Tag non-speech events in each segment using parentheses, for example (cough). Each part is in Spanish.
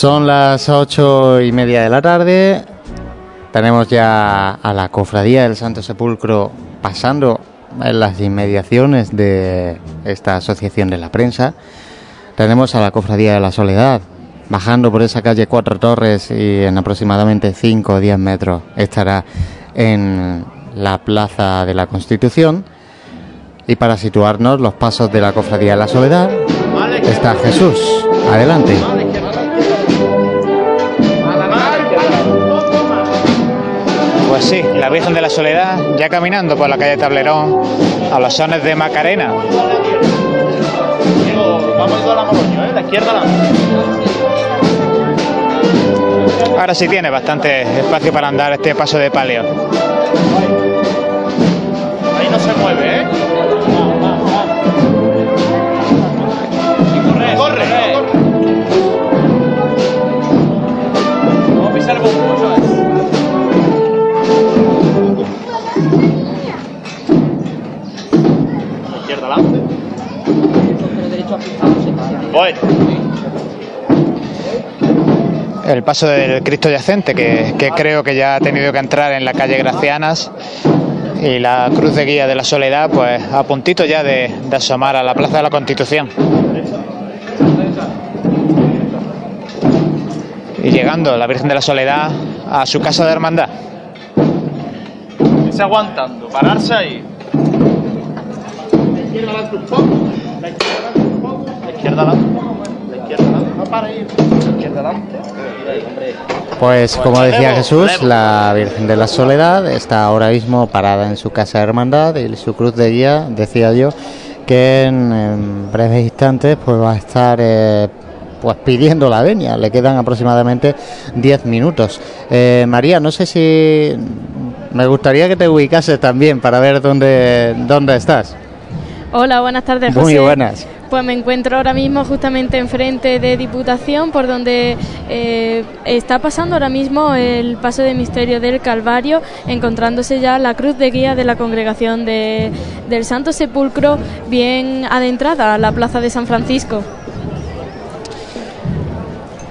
Son las ocho y media de la tarde. Tenemos ya a la cofradía del Santo Sepulcro pasando en las inmediaciones de esta asociación de la prensa. Tenemos a la cofradía de la Soledad bajando por esa calle Cuatro Torres y en aproximadamente 5 o 10 metros estará en la Plaza de la Constitución. Y para situarnos los pasos de la cofradía de la Soledad está Jesús. Adelante. Pues sí, la Virgen de la Soledad ya caminando por la calle Tablerón a los sones de Macarena. Vamos a la Moroño, ¿eh? La izquierda la. Ahora sí tiene bastante espacio para andar este paso de palio. Ahí no se mueve, ¿eh? Voy. El paso del Cristo yacente, que, que creo que ya ha tenido que entrar en la calle Gracianas. Y la cruz de guía de la soledad, pues a puntito ya de, de asomar a la Plaza de la Constitución. Y llegando la Virgen de la Soledad a su casa de hermandad. Irse aguantando, pararse ahí. La izquierda adelante un poco. La izquierda adelante un poco. La izquierda adelante un poco. La izquierda adelante. No para ahí. La izquierda adelante. Pues como decía Jesús, la Virgen de la Soledad está ahora mismo parada en su casa de hermandad y su cruz de guía, decía yo, que en, en breves instantes pues va a estar eh, pues pidiendo la venia. Le quedan aproximadamente 10 minutos. Eh, María, no sé si me gustaría que te ubicases también para ver dónde, dónde estás. Hola, buenas tardes, Muy José. buenas. Pues me encuentro ahora mismo justamente enfrente de Diputación, por donde eh, está pasando ahora mismo el paso de misterio del Calvario, encontrándose ya la cruz de guía de la congregación de- del Santo Sepulcro, bien adentrada a la plaza de San Francisco.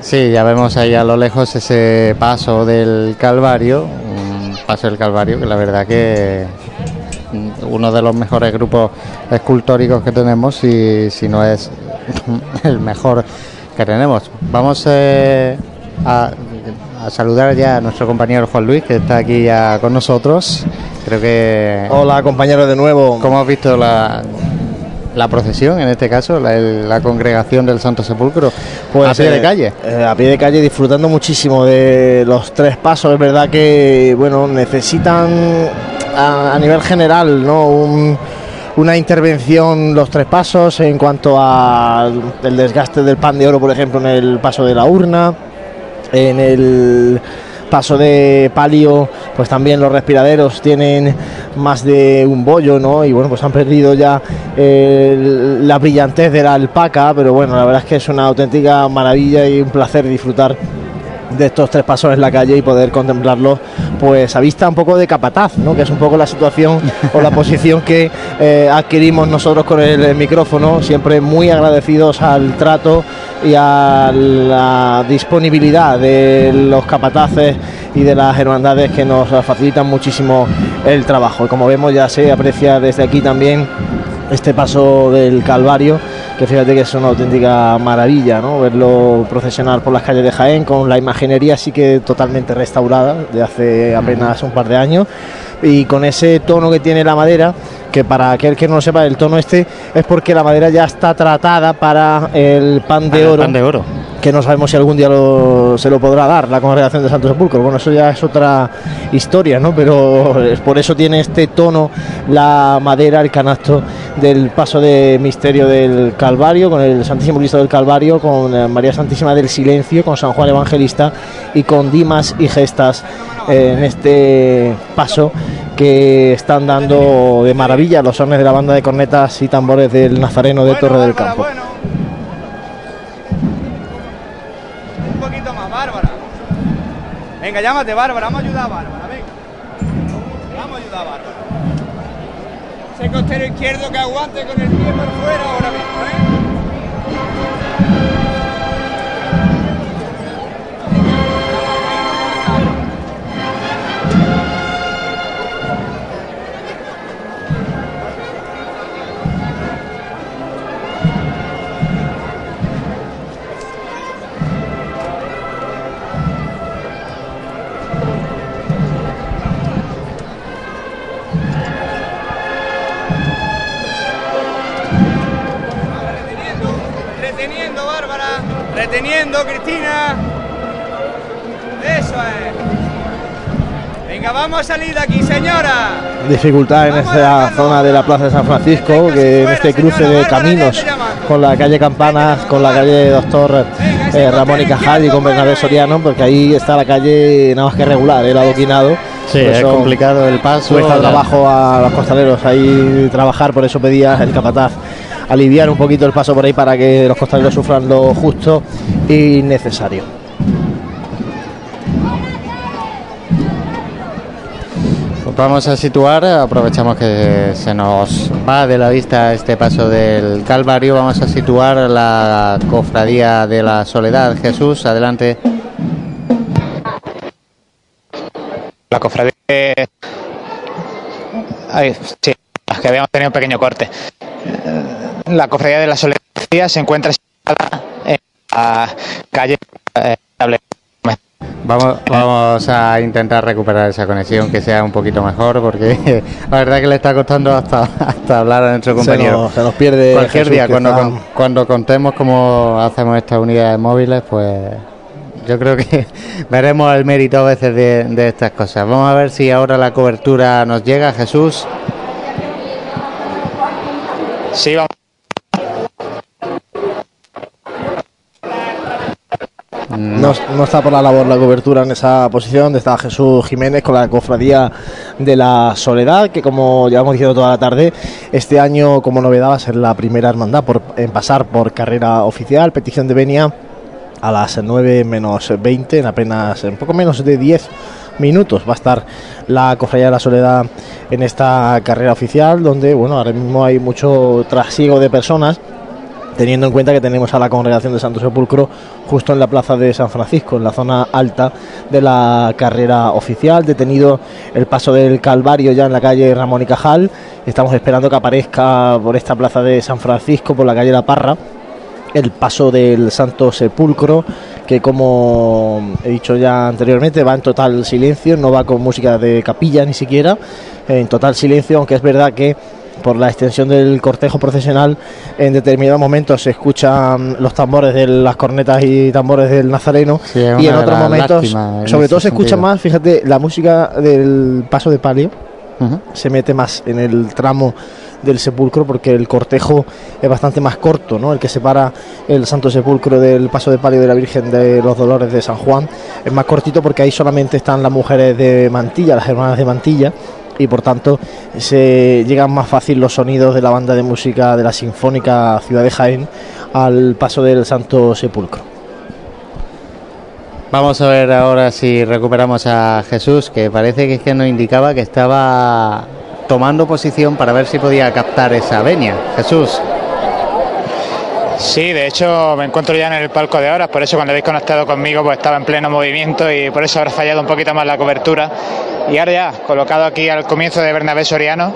Sí, ya vemos ahí a lo lejos ese paso del Calvario, un paso del Calvario que la verdad que uno de los mejores grupos escultóricos que tenemos, si, si no es (laughs) el mejor que tenemos. Vamos eh, a, a saludar ya a nuestro compañero Juan Luis, que está aquí ya con nosotros. Creo que... Hola compañeros de nuevo. ¿Cómo has visto la, la procesión, en este caso, la, la congregación del Santo Sepulcro? a pie de eh, calle. eh, a pie de calle, disfrutando muchísimo de los tres pasos. Es verdad que, bueno, necesitan a, nivel general, ¿no? Un- una intervención los tres pasos en cuanto a el desgaste del pan de oro, por ejemplo, en el paso de la urna, en el paso de palio, pues también los respiraderos tienen más de un bollo, ¿no? Y bueno, pues han perdido ya la brillantez de la alpaca, pero bueno, la verdad es que es una auténtica maravilla y un placer disfrutar de estos tres pasos en la calle y poder contemplarlos pues a vista un poco de capataz, ¿no? que es un poco la situación o la (laughs) posición que eh, adquirimos nosotros con el, el micrófono, siempre muy agradecidos al trato y a la disponibilidad de los capataces y de las hermandades que nos facilitan muchísimo el trabajo. Y como vemos ya se aprecia desde aquí también este paso del Calvario, que fíjate que es una auténtica maravilla, ¿no? Verlo procesionar por las calles de Jaén con la imaginería así que totalmente restaurada de hace apenas un par de años y con ese tono que tiene la madera, que para aquel que no lo sepa, el tono este es porque la madera ya está tratada para el pan de el oro. pan de oro. que no sabemos si algún día se lo podrá dar la congregación de Santo Sepulcro. Bueno, eso ya es otra historia, ¿no? Pero por eso tiene este tono la madera, el canasto del paso de misterio del Calvario, con el Santísimo Cristo del Calvario, con eh, María Santísima del Silencio, con San Juan Evangelista y con Dimas y Gestas eh, en este paso que están dando de maravilla los sones de la banda de cornetas y tambores del Nazareno de Torre del Campo. Venga, llámate Bárbara, vamos a ayudar a Bárbara, venga. Vamos a ayudar a Bárbara. Ese costero izquierdo que aguante con el pie por fuera ahora mismo, ¿eh? Reteniendo, Cristina. Eso es. Venga, vamos a salir de aquí, señora. Dificultad en esta zona de la Plaza de San Francisco, que en este cruce de caminos con la calle Campanas, con la calle Doctor eh, Ramón y Cajal y con Bernabé Soriano, porque ahí está la calle nada más que regular, el adoquinado. Sí, es complicado el paso. Cuesta trabajo a los costaleros ahí trabajar, por eso pedía el capataz aliviar un poquito el paso por ahí para que los costaleros sufran lo justo y necesario. Pues vamos a situar, aprovechamos que se nos va de la vista este paso del Calvario, vamos a situar la cofradía de la Soledad. Jesús, adelante. La cofradía... Ay, sí, que habíamos tenido un pequeño corte la cofradía de la Soledad se encuentra en la calle eh, Vamos, vamos a intentar recuperar esa conexión que sea un poquito mejor porque (laughs) la verdad que le está costando hasta, hasta hablar a nuestro compañero. Se nos, pierde cualquier día cuando, cuando contemos cómo hacemos estas unidades móviles, pues yo creo que (laughs) veremos el mérito a veces de, de estas cosas. Vamos a ver si ahora la cobertura nos llega, Jesús. Sí, vamos. No, está por la labor la cobertura en esa posición. Está Jesús Jiménez con la cofradía de la Soledad, que como ya hemos dicho toda la tarde, este año como novedad va a ser la primera hermandad por, en pasar por carrera oficial, petición de venia a las 9 menos 20, en apenas un poco menos de 10 minutos va a estar la Cofradía de la Soledad en esta carrera oficial, donde bueno, ahora mismo hay mucho trasiego de personas teniendo en cuenta que tenemos a la congregación de Santo Sepulcro justo en la plaza de San Francisco, en la zona alta de la carrera oficial, detenido el paso del Calvario ya en la calle Ramón y Cajal, estamos esperando que aparezca por esta plaza de San Francisco, por la calle La Parra, el paso del Santo Sepulcro, que como he dicho ya anteriormente va en total silencio, no va con música de capilla ni siquiera, en total silencio, aunque es verdad que por la extensión del cortejo procesional, en determinados momentos se escuchan los tambores de las cornetas y tambores del Nazareno y en otros momentos, sobre todo se escucha más, fíjate, la música del paso de palio se mete más en el tramo del sepulcro porque el cortejo es bastante más corto, ¿no? El que separa el Santo Sepulcro del paso de palio de la Virgen de los Dolores de San Juan es más cortito porque ahí solamente están las mujeres de Mantilla, las hermanas de Mantilla y por tanto se llegan más fácil los sonidos de la banda de música de la Sinfónica Ciudad de Jaén al paso del Santo Sepulcro. Vamos a ver ahora si recuperamos a Jesús, que parece que es que nos indicaba que estaba tomando posición para ver si podía captar esa venia. Jesús. Sí, de hecho me encuentro ya en el palco de horas, por eso cuando habéis conectado conmigo pues estaba en pleno movimiento y por eso habrá fallado un poquito más la cobertura. Y ahora ya, colocado aquí al comienzo de Bernabé Soriano,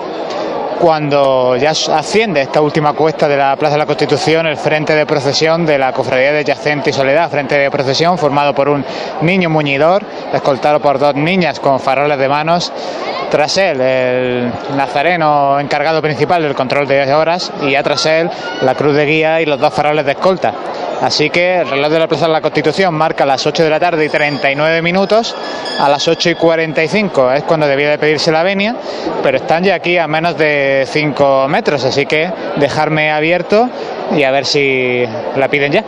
cuando ya asciende esta última cuesta de la Plaza de la Constitución, el frente de procesión de la Cofradía de Yacente y Soledad, frente de procesión formado por un niño muñidor, escoltado por dos niñas con faroles de manos, tras él el nazareno encargado principal del control de horas y ya tras él la cruz de guía y los dos faroles de escolta. Así que el reloj de la Plaza de la Constitución marca las 8 de la tarde y 39 minutos. A las 8 y 45 es cuando debía de pedirse la venia, pero están ya aquí a menos de 5 metros, así que dejarme abierto y a ver si la piden ya.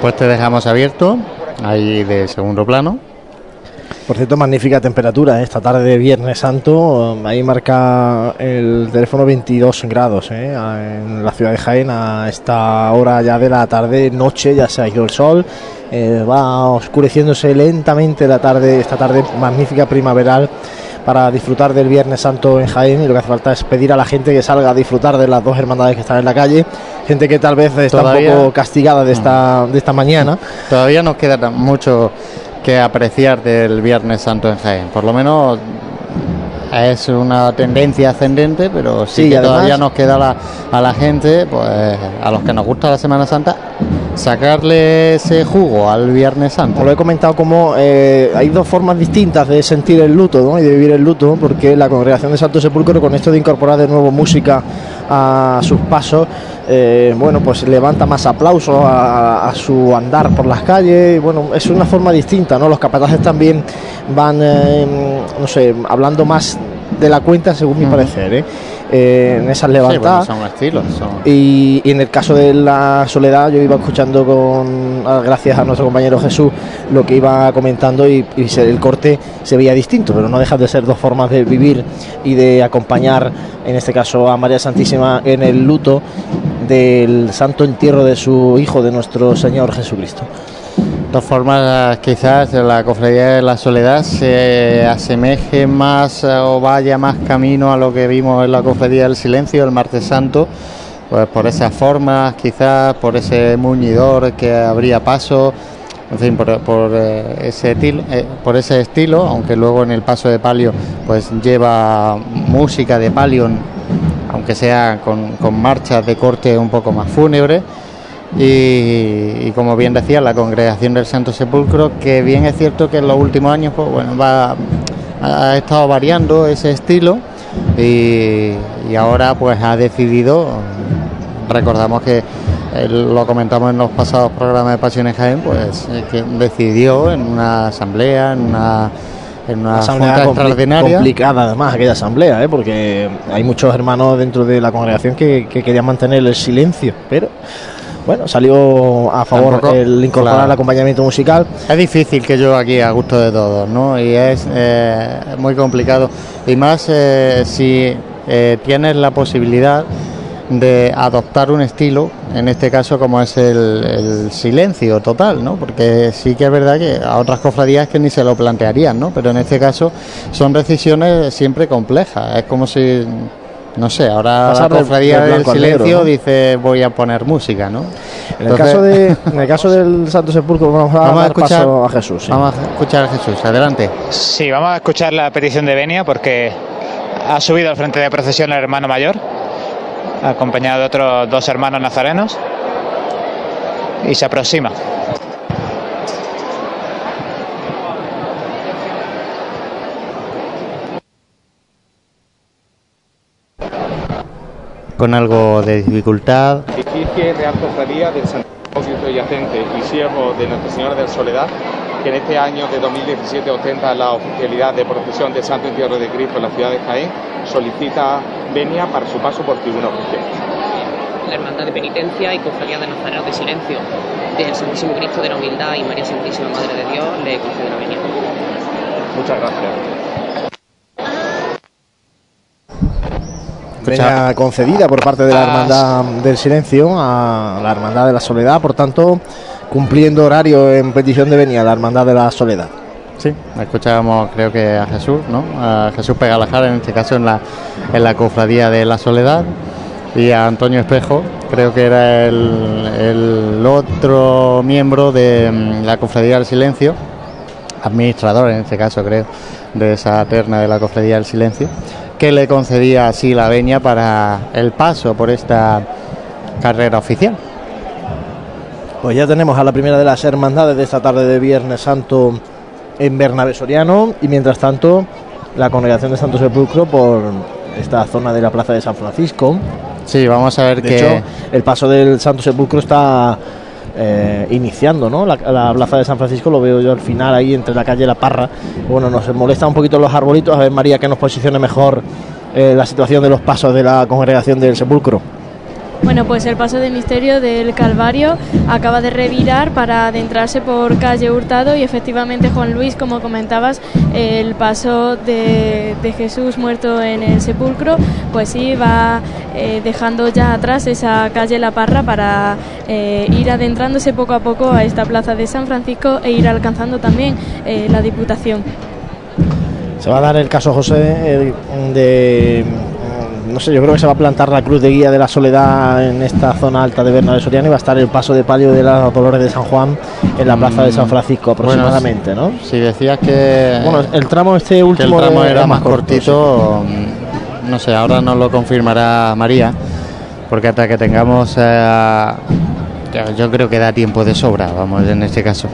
Pues te dejamos abierto, ahí de segundo plano. Por cierto, magnífica temperatura ¿eh? esta tarde de Viernes Santo. um, Ahí marca el teléfono 22 grados ¿eh? en la ciudad de Jaén a esta hora ya de la tarde, noche, ya se ha ido el sol. eh, va oscureciéndose lentamente la tarde, esta tarde magnífica primaveral para disfrutar del Viernes Santo en Jaén y lo que hace falta es pedir a la gente que salga a disfrutar de las dos hermandades que están en la calle, gente que tal vez está Todavía- un poco castigada de esta, de esta mañana. Todavía nos queda tan- mucho que apreciar del Viernes Santo en Jaén. Por lo menos es una tendencia ascendente, pero sí, Sí, que además- todavía nos queda a la, a la gente, pues a los que nos gusta la Semana Santa, sacarle ese jugo al Viernes Santo. Lo he comentado como eh, hay dos formas distintas de sentir el luto y de vivir el luto, porque la congregación de Santo Sepulcro, con esto de incorporar de nuevo música a sus pasos, eh, bueno, pues levanta más aplausos a, su andar por las calles. Bueno, es una forma distinta, ¿no? Los capataces también van, eh, no sé, hablando más de la cuenta, según mi parecer, ¿eh? Eh, en esas Sí, bueno, levantadas. son estilos. son- Y, y en el caso de la soledad, yo iba escuchando con, ah, gracias a nuestro compañero Jesús, lo que iba comentando y, y se- el corte se veía distinto, pero no dejan de ser dos formas de vivir y de acompañar, en este caso, a María Santísima en el luto del santo entierro de su Hijo, de nuestro Señor Jesucristo. Todas formas, quizás la cofradía de la soledad se asemeje más eh, o vaya más camino a lo que vimos en la cofradía del silencio el martes santo, pues por esas formas, quizás por ese muñidor que habría paso, en fin, por, eh, ese til- eh, por ese estilo, aunque luego en el paso de palio pues lleva música de palio, aunque sea con, con marchas de corte un poco más fúnebre. Y, y como bien decía, la congregación del Santo Sepulcro, que bien es cierto que en los últimos años pues, bueno, va, ha estado variando ese estilo y, y ahora pues ha decidido, recordamos que eh, lo comentamos en los pasados programas de Pasiones Jaén, pues eh, que decidió en una asamblea, en una, en una Asamblea junta compli- extraordinaria. complicada además aquella asamblea, ¿eh? porque hay muchos hermanos dentro de la congregación que, que querían mantener el silencio, pero bueno, salió a favor Tampoco- el incorporar claro. el acompañamiento musical. Es difícil que yo aquí a gusto de todos, ¿no? Y es eh, muy complicado. Y más eh, si eh, tienes la posibilidad de adoptar un estilo, en este caso como es el, el silencio total, ¿no? Porque sí que es verdad que a otras cofradías que ni se lo plantearían, ¿no? Pero en este caso son decisiones siempre complejas. Es como si, no sé, ahora Pasar la cofradía del del, silencio negro, ¿no? dice voy a poner música, ¿no? En el, caso de, (laughs) en el caso del Santo Sepulcro vamos a Vamos a dar escuchar- paso a Jesús. sí. Vamos a escuchar a Jesús, adelante. Sí, vamos a escuchar la petición de Venia porque ha subido al frente de procesión el hermano mayor, acompañado de otros dos hermanos nazarenos, y se aproxima. Con algo de dificultad. Edificio Real Cofradía del Santísimo Yacente y siervo de Nuestra Señora de la Soledad, que en este año de 2017 ostenta la oficialidad de procesión del Santo Entierro de Cristo en la ciudad de Jaén, solicita venia para su paso por tribuna oficial. la Hermandad de Penitencia y Cofradía de Nazareno de Silencio del Santísimo Cristo de la Humildad y María Santísima Madre de Dios le concede la venia. Muchas gracias. Venia concedida por parte de la Hermandad del Silencio a la Hermandad de la Soledad, por tanto, cumpliendo horario en petición de Venia, la Hermandad de la Soledad. Sí, escuchábamos creo que a Jesús, ¿no? A Jesús Pegalajar, en este caso en la, en la cofradía de la Soledad, y a Antonio Espejo, creo que era el, el otro miembro de mm, la cofradía del silencio, administrador en este caso creo, de esa terna de la cofradía del silencio, que le concedía así la venia para el paso por esta carrera oficial. Pues ya tenemos a la primera de las hermandades de esta tarde de Viernes Santo en Bernabé Soriano y mientras tanto la congregación de Santo Sepulcro por esta zona de la Plaza de San Francisco. Sí, vamos a ver De que hecho, el paso del Santo Sepulcro está eh, iniciando, ¿no? La, la Plaza de San Francisco lo veo yo al final ahí entre la calle La Parra. Bueno, nos molestan un poquito los arbolitos. A ver, María, que nos posicione mejor eh, la situación de los pasos de la congregación del Sepulcro. Bueno, pues el paso de misterio del Calvario acaba de revirar para adentrarse por calle Hurtado y efectivamente, Juan Luis, como comentabas, el paso de, Jesús muerto en el sepulcro, pues sí, va eh, dejando ya atrás esa calle La Parra para eh, ir adentrándose poco a poco a esta plaza de San Francisco e ir alcanzando también eh, la Diputación. Se va a dar el caso, José, de. Mm, No sé, yo creo que se va a plantar la cruz de guía de la soledad en esta zona alta de Bernabé Soriano y va a estar el paso de palio de las Dolores de San Juan en la plaza de San Francisco aproximadamente, ¿no? si decías que, Bueno, el tramo este que el último tramo era más cortito, mm, no sé, ahora nos lo confirmará María, porque hasta que tengamos, eh, yo creo que da tiempo de sobra, vamos, en este caso.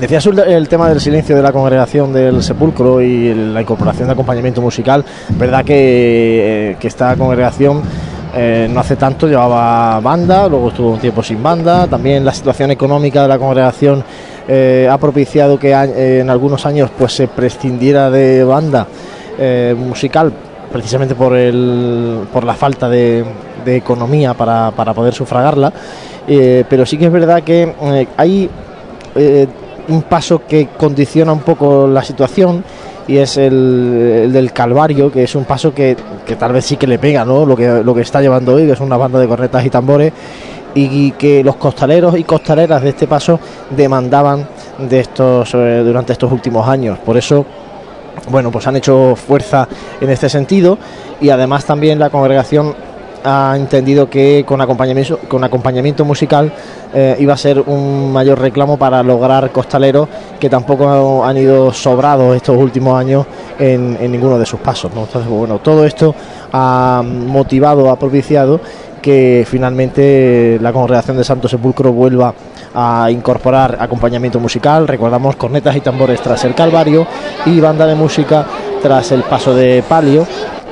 Decías el, tema del silencio de la congregación del sepulcro y la incorporación de acompañamiento musical. Verdad que, eh, esta congregación eh, no hace tanto llevaba banda, luego estuvo un tiempo sin banda. También la situación económica de la congregación eh, ha propiciado que en algunos años pues se prescindiera de banda musical precisamente por el por la falta de, economía para, para poder sufragarla. Pero sí que es verdad que hay un paso que condiciona un poco la situación y es el, el del Calvario, que es un paso que, que tal vez sí que le pega ¿no? lo, que, lo que está llevando hoy, que es una banda de cornetas y tambores, y que los costaleros y costaleras de este paso demandaban de estos eh, durante estos últimos años. Por eso bueno, pues han hecho fuerza en este sentido y además también la congregación ha entendido que con acompañamiento, musical eh, iba a ser un mayor reclamo para lograr costaleros que tampoco han ido sobrados estos últimos años en, ninguno de sus pasos. Entonces, bueno, todo esto ha motivado, ha propiciado que finalmente la congregación de Santo Sepulcro vuelva a incorporar acompañamiento musical, recordamos cornetas y tambores tras el Calvario y banda de música tras el paso de palio.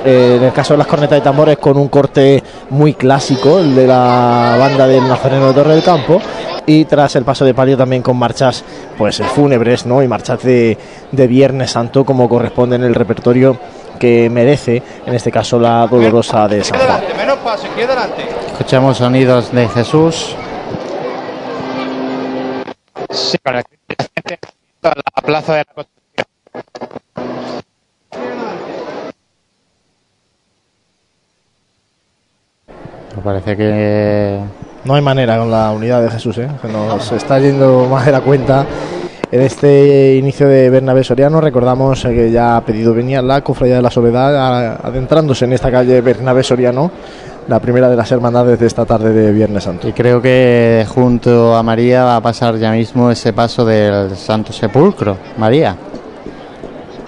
Eh, en el caso de las cornetas y tambores con un corte muy clásico, el de la banda del Nazareno de Torre del Campo, y tras el paso de palio también con marchas pues fúnebres ¿no? y marchas de, de Viernes Santo como corresponde en el repertorio que merece, en este caso la dolorosa de San Juan. Adelante, menos paso, aquí adelante. Escuchamos sonidos de Jesús. Sí, la plaza de la Me parece que No hay manera con la unidad de Jesús, ¿eh? que nos está yendo más de la cuenta. En este inicio de Bernabé Soriano recordamos que ya ha pedido venir la Cofradía de la Soledad adentrándose en esta calle Bernabé Soriano, la primera de las hermandades de esta tarde de Viernes Santo. Y creo que junto a María va a pasar ya mismo ese paso del Santo Sepulcro. María.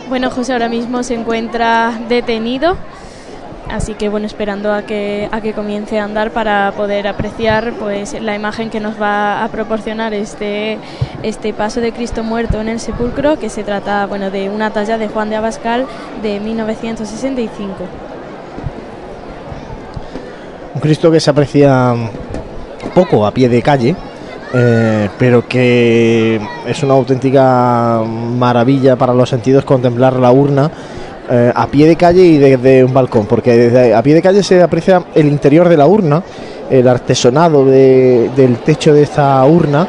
Bueno, José ahora mismo se encuentra detenido, así que bueno, esperando a que, a que comience a andar para poder apreciar pues la imagen que nos va a proporcionar este, este paso de Cristo muerto en el sepulcro, que se trata bueno, de una talla de Juan de Abascal de 1965. Un Cristo que se aprecia poco a pie de calle, eh, pero que es una auténtica maravilla para los sentidos contemplar la urna eh, a pie de calle y desde un balcón, porque desde a pie de calle se aprecia el interior de la urna, el artesonado de- del techo de esta urna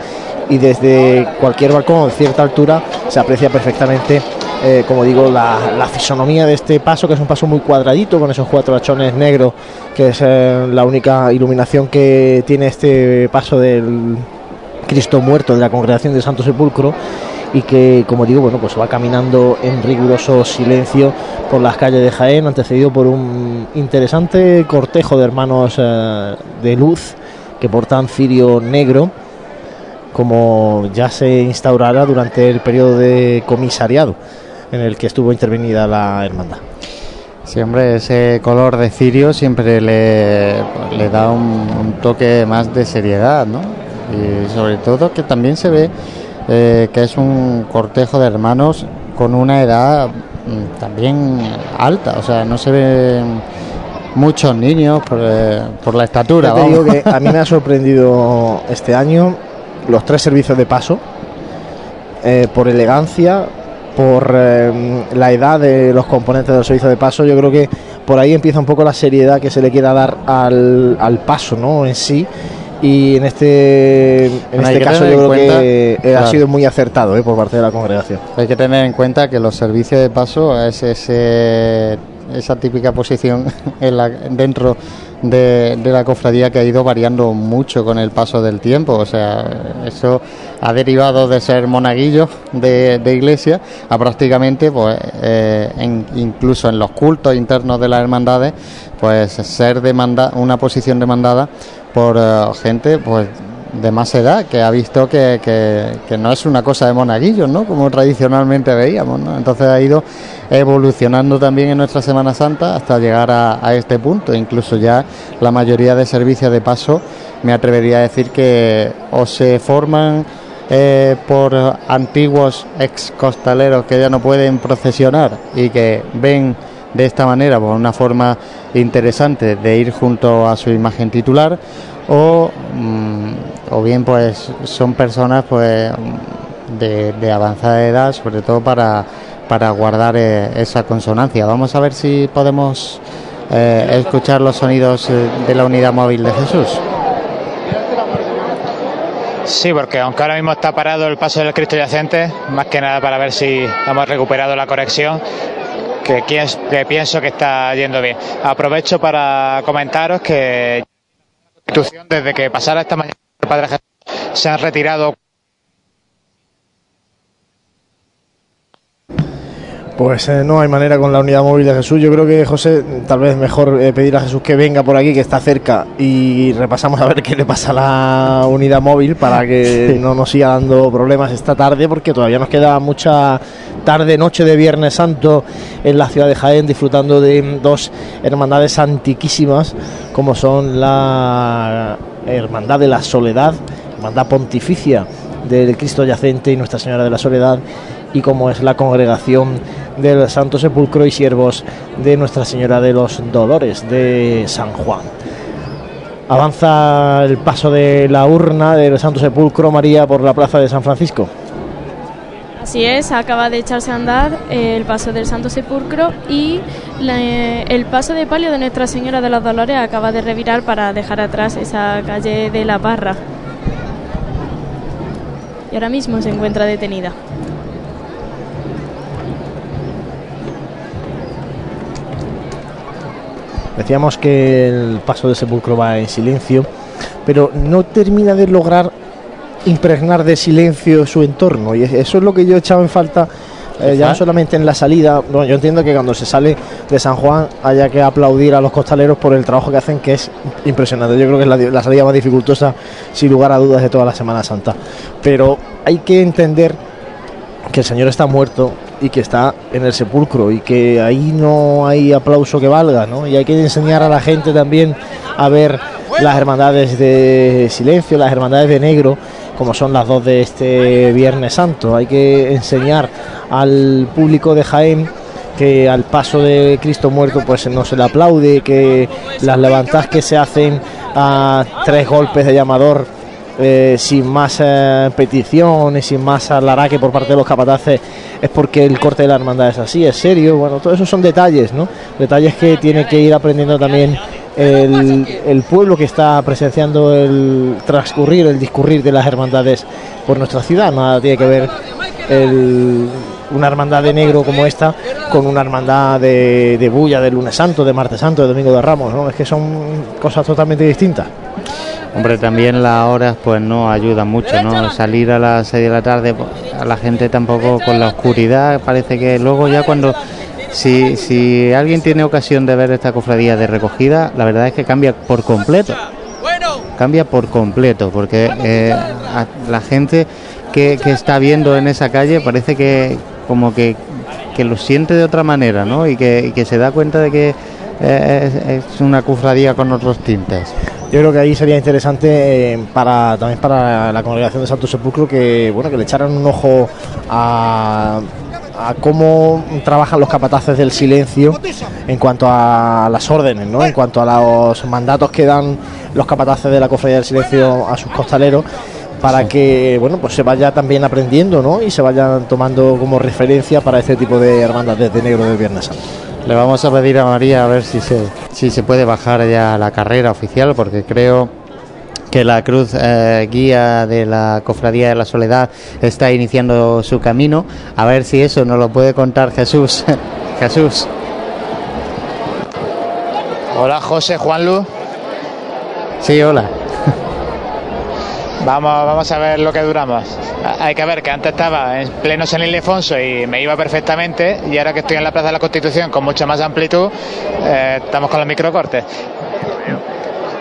y desde cualquier balcón a cierta altura se aprecia perfectamente, eh, como digo, la, la fisonomía de este paso, que es un paso muy cuadradito con esos cuatro hachones negros, que es eh, la única iluminación que tiene este paso del Cristo muerto de la congregación del Santo Sepulcro y que, como digo, bueno, pues va caminando en riguroso silencio por las calles de Jaén, antecedido por un interesante cortejo de hermanos eh, de luz que portan cirio negro, como ya se instaurará durante el periodo de comisariado en el que estuvo intervenida la hermandad. Sí, hombre, ese color de cirio siempre le, le da un, un toque más de seriedad, ¿no? Y sobre todo que también se ve eh, que es un cortejo de hermanos con una edad mm, también alta, o sea, no se ven muchos niños por, eh, por la estatura. Te digo que a mí me ha sorprendido este año los tres servicios de paso eh, por elegancia, por eh, la edad de los componentes del servicio de paso. Yo creo que por ahí empieza un poco la seriedad que se le quiera dar al, al paso, ¿no? En sí. Y en este, en Bueno, este caso yo creo cuenta- que eh, ha claro. sido muy acertado eh, por parte de la congregación. Hay que tener en cuenta que los servicios de paso es ese- esa típica posición (laughs) en la- dentro de, de la cofradía que ha ido variando mucho con el paso del tiempo. O sea, eso ha derivado de ser monaguillos de, de iglesia a prácticamente, pues, eh, en- incluso en los cultos internos de las hermandades, pues ser demanda, una posición demandada por eh, gente, pues de más edad que ha visto que, que- no es una cosa de monaguillos, ¿no? Como tradicionalmente veíamos, ¿no? Entonces ha ido evolucionando también en nuestra Semana Santa hasta llegar a, este punto. Incluso ya la mayoría de servicios de paso me atrevería a decir que o se forman eh, por antiguos ex costaleros que ya no pueden procesionar y que ven de esta manera por una forma interesante de ir junto a su imagen titular o, mm, o bien pues son personas pues de, avanzada edad sobre todo para, para guardar eh, esa consonancia vamos a ver si podemos eh, escuchar los sonidos eh, de la unidad móvil de Jesús Sí, porque aunque ahora mismo está parado el paso del Cristo yacente, más que nada para ver si hemos recuperado la conexión, que, que pienso que está yendo bien. Aprovecho para comentaros que desde que pasara esta mañana el Padre se han retirado Pues eh, no hay manera con la unidad móvil de Jesús. Yo creo que José, tal vez mejor eh, pedir a Jesús que venga por aquí, que está cerca, y repasamos a ver qué le pasa a la unidad móvil para que (laughs) no nos siga dando problemas esta tarde, porque todavía nos queda mucha tarde, noche de Viernes Santo en la ciudad de Jaén, disfrutando de dos hermandades antiquísimas, como son la Hermandad de la Soledad, Hermandad Pontificia del Cristo Yacente y Nuestra Señora de la Soledad y como es la congregación del Santo Sepulcro y siervos de Nuestra Señora de los Dolores de San Juan. Avanza el paso de la urna del Santo Sepulcro María por la plaza de San Francisco. Así es, acaba de echarse a andar eh, el paso del Santo Sepulcro y eh, el paso de palio de Nuestra Señora de los Dolores acaba de revirar para dejar atrás esa calle de la Parra. Y ahora mismo se encuentra detenida. Decíamos que el paso del sepulcro va en silencio, pero no termina de lograr impregnar de silencio su entorno. Y eso es lo que yo he echado en falta, eh, ya no solamente en la salida. Bueno, yo entiendo que cuando se sale de San Juan haya que aplaudir a los costaleros por el trabajo que hacen, que es impresionante. Yo creo que es la, la salida más dificultosa, sin lugar a dudas, de toda la Semana Santa. Pero hay que entender que el Señor está muerto y que está en el sepulcro y que ahí no hay aplauso que valga, ¿no? Y hay que enseñar a la gente también a ver las hermandades de silencio, las hermandades de negro, como son las dos de este Viernes Santo. Hay que enseñar al público de Jaén que al paso de Cristo muerto pues no se le aplaude, que las levantadas que se hacen a tres golpes de llamador eh, sin más eh, peticiones, sin más alaraque por parte de los capataces, es porque el corte de la hermandad es así, es serio. Bueno, todos esos son detalles, ¿no? Detalles que tiene que ir aprendiendo también el, pueblo que está presenciando el transcurrir, el discurrir de las hermandades por nuestra ciudad. Nada tiene que ver el- una hermandad de negro como esta con una hermandad de, de bulla de lunes santo, de martes santo, de domingo de ramos, ¿no? Es que son cosas totalmente distintas. Hombre, también las horas pues no ayudan mucho, ¿no? Salir a las 6 de la tarde, pues, a la gente tampoco con la oscuridad, parece que luego ya cuando... Si, si alguien tiene ocasión de ver esta cofradía de recogida, la verdad es que cambia por completo. Cambia por completo, porque eh, a- la gente que, que está viendo en esa calle parece que como que, que lo siente de otra manera, ¿no? Y que, y que se da cuenta de que eh, es, una cofradía con otros tintes. Yo creo que ahí sería interesante eh, para también para la congregación de Santo Sepulcro que bueno que le echaran un ojo a, a cómo trabajan los capataces del silencio en cuanto a las órdenes, ¿no? en cuanto a los mandatos que dan los capataces de la cofradía del silencio a sus costaleros para que bueno pues se vaya también aprendiendo ¿no? y se vayan tomando como referencia para este tipo de hermandades de negro del Viernes Santo. Le vamos a pedir a María a ver si se, si se puede bajar ya la carrera oficial, porque creo que la cruz eh, guía de la Cofradía de la Soledad está iniciando su camino. A ver si eso nos lo puede contar Jesús. (laughs) Jesús. Hola José, Juanlu. Sí, hola. Vamos, vamos a ver lo que duramos. Hay que ver que antes estaba en pleno San Ildefonso y me iba perfectamente y ahora que estoy en la Plaza de la Constitución con mucha más amplitud, eh, estamos con los microcortes.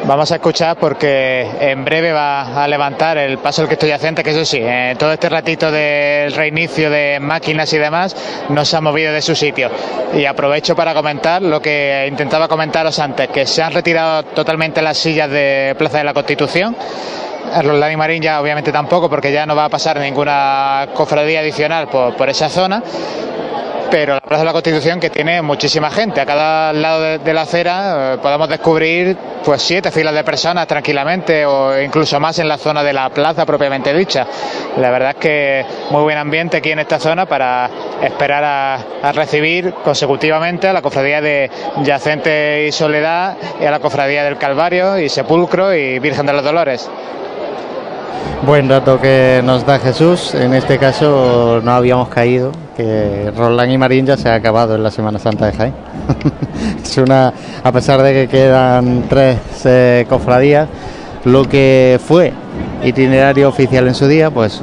Vamos a escuchar porque en breve va a levantar el paso del que estoy adyacente, que eso sí, en todo este ratito del reinicio de máquinas y demás, no se ha movido de su sitio. Y aprovecho para comentar lo que intentaba comentaros antes, que se han retirado totalmente las sillas de Plaza de la Constitución. Roldán y Marín ya obviamente tampoco, porque ya no va a pasar ninguna cofradía adicional por, esa zona pero la Plaza de la Constitución que tiene muchísima gente. A cada lado de, de la acera eh, podemos descubrir pues siete filas de personas tranquilamente o incluso más en la zona de la plaza propiamente dicha. La verdad es que muy buen ambiente aquí en esta zona para esperar a, a recibir consecutivamente a la cofradía de Yacente y Soledad y a la cofradía del Calvario y Sepulcro y Virgen de los Dolores. Buen dato que nos da Jesús. En este caso no habíamos caído, que Roland y Marín ya se ha acabado en la Semana Santa de Jaén. (laughs) a pesar de que quedan tres eh, cofradías, lo que fue itinerario oficial en su día, pues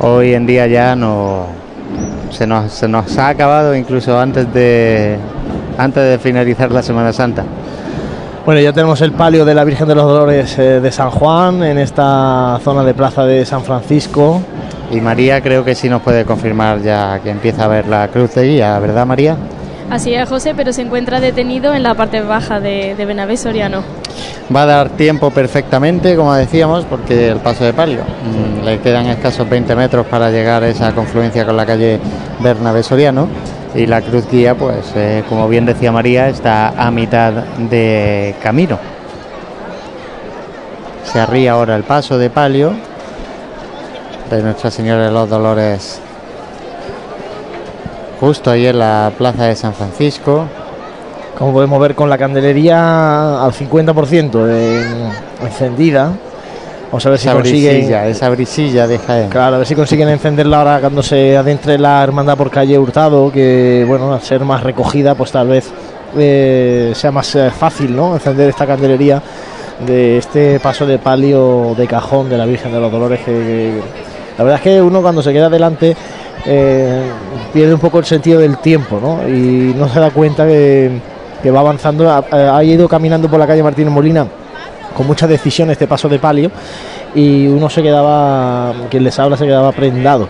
hoy en día ya no se nos, se nos ha acabado incluso antes de antes de finalizar la Semana Santa. Bueno, ya tenemos el palio de la Virgen de los Dolores eh, de San Juan en esta zona de plaza de San Francisco. Y María creo que sí nos puede confirmar ya que empieza a ver la cruz de guía, ¿verdad María? Así es, José, pero se encuentra detenido en la parte baja de, de Benavés Soriano. Va a dar tiempo perfectamente, como decíamos, porque el paso de palio. mm, le quedan escasos 20 metros para llegar a esa confluencia con la calle Bernabé Soriano. Y la cruz guía, pues, eh, como bien decía María, está a mitad de camino. Se arría ahora el paso de palio de Nuestra Señora de los Dolores, justo ahí en la plaza de San Francisco. Como podemos ver con la candelería al 50% en- encendida. Vamos a ver si consiguen. brisilla, esa brisilla de Jaén. Claro, a ver si consiguen encenderla ahora cuando se adentre la hermandad por calle Hurtado, que bueno, al ser más recogida, pues tal vez eh, sea más eh, fácil, ¿no? Encender esta candelería de este paso de palio de cajón de la Virgen de los Dolores. Que, que- la verdad es que uno cuando se queda delante eh, pierde un poco el sentido del tiempo, ¿no? Y no se da cuenta que, que va avanzando. Ha, ha ido caminando por la calle Martínez Molina con mucha decisión este paso de palio y uno se quedaba, quien les habla se quedaba prendado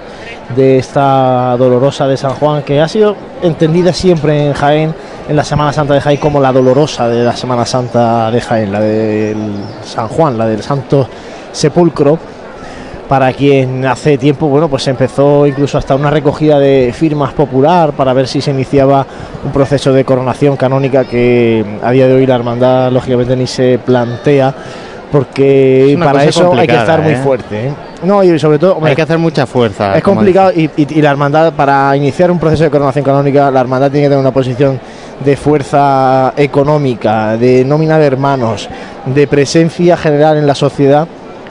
de esta dolorosa de San Juan que ha sido entendida siempre en Jaén, en la Semana Santa de Jaén, como la dolorosa de la Semana Santa de Jaén, la del San Juan, la del Santo Sepulcro. Para quien hace tiempo, bueno, pues empezó incluso hasta una recogida de firmas popular para ver si se iniciaba un proceso de coronación canónica que a día de hoy la hermandad lógicamente ni se plantea porque Es para eso hay que estar muy ¿eh? fuerte. ¿eh? No, y sobre todo, hombre, Hay que hacer mucha fuerza. es complicado y, y- y la hermandad, para iniciar un proceso de coronación canónica, la hermandad tiene que tener una posición de fuerza económica, de nómina de hermanos, de presencia general en la sociedad,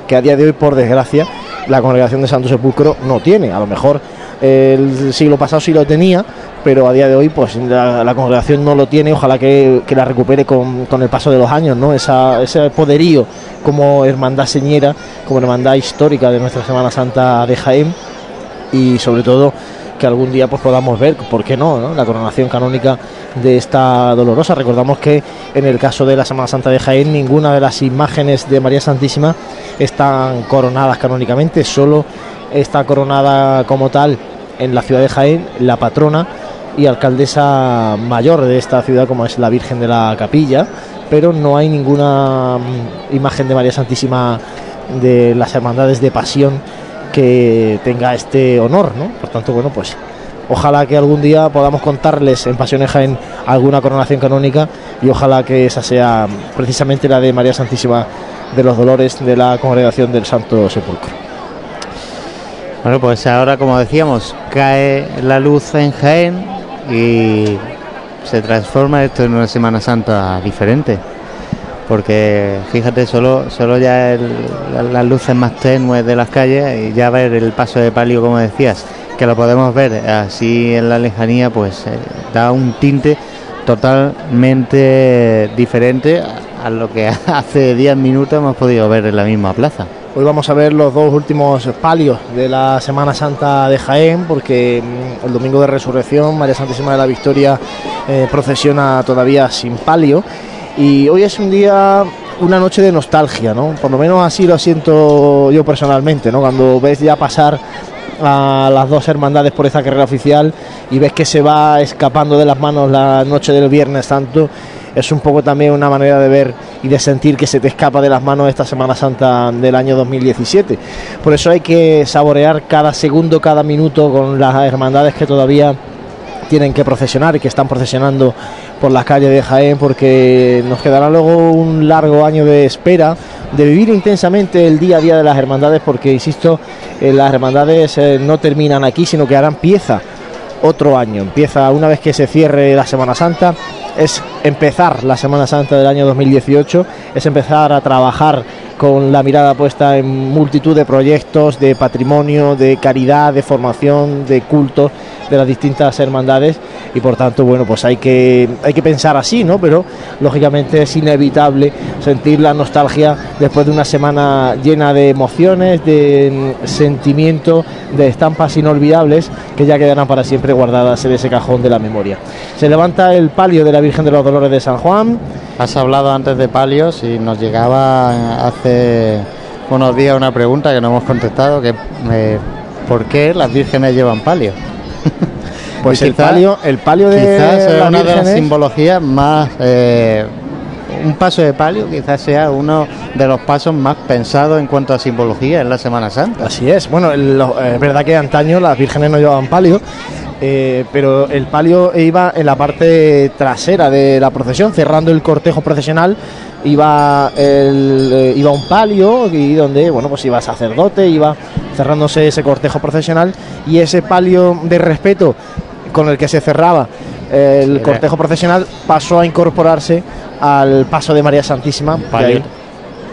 que a día de hoy, por desgracia, la congregación de Santo Sepulcro no tiene. A lo mejor eh, el siglo pasado sí lo tenía, pero a día de hoy, pues la, congregación no lo tiene. Ojalá que, que la recupere con, con el paso de los años, ¿no? Esa, ese poderío como hermandad señera, como hermandad histórica de nuestra Semana Santa de Jaén y sobre todo que algún día pues podamos ver, ¿por qué no? no? La coronación canónica de esta dolorosa. Recordamos que en el caso de la Semana Santa de Jaén ninguna de las imágenes de María Santísima están coronadas canónicamente, solo está coronada como tal en la ciudad de Jaén la patrona y alcaldesa mayor de esta ciudad como es la Virgen de la Capilla, pero no hay ninguna mm, imagen de María Santísima de las hermandades de pasión que tenga este honor, ¿no? Por tanto, bueno, pues Ojalá que algún día podamos contarles en Pasiones Jaén alguna coronación canónica y ojalá que esa sea precisamente la de María Santísima de los Dolores de la Congregación del Santo Sepulcro. Bueno, pues ahora, como decíamos, cae la luz en Jaén y se transforma esto en una Semana Santa diferente. Porque fíjate, solo, solo ya las luces más tenues de las calles y ya ver el paso de palio, como decías, que lo podemos ver así en la lejanía, pues eh, da un tinte totalmente diferente a lo que (laughs) hace 10 minutos hemos podido ver en la misma plaza. Hoy vamos a ver los dos últimos palios de la Semana Santa de Jaén, porque mm, el domingo de Resurrección, María Santísima de la Victoria eh, procesiona todavía sin palio. Y hoy es un día, una noche de nostalgia, ¿no? Por lo menos así lo siento yo personalmente, ¿no? Cuando ves ya pasar a las dos hermandades por esta carrera oficial y ves que se va escapando de las manos la noche del Viernes Santo, es un poco también una manera de ver y de sentir que se te escapa de las manos esta Semana Santa del año 2017. Por eso hay que saborear cada segundo, cada minuto con las hermandades que todavía tienen que procesionar y que están procesionando por las calles de Jaén porque nos quedará luego un largo año de espera de vivir intensamente el día a día de las hermandades porque insisto eh, las hermandades eh, no terminan aquí sino que harán pieza otro año. Empieza una vez que se cierre la Semana Santa es empezar la Semana Santa del año 2018 es empezar a trabajar con la mirada puesta en multitud de proyectos de patrimonio, de caridad, de formación, de culto de las distintas hermandades y por tanto, bueno, pues hay que, hay que pensar así, ¿no? Pero lógicamente es inevitable sentir la nostalgia después de una semana llena de emociones, de mm, sentimiento, de estampas inolvidables que ya quedarán para siempre guardadas en ese cajón de la memoria. Se levanta el palio de la Virgen de los Dolores de San Juan, Has hablado antes de palios y nos llegaba hace unos días una pregunta que no hemos contestado, que eh, ¿por qué las vírgenes llevan palio? (laughs) pues el palio, el palio de Quizás las una de las simbologías más... eh, un paso de palio quizás sea uno de los pasos más pensados en cuanto a simbología en la Semana Santa. Así es. Bueno, lo- es verdad que antaño las vírgenes no llevaban palio, eh, pero el palio iba en la parte trasera de la procesión, cerrando el cortejo procesional. Iba, el, eh, iba un palio y donde bueno pues iba sacerdote, iba cerrándose ese cortejo procesional y ese palio de respeto con el que se cerraba el cortejo procesional pasó a incorporarse al paso de María Santísima. Palio.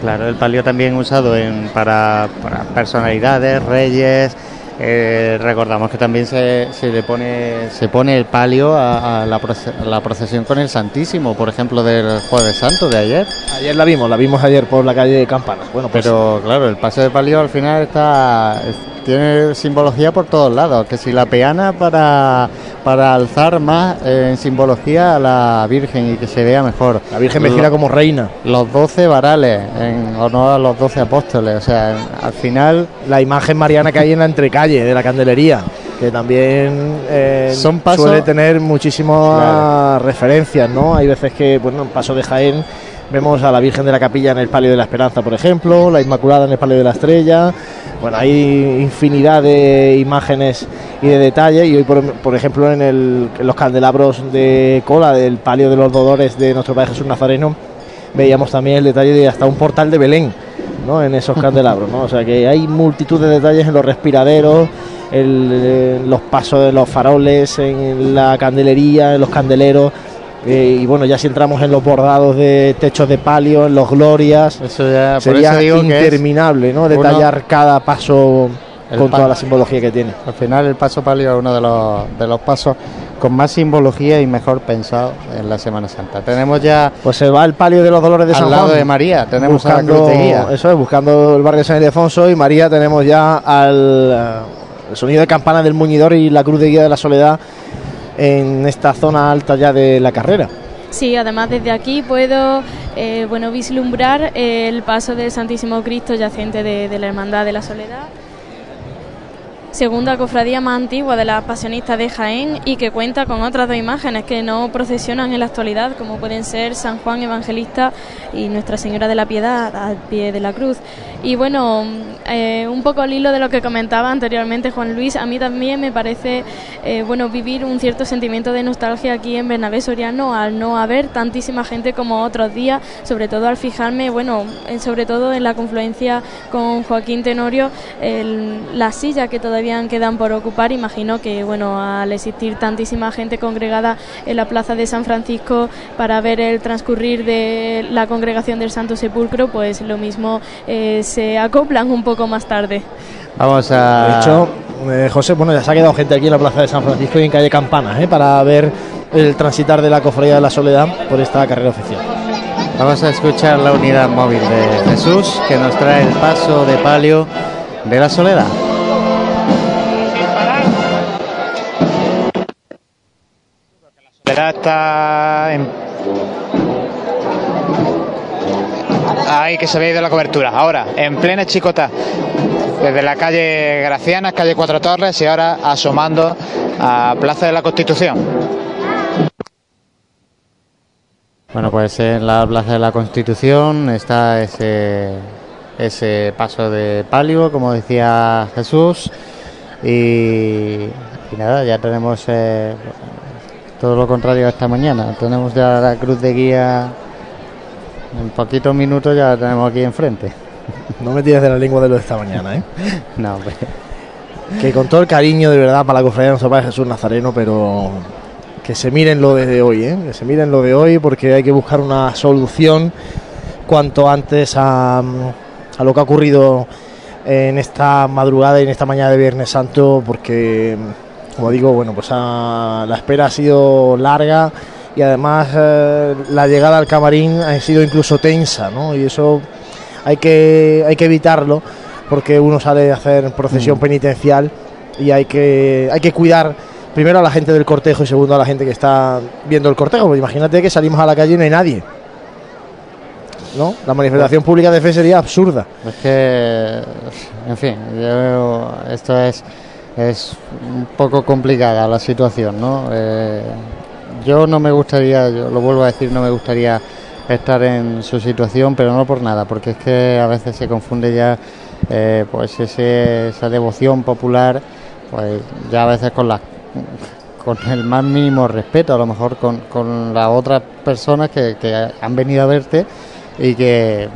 Claro, el palio también usado en, para, para personalidades, reyes. Eh, recordamos que también se, se le pone se pone el palio a, a la, proce- a la procesión con el Santísimo, por ejemplo, del Jueves Santo de ayer. Ayer la vimos, la vimos ayer por la calle de Campanas. Bueno, pues Pero claro, el paso de palio al final está es- tiene simbología por todos lados. Que si la peana para, para alzar más eh, en simbología a la Virgen y que se vea mejor. la Virgen vestida como reina. Los doce varales en honor a los doce apóstoles. O sea, al final la imagen mariana que hay en la entrecalle de la candelería, que también eh, Son pasos- suele tener muchísimas referencias, ¿no? Hay veces que, bueno, en Paso de Jaén vemos a la Virgen de la Capilla en el Palio de la Esperanza, por ejemplo, la Inmaculada en el Palio de la Estrella. Bueno, hay infinidad de imágenes y de detalles. Y hoy, por, ejemplo, en, el- en los candelabros de cola del Palio de los Dolores de nuestro Padre Jesús Nazareno, veíamos también el detalle de hasta un portal de Belén. ¿no? en esos candelabros, ¿no? O sea que hay multitud de detalles en los respiraderos, eh, los pasos de los faroles, en la candelería, en los candeleros. Eh, y bueno, ya si entramos en los bordados de techos de palio, en los glorias, eso ya por sería eso digo que es interminable, ¿no? uno- Detallar cada paso con toda la simbología que tiene. al final el paso palio es uno de los, de los pasos con más simbología y mejor pensado en la Semana Santa. Tenemos ya Pues se va el palio de los dolores de al San lado Juan. de María, tenemos a la buscando, de guía. Eso es, buscando el barrio de San Ildefonso y María tenemos ya al eh, el sonido de campana del muñidor y la cruz de guía de la soledad en esta zona alta ya de la carrera. Sí, además desde aquí puedo eh, bueno, vislumbrar el paso del Santísimo Cristo yacente de, de la Hermandad de la Soledad. Segunda cofradía más antigua de las pasionistas de Jaén y que cuenta con otras dos imágenes que no procesionan en la actualidad, como pueden ser San Juan Evangelista y Nuestra Señora de la Piedad al pie de la cruz. Y bueno, eh, un poco al hilo de lo que comentaba anteriormente Juan Luis, a mí también me parece eh, bueno vivir un cierto sentimiento de nostalgia aquí en Bernabé Soriano al no haber tantísima gente como otros días, sobre todo al fijarme, bueno, sobre todo en la confluencia con Joaquín Tenorio, la silla que todavía quedan por ocupar, imagino que bueno, al existir tantísima gente congregada en la plaza de San Francisco para ver el transcurrir de la congregación del Santo Sepulcro, pues lo mismo eh, se acoplan un poco más tarde. Vamos a. De hecho, eh, José, bueno, ya se ha quedado gente aquí en la plaza de San Francisco y en calle Campana, ¿eh? para ver el transitar de la Cofradía de la Soledad por esta carrera oficial. Vamos a escuchar la unidad móvil de Jesús que nos trae el paso de palio de la Soledad. Está en... Ahí que se ve de la cobertura. Ahora, en plena chicota, desde la calle Graciana, calle Cuatro Torres y ahora asomando a Plaza de la Constitución. Bueno, pues en la Plaza de la Constitución está ese, ese paso de palio, como decía Jesús, y, nada, ya tenemos eh, todo lo contrario a esta mañana. Tenemos ya la cruz de guía, en poquitos minutos ya la tenemos aquí enfrente. (laughs) No me tires de la lengua de lo de esta mañana, ¿eh? (laughs) no, hombre. Que con todo el cariño de verdad para la cofradía de nuestro Padre Jesús Nazareno, pero que se miren lo de hoy, ¿eh? que se miren lo de hoy porque hay que buscar una solución cuanto antes a, a lo que ha ocurrido en esta madrugada y en esta mañana de Viernes Santo porque como digo bueno pues la espera ha sido larga y además eh, la llegada al camarín ha sido incluso tensa ¿no? y eso hay que hay que evitarlo porque uno sale a hacer procesión mm. penitencial y hay que hay que cuidar primero a la gente del cortejo y segundo a la gente que está viendo el cortejo. Pues imagínate que salimos a la calle y no hay nadie. ¿No? La manifestación pública de fe sería absurda. Es que, en fin, esto es, es un poco complicada la situación, ¿no? Eh, yo no me gustaría, yo lo vuelvo a decir, no me gustaría estar en su situación, pero no por nada, porque es que a veces se confunde ya eh, pues esa devoción popular, pues ya a veces con las con el más mínimo respeto, a lo mejor con, con las otras personas que, han venido a verte y que,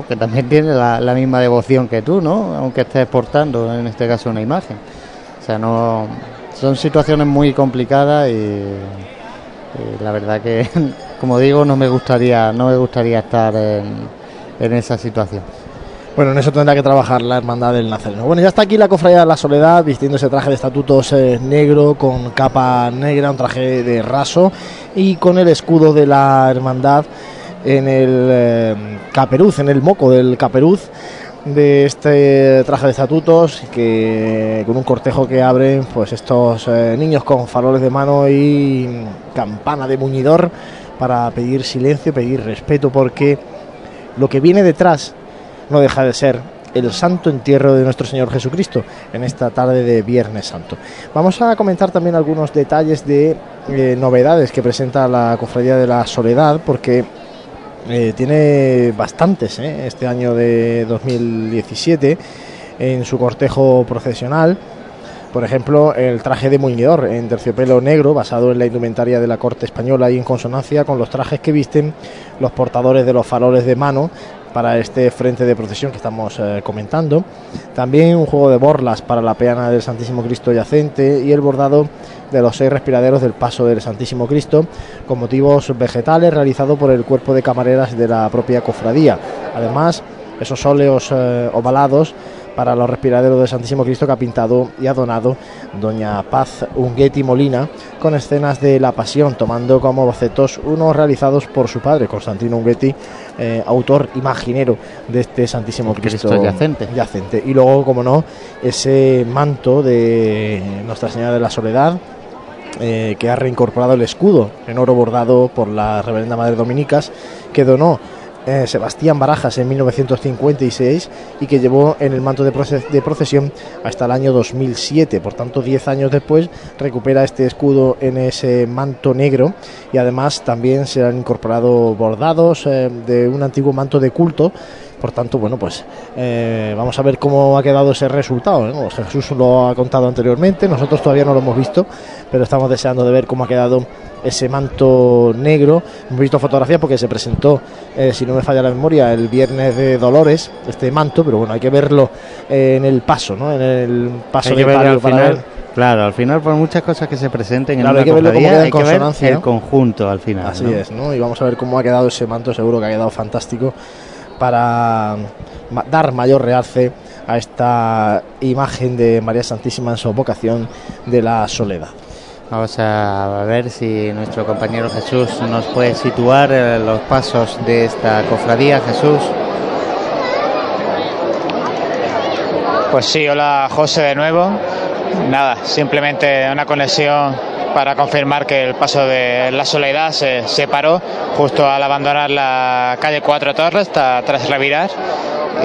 que también tienen la, misma devoción que tú, ¿no? Aunque estés portando, en este caso, una imagen. O sea, no son situaciones muy complicadas y, la verdad que, (laughs) como digo, no me gustaría, no me gustaría estar en, en esa situación. Bueno, en eso tendrá que trabajar la Hermandad del Nazareno. Bueno, ya está aquí la Cofradía de la Soledad, vistiendo ese traje de estatutos eh, negro, con capa negra, un traje de raso, y con el escudo de la Hermandad en el eh, caperuz, en el moco del caperuz de este traje de estatutos, que con un cortejo que abren pues estos eh, niños con faroles de mano y campana de muñidor para pedir silencio, pedir respeto, porque lo que viene detrás no deja de ser el santo entierro de nuestro Señor Jesucristo en esta tarde de Viernes Santo. Vamos a comentar también algunos detalles de eh, novedades que presenta la Cofradía de la Soledad, porque eh, tiene bastantes eh, este año de 2017 en su cortejo procesional. Por ejemplo, el traje de muñidor en terciopelo negro, basado en la indumentaria de la corte española y en consonancia con los trajes que visten los portadores de los faroles de mano para este frente de procesión que estamos eh, comentando. También un juego de borlas para la peana del Santísimo Cristo yacente y el bordado de los seis respiraderos del paso del Santísimo Cristo con motivos vegetales realizado por el cuerpo de camareras de la propia cofradía. Además, esos óleos eh, ovalados para los respiraderos del Santísimo Cristo que ha pintado y ha donado doña Paz Unguetti Molina con escenas de la Pasión, tomando como bocetos unos realizados por su padre, Constantino Unguetti, eh, autor imaginero de este Santísimo Cristo, yacente. yacente. Y luego, como no, ese manto de Nuestra Señora de la Soledad, eh, que ha reincorporado el escudo en oro bordado por la Reverenda Madre Dominicas, que donó eh, Sebastián Barajas en 1956 y que llevó en el manto de, proce- de procesión hasta el año 2007. Por tanto, 10 años después recupera este escudo en ese manto negro y además también se han incorporado bordados eh, de un antiguo manto de culto. Por tanto, bueno, pues eh, vamos a ver cómo ha quedado ese resultado. ¿no? Jesús lo ha contado anteriormente, nosotros todavía no lo hemos visto, pero estamos deseando de ver cómo ha quedado ese manto negro. Hemos visto fotografías porque se presentó, eh, si no me falla la memoria, el viernes de Dolores, este manto, pero bueno, hay que verlo eh, en el paso, ¿no? En el paso Hay de que al para final, ver. claro, al final por muchas cosas que se presenten en Claro, una hay que verlo cofradía, hay que ver el ¿no? conjunto al final. Así ¿no? es, ¿no? Y vamos a ver cómo ha quedado ese manto, seguro que ha quedado fantástico para dar mayor realce a esta imagen de María Santísima en su vocación de la soledad. Vamos a ver si nuestro compañero Jesús nos puede situar los pasos de esta cofradía. Jesús. Pues sí, hola José de nuevo. Nada, simplemente una conexión para confirmar que el paso de la Soledad se separó justo al abandonar la calle Cuatro Torres tras revirar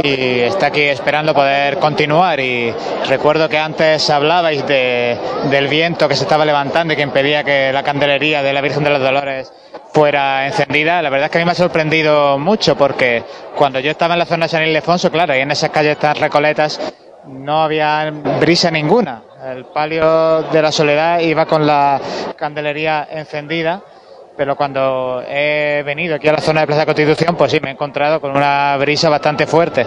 y está aquí esperando poder continuar y recuerdo que antes hablabais de, del viento que se estaba levantando y que impedía que la candelería de la Virgen de los Dolores fuera encendida. La verdad es que a mí me ha sorprendido mucho porque cuando yo estaba en la zona de San Ildefonso, claro, y en esas calles tan recoletas no había brisa ninguna. El palio de la soledad iba con la candelería encendida, pero cuando he venido aquí a la zona de Plaza Constitución, pues sí, me he encontrado con una brisa bastante fuerte.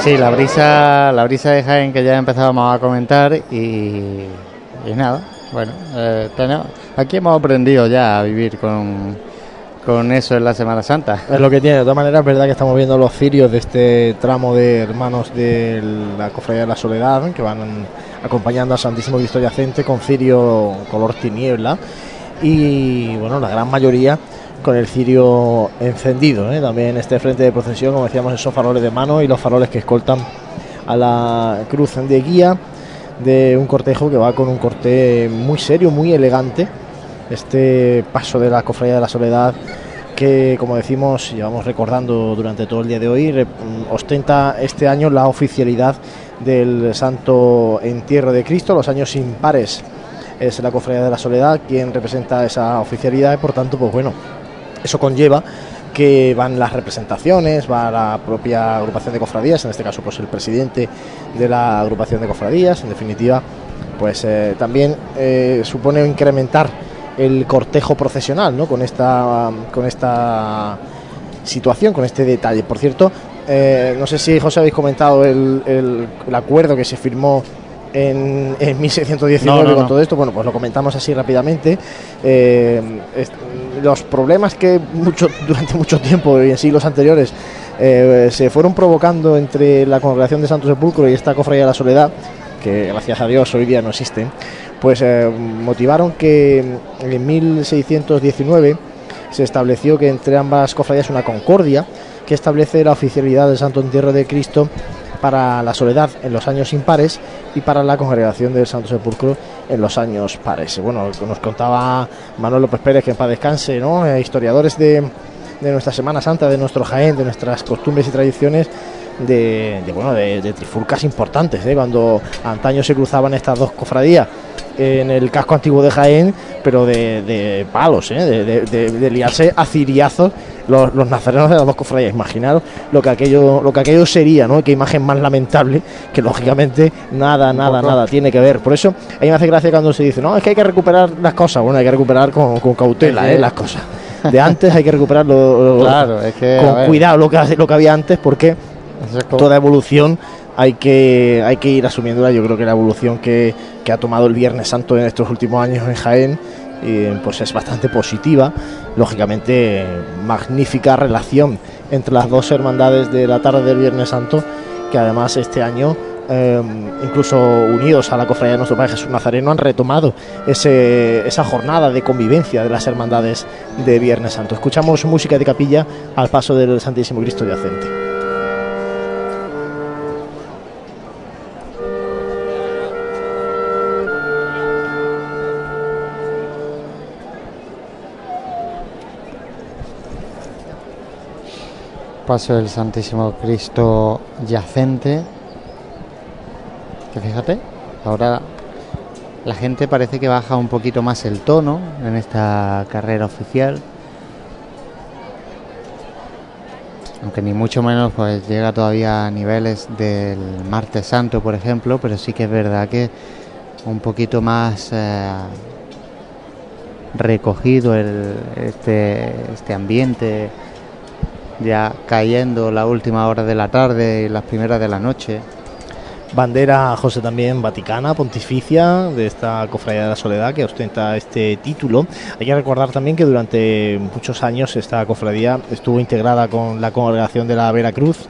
Sí, la brisa, la brisa de Jaén que ya empezábamos a comentar y, y nada, bueno, eh, tenemos- aquí hemos aprendido ya a vivir con, con eso en la Semana Santa. Es lo que tiene, de todas maneras es verdad que estamos viendo los cirios de este tramo de hermanos de la Cofradía de la Soledad, que van acompañando al Santísimo Cristo Yacente con cirio color tiniebla y bueno, la gran mayoría con el cirio encendido. ¿eh? También este frente de procesión, como decíamos, esos faroles de mano y los faroles que escoltan a la cruz de guía de un cortejo que va con un corte muy serio, muy elegante. Este paso de la Cofradía de la Soledad que, como decimos, llevamos recordando durante todo el día de hoy, mm, ostenta este año la oficialidad del Santo Entierro de Cristo, los años impares. Es la Cofradía de la Soledad quien representa esa oficialidad y por tanto, pues bueno, eso conlleva que van las representaciones, va la propia agrupación de cofradías, en este caso pues el presidente de la agrupación de cofradías, en definitiva, pues eh, también eh, supone incrementar el cortejo procesional, ¿no? Con esta con esta situación, con este detalle. Por cierto, eh, no sé si José habéis comentado el, el- el acuerdo que se firmó en, en 1619 (laughs) No, no, con no. todo esto, bueno, pues lo comentamos así rápidamente. Eh, es- los problemas que mucho, (laughs) durante mucho tiempo y en siglos anteriores eh, se fueron provocando entre la congregación de Santo Sepulcro y esta cofradía de la Soledad, que gracias a Dios hoy día no existen, pues eh, motivaron que en 1619 se estableció que entre ambas cofradías una concordia que establece la oficialidad del Santo Entierro de Cristo para la Soledad en los años impares y para la congregación del Santo Sepulcro en los años pares. Bueno, nos contaba Manuel López Pérez que en paz descanse, ¿no? Eh, historiadores de, de nuestra Semana Santa, de nuestro Jaén, de nuestras costumbres y tradiciones, de, bueno, de, de trifulcas importantes, ¿eh? cuando antaño se cruzaban estas dos cofradías en el casco antiguo de Jaén, pero de, de palos, ¿eh? de, de- de- de liarse a ciriazos los, los nazarenos de las dos cofradías. Imaginaros lo que aquello, lo que aquello sería, ¿no? Qué imagen más lamentable, que lógicamente nada, nada, nada tiene que ver. Por eso a mí me hace gracia cuando se dice, no, es que hay que recuperar las cosas. Bueno, hay que recuperar con, con cautela, ¿eh? Las cosas. De antes hay que recuperarlo (laughs) Claro, es que, con cuidado lo que, lo que había antes, porque toda evolución hay que, hay que ir asumiéndola. Yo creo que la evolución que, que ha tomado el Viernes Santo en estos últimos años en Jaén pues es bastante positiva. Lógicamente, magnífica relación entre las dos hermandades de la tarde del Viernes Santo, que además este año, eh, incluso unidos a la cofradía de nuestro Padre Jesús Nazareno, han retomado ese, esa jornada de convivencia de las hermandades de Viernes Santo. Escuchamos música de capilla al paso del Santísimo Cristo Yacente. Paso del Santísimo Cristo yacente. Que fíjate, ahora la gente parece que baja un poquito más el tono en esta carrera oficial. Aunque ni mucho menos pues llega todavía a niveles del martes santo, por ejemplo, pero sí que es verdad que un poquito más eh, recogido el, este, este ambiente, ya cayendo la última hora de la tarde y las primeras de la noche. Bandera, José, también vaticana, pontificia, de esta Cofradía de la Soledad que ostenta este título. Hay que recordar también que durante muchos años esta cofradía estuvo integrada con la congregación de la Veracruz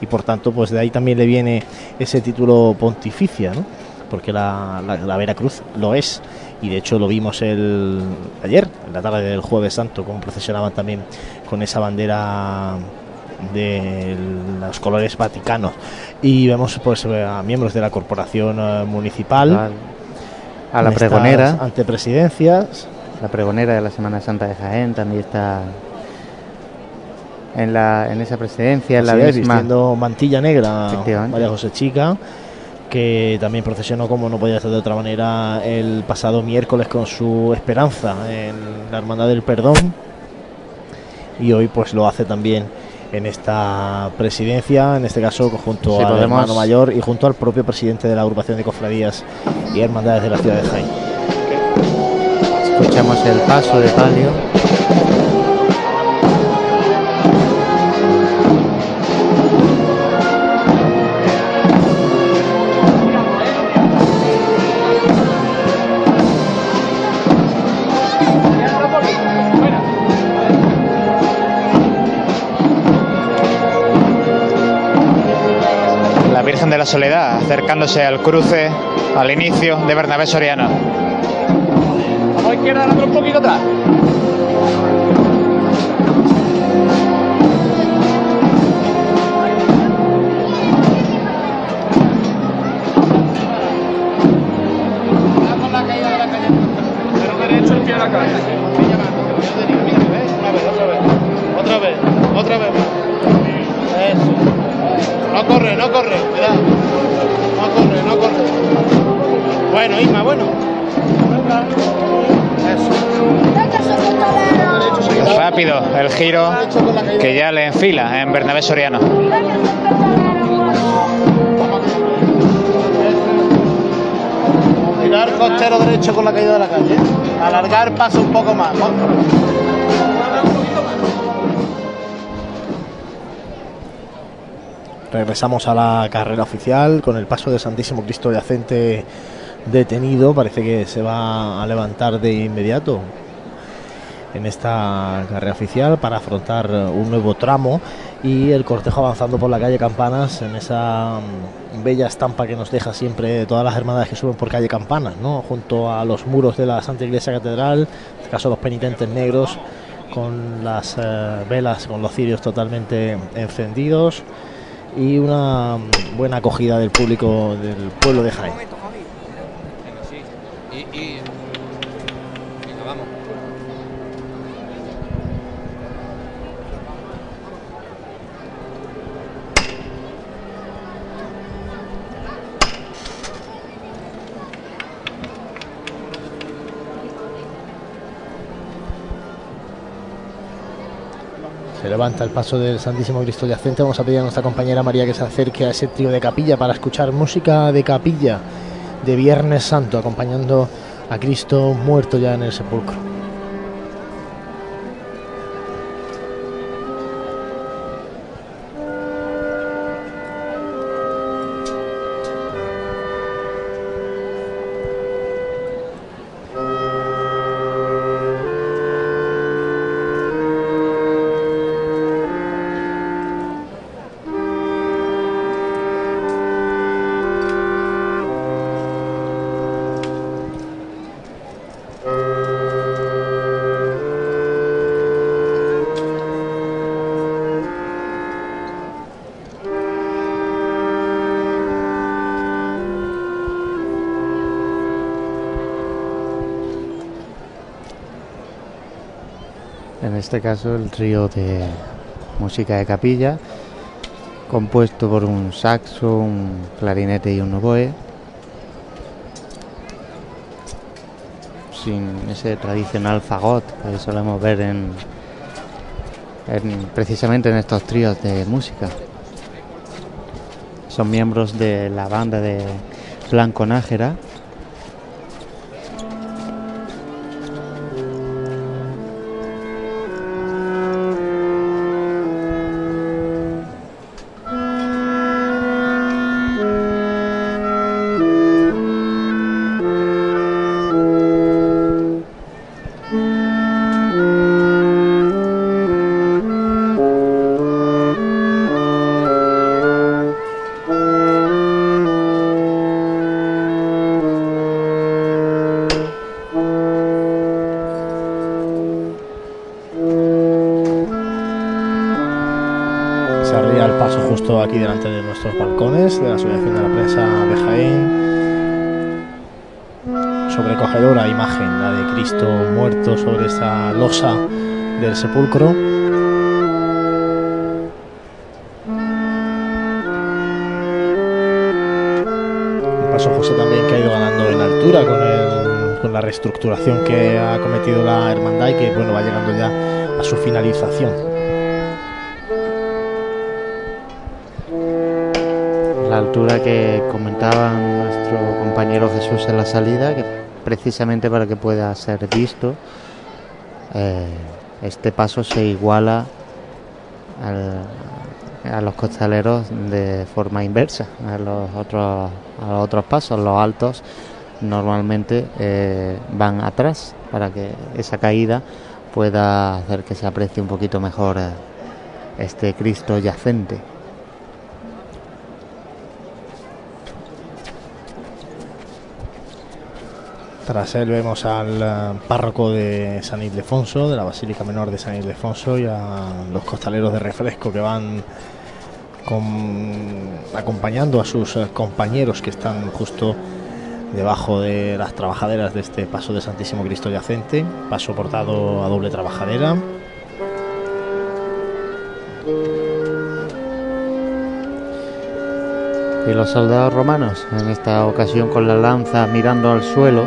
y por tanto, pues de ahí también le viene ese título pontificia, ¿no? porque la, la, la Veracruz lo es y de hecho lo vimos el ayer, en la tarde del Jueves Santo, como procesionaban también con esa bandera de los colores vaticanos y vemos pues a miembros de la corporación eh, municipal A la pregonera. antepresidencias La pregonera de la Semana Santa de Jaén también está en, la, en esa presidencia, en la es, misma. mantilla negra. María José Chica que también procesionó como no podía ser de otra manera el pasado miércoles con su esperanza en la Hermandad del Perdón y hoy pues lo hace también en esta presidencia, en este caso junto Sí, al podemos- hermano mayor y junto al propio presidente de la agrupación de cofradías y hermandades de la ciudad de Jaén. Escuchamos el paso de palio. La Soledad acercándose al cruce, al inicio de Bernabé Soriano. Vamos a izquierda, la otra un poquito atrás. Vamos la caída de la calle. Pero derecho el pie a la calle. Una vez, otra vez. Otra vez, otra vez más. Eso. No corre, no corre, cuidado. No corre, no corre. Bueno, Isma, bueno. Rápido el giro que ya le enfila en Bernabé Soriano. Tirar costero derecho con la caída de la calle. Alargar paso un poco más. ¿no? Regresamos a la carrera oficial con el paso del Santísimo Cristo Yacente detenido. Parece que se va a levantar de inmediato en esta carrera oficial para afrontar un nuevo tramo y el cortejo avanzando por la calle Campanas en esa mm, bella estampa que nos deja siempre todas las hermandades que suben por calle Campanas, ¿no? junto a los muros de la Santa Iglesia Catedral, en este caso los penitentes negros con las eh, velas, con los cirios totalmente encendidos y una buena acogida del público del pueblo de Jaén. Levanta el paso del Santísimo Cristo Yacente. Vamos a pedir a nuestra compañera María que se acerque a ese trío de capilla para escuchar música de capilla de Viernes Santo, acompañando a Cristo muerto ya en el sepulcro. Este caso el trío de música de capilla, compuesto por un saxo, un clarinete y un oboe. Sin ese tradicional fagot que solemos ver en, en- precisamente en estos tríos de música. Son miembros de la banda de Blanco Nájera. Del sepulcro. Un paso José también que ha ido ganando en altura con, el- con la reestructuración que ha cometido la hermandad y que bueno va llegando ya a su finalización. la altura que comentaba nuestro compañero Jesús en la salida, que precisamente para que pueda ser visto, eh, este paso se iguala al- a los costaleros de forma inversa, a los otros, a los otros pasos, los altos normalmente eh, van atrás para que esa caída pueda hacer que se aprecie un poquito mejor eh, este Cristo yacente. Tras él vemos al eh, párroco de San Ildefonso, de la Basílica Menor de San Ildefonso, y a los costaleros de refresco que van acompañando a sus eh, compañeros que están justo debajo de las trabajaderas de este paso de Santísimo Cristo Yacente, paso portado a doble trabajadera. Y los soldados romanos, en esta ocasión con la lanza mirando al suelo,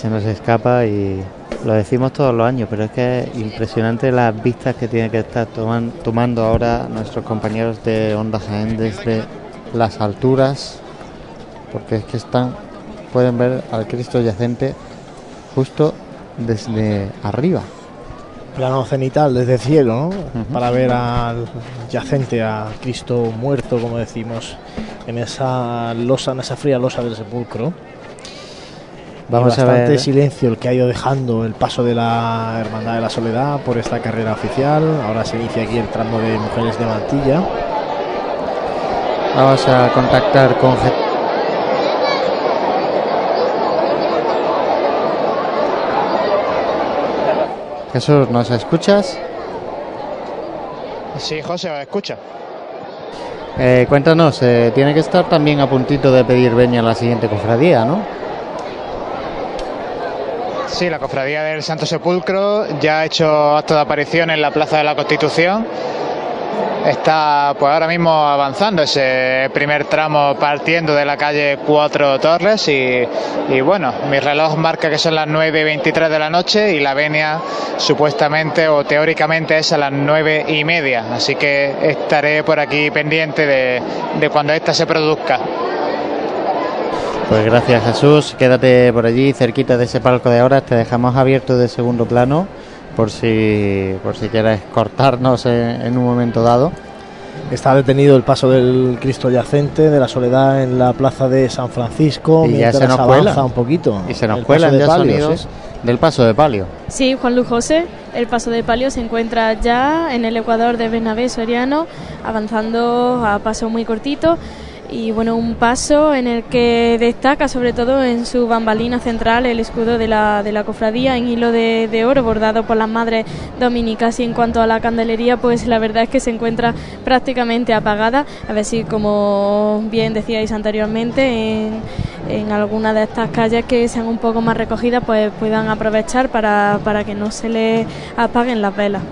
se nos escapa y lo decimos todos los años, pero es que es impresionante las vistas que tienen que estar toman- tomando ahora nuestros compañeros de Onda Jaén desde las alturas, porque es que están, pueden ver al Cristo yacente justo desde arriba. Plano cenital desde el cielo, ¿no? Para ver al yacente, a Cristo muerto, como decimos, en esa losa, en esa fría losa del sepulcro. Vamos Y a bastante ver. silencio el que ha ido dejando el paso de la Hermandad de la Soledad por esta carrera oficial. Ahora se inicia aquí el tramo de mujeres de mantilla. Vamos a contactar con Je- Jesús, ¿nos escuchas? Sí, José, ¿me escucha? Eh, cuéntanos, eh, tiene que estar también a puntito de pedir veña a la siguiente cofradía, ¿no? Sí, la cofradía del Santo Sepulcro ya ha hecho acto de aparición en la Plaza de la Constitución. Está pues ahora mismo avanzando ese primer tramo partiendo de la calle Cuatro Torres y, y bueno, mi reloj marca que son las 9 y 23 de la noche y la venia supuestamente o teóricamente es a las 9 y media, así que estaré por aquí pendiente de, de cuando esta se produzca. Pues gracias Jesús, quédate por allí cerquita de ese palco de horas, te dejamos abierto de segundo plano por si por si quieres cortarnos en, en un momento dado Está detenido el paso del Cristo yacente de la Soledad en la plaza de San Francisco. Y ya se nos avanza cuela. un poquito. Y se nos el cuelan de ya palio, sonidos sí. del paso de palio. Sí, Juan Luis José, el paso de palio se encuentra ya en el Ecuador de Bernabé Soriano, avanzando a paso muy cortito. Y bueno, un paso en el que destaca sobre todo en su bambalina central el escudo de la, de la cofradía en hilo de, de oro bordado por las madres dominicas. Y en cuanto a la candelería, pues la verdad es que se encuentra prácticamente apagada. A ver si, como bien decíais anteriormente, en, en alguna de estas calles que sean un poco más recogidas, pues puedan aprovechar para, para que no se les apaguen las velas.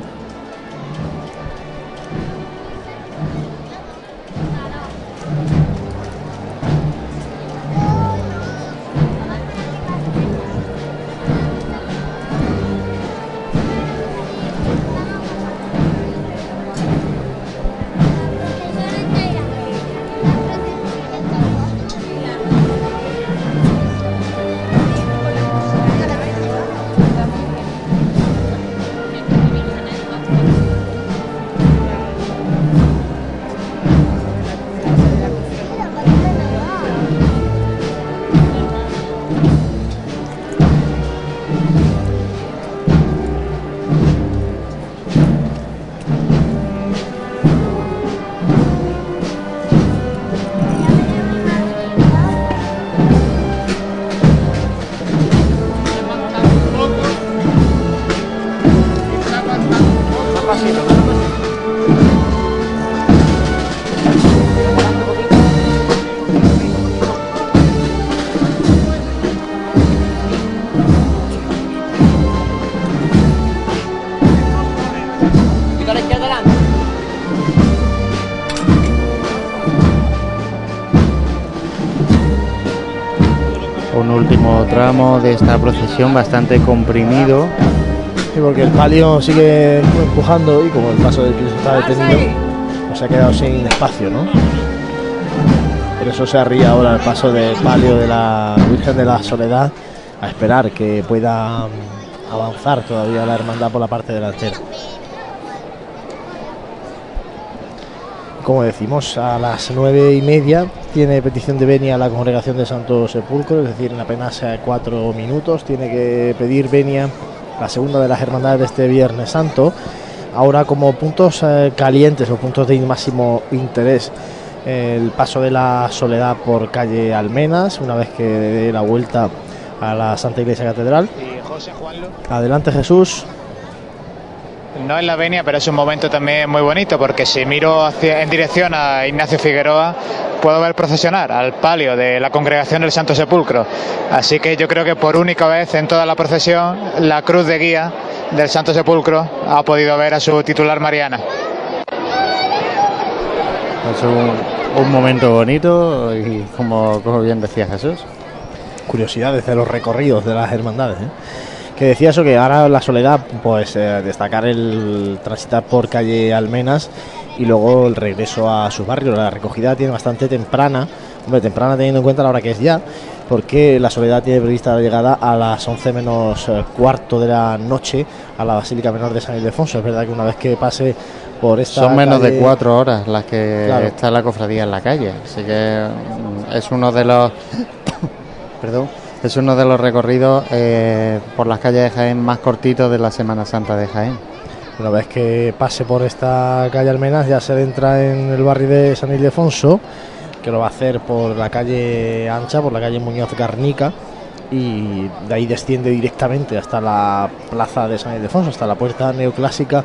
Tramo de esta procesión bastante comprimido. Sí, porque el palio sigue empujando y como el paso del Cristo está detenido, pues se ha quedado sin espacio, ¿no? Por eso se arría ahora el paso del palio de la Virgen de la Soledad a esperar que pueda mm, avanzar todavía la hermandad por la parte delantera. Como decimos, a las nueve y media tiene petición de venia la congregación de Santo Sepulcro, es decir, en apenas eh, cuatro minutos tiene que pedir venia la segunda de las hermandades de este Viernes Santo. Ahora como puntos eh, calientes o puntos de máximo interés, el paso de la Soledad por calle Almenas, una vez que dé la vuelta a la Santa Iglesia Catedral. Y José Juanlo. Adelante Jesús. No es la venia, pero es un momento también muy bonito porque si miro hacia, en dirección a Ignacio Figueroa puedo ver procesionar al palio de la congregación del Santo Sepulcro. Así que yo creo que por única vez en toda la procesión la cruz de guía del Santo Sepulcro ha podido ver a su titular Mariana. Es un, un momento bonito y como, como bien decía Jesús. Curiosidades de los recorridos de las hermandades. ¿eh? Que decía eso, que ahora la soledad, pues eh, destacar el transitar por calle Almenas y luego el regreso a su barrio. La recogida tiene bastante temprana, hombre, temprana teniendo en cuenta la hora que es ya, porque la soledad tiene prevista la llegada a las 11 menos eh, cuarto de la noche a la Basílica Menor de San Ildefonso. Es verdad que una vez que pase por esta. Son menos de cuatro horas las que Claro. está la cofradía en la calle, así que mm, es uno de los perdón es uno de los recorridos eh, por las calles de Jaén más cortitos de la Semana Santa de Jaén. Una vez que pase por esta calle Almenas ya se adentra en el barrio de San Ildefonso, que lo va a hacer por la calle ancha, por la calle Muñoz Garnica, y de ahí desciende directamente hasta la plaza de San Ildefonso, hasta la puerta neoclásica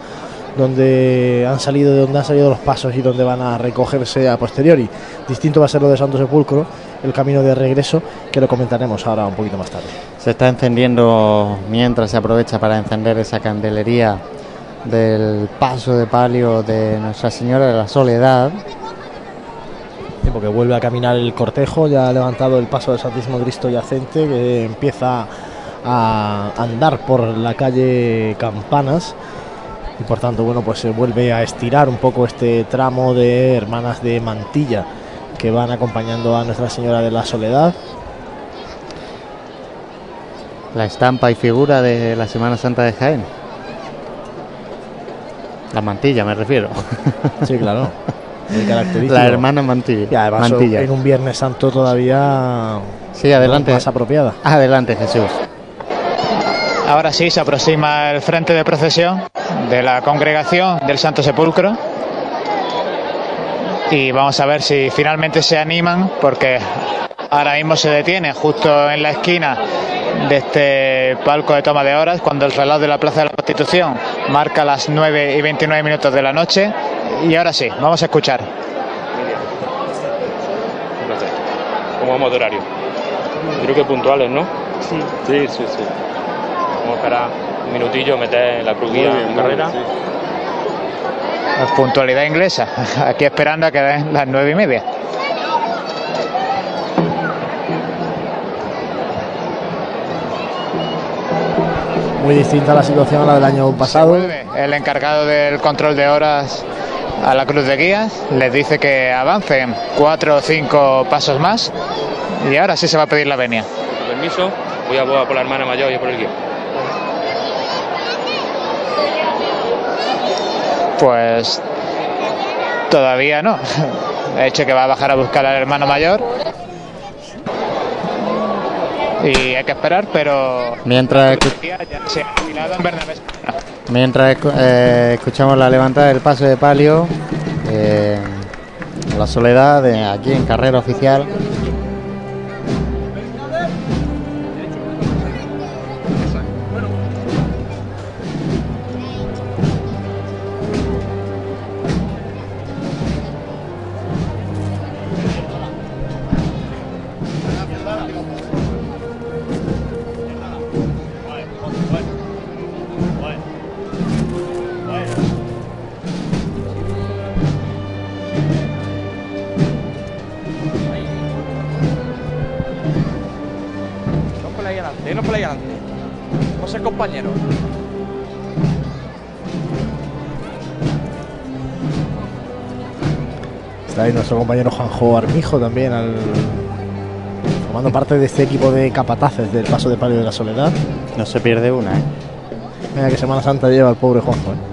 donde han salido de donde han salido los pasos y donde van a recogerse a posteriori. Distinto va a ser lo de Santo Sepulcro, el camino de regreso, que lo comentaremos ahora un poquito más tarde. Se está encendiendo mientras se aprovecha para encender esa candelería del paso de palio de Nuestra Señora de la Soledad. Sí, porque vuelve a caminar el cortejo, ya ha levantado el paso del Santísimo Cristo yacente, que empieza a andar por la calle Campanas. Y por tanto, bueno, pues se vuelve a estirar un poco este tramo de hermanas de mantilla que van acompañando a Nuestra Señora de la Soledad. La estampa y figura de la Semana Santa de Jaén. La mantilla, me refiero. (laughs) Sí, claro. el característico. La hermana Mantilla. Y además Mantilla. en un Viernes Santo todavía Sí, adelante. más apropiada. Adelante, Jesús. Ahora sí se aproxima el frente de procesión de la congregación del Santo Sepulcro. Y vamos a ver si finalmente se animan, porque ahora mismo se detiene justo en la esquina de este palco de toma de horas, cuando el reloj de la Plaza de la Constitución marca las 9 y 29 minutos de la noche. Y ahora sí, vamos a escuchar. ¿Cómo vamos de horario? Creo que puntuales, ¿no? Sí. Sí, sí, sí. Vamos a esperar un minutillo, meter la cruz guía en carrera. Puntualidad inglesa, aquí esperando a que den las 9 y media. Muy distinta la situación a la del año pasado. El encargado del control de horas a la cruz de guías les dice que avancen cuatro o cinco pasos más y ahora sí se va a pedir la venia. Permiso, voy a, voy a por la hermana mayor y a por el guía. Pues todavía no. He hecho que va a bajar a buscar al hermano mayor. Y hay que esperar, pero Mientras, se ha en Bernabé. mientras eh, escuchamos la levantada del paso de palio, eh, la soledad de aquí en carrera oficial. Nuestro compañero Juanjo Armijo también, al- formando parte de este equipo de capataces del Paso de Palio de la Soledad. No se pierde una, ¿eh? Mira que Semana Santa lleva el pobre Juanjo. ¿eh?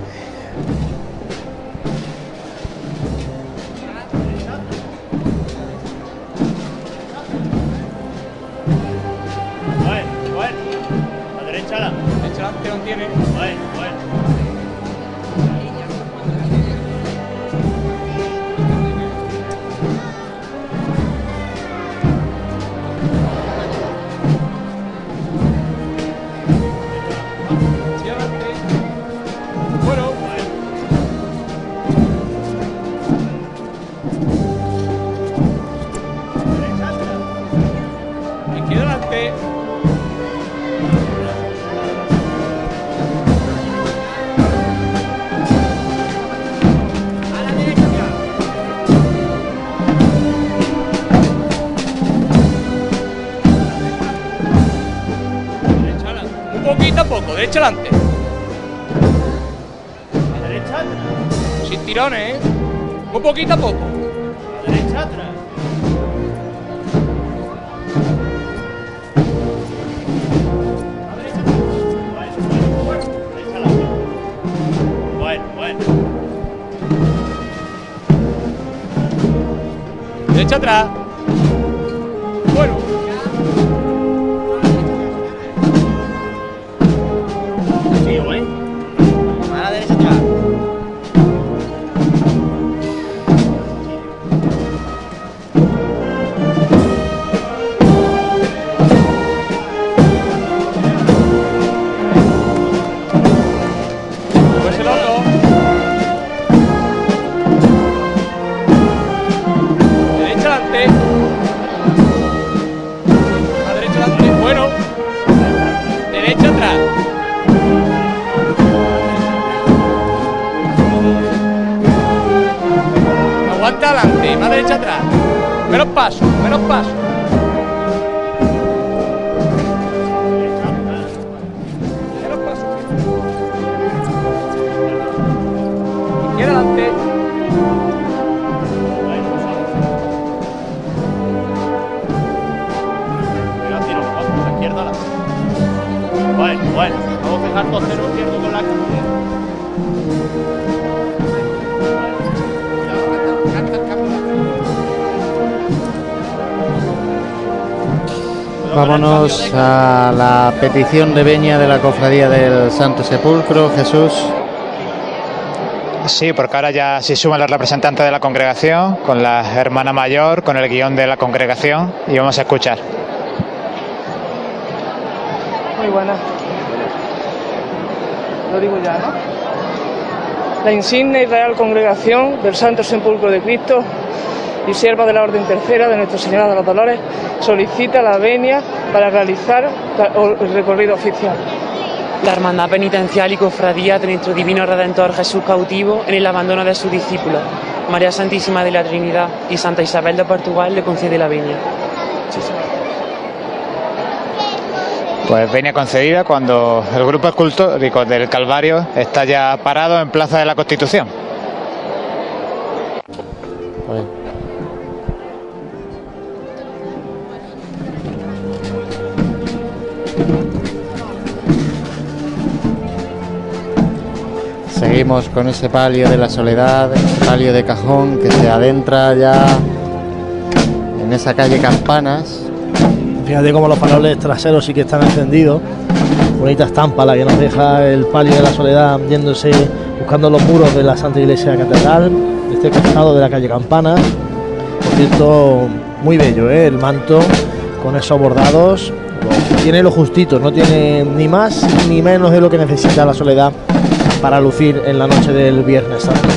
Derecha petición de veña de la cofradía del Santo Sepulcro, Jesús. Sí, porque ahora ya se suman los representantes de la congregación con la hermana mayor, con el guion de la congregación y vamos a escuchar. Muy buena. Lo digo ya, ¿no? La insigne y real congregación del Santo Sepulcro de Cristo y sierva de la Orden Tercera de Nuestra Señora de los Dolores solicita la venia para realizar el recorrido oficial. La hermandad penitencial y cofradía de nuestro divino Redentor Jesús cautivo en el abandono de sus discípulos. María Santísima de la Trinidad y Santa Isabel de Portugal le concede la venia. Pues venia concedida cuando el grupo escultórico del Calvario está ya parado en Plaza de la Constitución. Seguimos con ese palio de la soledad, palio de cajón que se adentra ya en esa calle Campanas. Fíjate cómo los faroles traseros sí que están encendidos. Bonita estampa la que nos deja el palio de la soledad yéndose buscando los muros de la Santa Iglesia Catedral, de este costado de la calle Campanas. Por cierto, muy bello, ¿eh? el manto con esos bordados. Tiene lo justito, no tiene ni más ni menos de lo que necesita la soledad para lucir en la noche del Viernes Santo.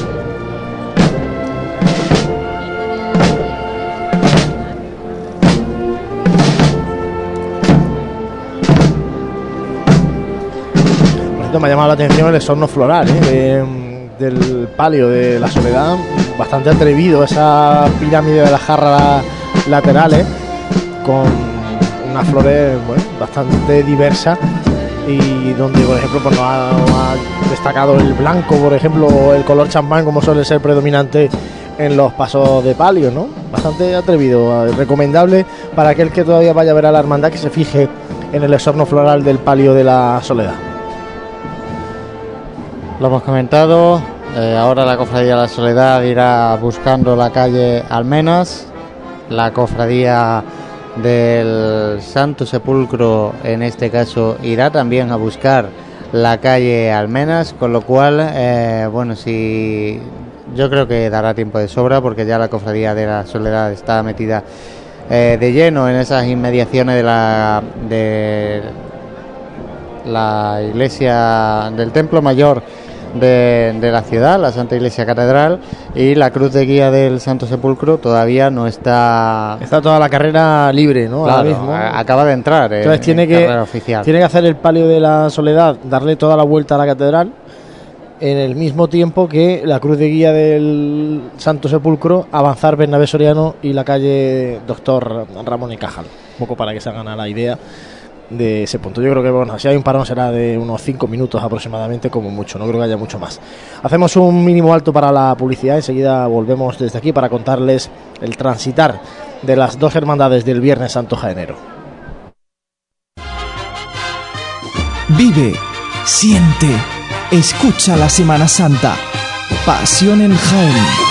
Por cierto, me ha llamado la atención el exorno floral ¿eh? de- del palio de la soledad, bastante atrevido, esa pirámide de las jarras laterales con unas flores bastante diversas y donde por ejemplo pues, no ha, no ha destacado el blanco por ejemplo el color champán como suele ser predominante en los pasos de palio no bastante atrevido eh, recomendable para aquel que todavía vaya a ver a la hermandad que se fije en el exorno floral del palio de la soledad. Lo hemos comentado, eh, ahora la cofradía de la soledad irá buscando la calle Almenas, la cofradía del Santo Sepulcro en este caso irá también a buscar la calle Almenas, con lo cual, eh, bueno, si yo creo que dará tiempo de sobra porque ya la cofradía de la soledad está metida eh, de lleno en esas inmediaciones de la de la iglesia del templo mayor de, de la ciudad, la Santa Iglesia Catedral, y la cruz de guía del Santo Sepulcro todavía no está. Está toda la carrera libre, ¿no? Ahora mismo. acaba de entrar. en- Entonces tiene en que, oficial. tiene que hacer el palio de la soledad, darle toda la vuelta a la catedral, en el mismo tiempo que la cruz de guía del Santo Sepulcro, avanzar Bernabé Soriano y la calle Doctor Ramón y Cajal. Un poco para que se hagan a la idea de ese punto. Yo creo que, bueno, si hay un parón será de unos 5 minutos aproximadamente, como mucho. No creo que haya mucho más. Hacemos un mínimo alto para la publicidad. Enseguida volvemos desde aquí para contarles el transitar de las dos hermandades del Viernes Santo Jaenero. Vive, siente, escucha la Semana Santa. Pasión en Jaén.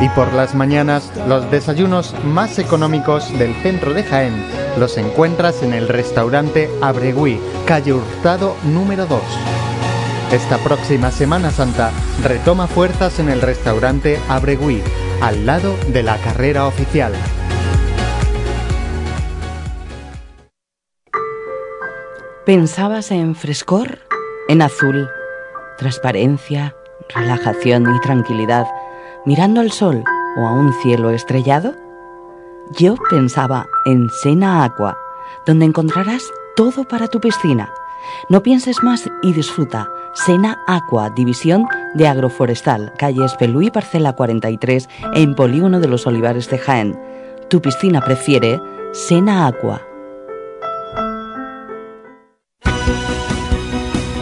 Y por las mañanas, los desayunos más económicos del centro de Jaén los encuentras en el restaurante Abregui, calle Hurtado número 2. Esta próxima Semana Santa retoma fuerzas en el restaurante Abregui, al lado de la carrera oficial. ¿Pensabas en frescor? En azul, transparencia, relajación y tranquilidad, mirando al sol o a un cielo estrellado? Yo pensaba en Sena Aqua, donde encontrarás todo para tu piscina. No pienses más y disfruta. Sena Aqua, división de Agroforestal, calle Espelú parcela 43, en Polígono de los Olivares de Jaén. Tu piscina prefiere Sena Aqua.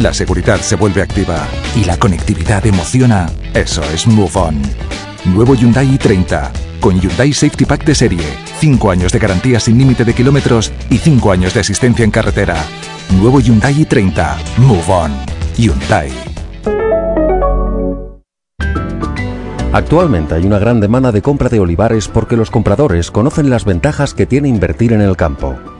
la seguridad se vuelve activa y la conectividad emociona, eso es Move On. Nuevo Hyundai i30 con Hyundai Safety Pack de serie, 5 años de garantía sin límite de kilómetros y 5 años de asistencia en carretera. Nuevo Hyundai i30. Move on. Hyundai. Actualmente hay una gran demanda de compra de olivares porque los compradores conocen las ventajas que tiene invertir en el campo.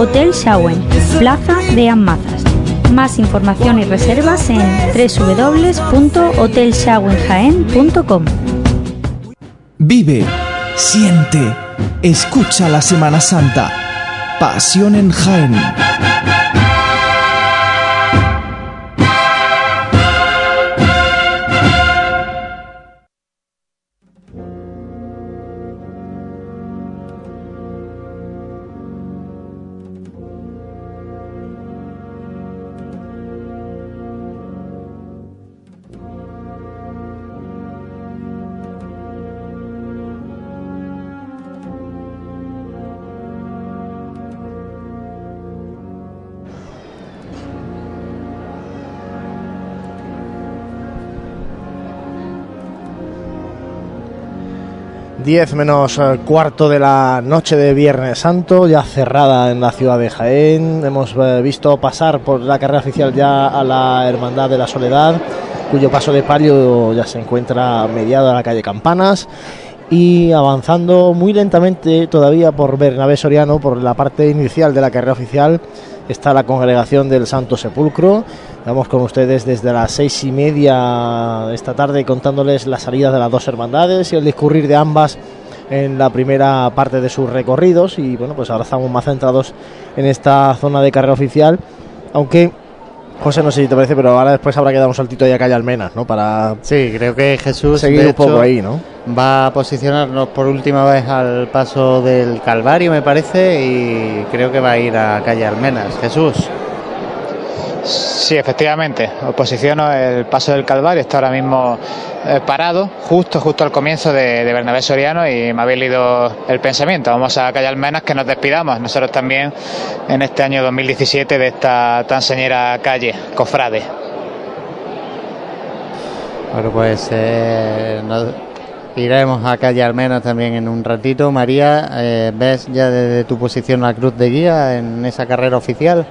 Hotel Shawen, Plaza de Amazas. Más información y reservas en www.hotelshawenjaen.com. Vive, siente, escucha la Semana Santa. Pasión en Jaén. Diez menos eh, cuarto de la noche de Viernes Santo, ya cerrada en la ciudad de Jaén. Hemos eh, visto pasar por la carrera oficial ya a la Hermandad de la Soledad, cuyo paso de palio ya se encuentra mediado a la calle Campanas y avanzando muy lentamente todavía por Bernabé Soriano, por la parte inicial de la carrera oficial, está la congregación del Santo Sepulcro. Vamos con ustedes desde las seis y media de esta tarde contándoles la salida de las dos hermandades y el discurrir de ambas en la primera parte de sus recorridos y bueno pues ahora estamos más centrados en esta zona de carrera oficial aunque José, no sé si te parece, pero ahora después habrá que dar un saltito ya a calle Almenas, ¿no? Para Sí, creo que Jesús seguir un poco hecho, ahí, ¿no? Va a posicionarnos por última vez al paso del Calvario, me parece, y creo que va a ir a calle Almenas. Jesús. Sí, efectivamente. Os posiciono el paso del Calvario. Está ahora mismo eh, parado, justo, justo al comienzo de, Bernabé Soriano y me habéis leído el pensamiento. Vamos a calle Almenas que nos despidamos. Nosotros también en este año 2017 de esta tan señera calle, Cofrade. Bueno, pues eh, iremos a calle Almenas también en un ratito. María, eh, ¿ves ya desde tu posición la cruz de guía en esa carrera oficial?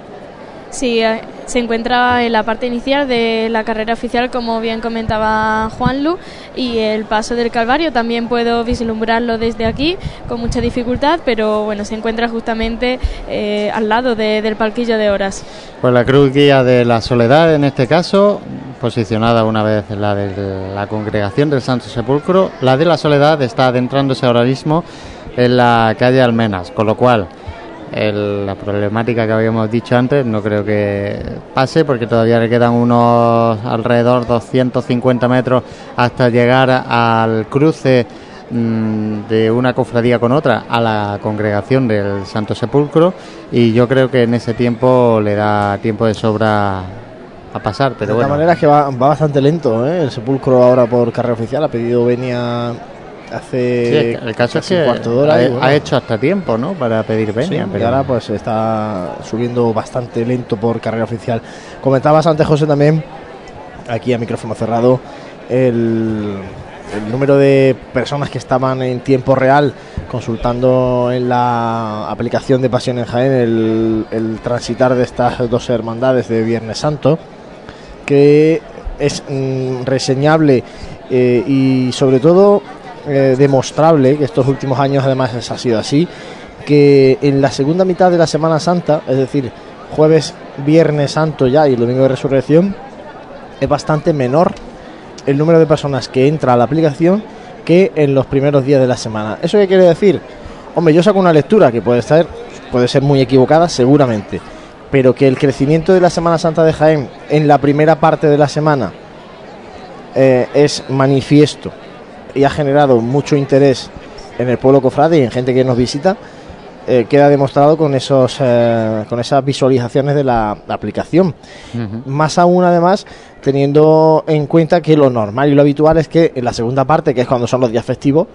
Sí, eh, se encuentra en la parte inicial de la carrera oficial, como bien comentaba Juan Lu, y el paso del Calvario también puedo vislumbrarlo desde aquí con mucha dificultad, pero bueno, se encuentra justamente eh, al lado de, del palquillo de horas. Pues la cruz guía de la soledad, en este caso, posicionada una vez en la de la congregación del Santo Sepulcro, la de la soledad está adentrándose ahora mismo en la calle Almenas, con lo cual el, la problemática que habíamos dicho antes no creo que pase porque todavía le quedan unos alrededor 250 metros hasta llegar al cruce mmm, de una cofradía con otra a la congregación del Santo Sepulcro y yo creo que en ese tiempo le da tiempo de sobra a pasar pero de bueno. manera es que va, va bastante lento ¿eh? el Sepulcro ahora por carrera oficial ha pedido venia hace sí, el caso es que cuarto de hora ha, y, bueno, ha, hecho hasta tiempo no para pedir venia sí, pero y ahora pues está subiendo bastante lento por carrera oficial. Comentabas antes José también aquí a micrófono cerrado el, el número de personas que estaban en tiempo real consultando en la aplicación de Pasión en Jaén el, el transitar de estas dos hermandades de Viernes Santo que es mm, reseñable eh, y sobre todo eh, demostrable que estos últimos años además ha sido así que en la segunda mitad de la Semana Santa es decir jueves viernes santo ya y domingo de resurrección es bastante menor el número de personas que entra a la aplicación que en los primeros días de la semana. Eso qué quiere decir hombre yo saco una lectura que puede estar puede ser muy equivocada seguramente pero que el crecimiento de la Semana Santa de Jaén en la primera parte de la semana eh, es manifiesto y ha generado mucho interés en el pueblo cofrade y en gente que nos visita, eh, queda demostrado con esos eh, con esas visualizaciones de la, la aplicación. Uh -huh. Más aún, además, teniendo en cuenta que lo normal y lo habitual es que en la segunda parte, que es cuando son los días festivos,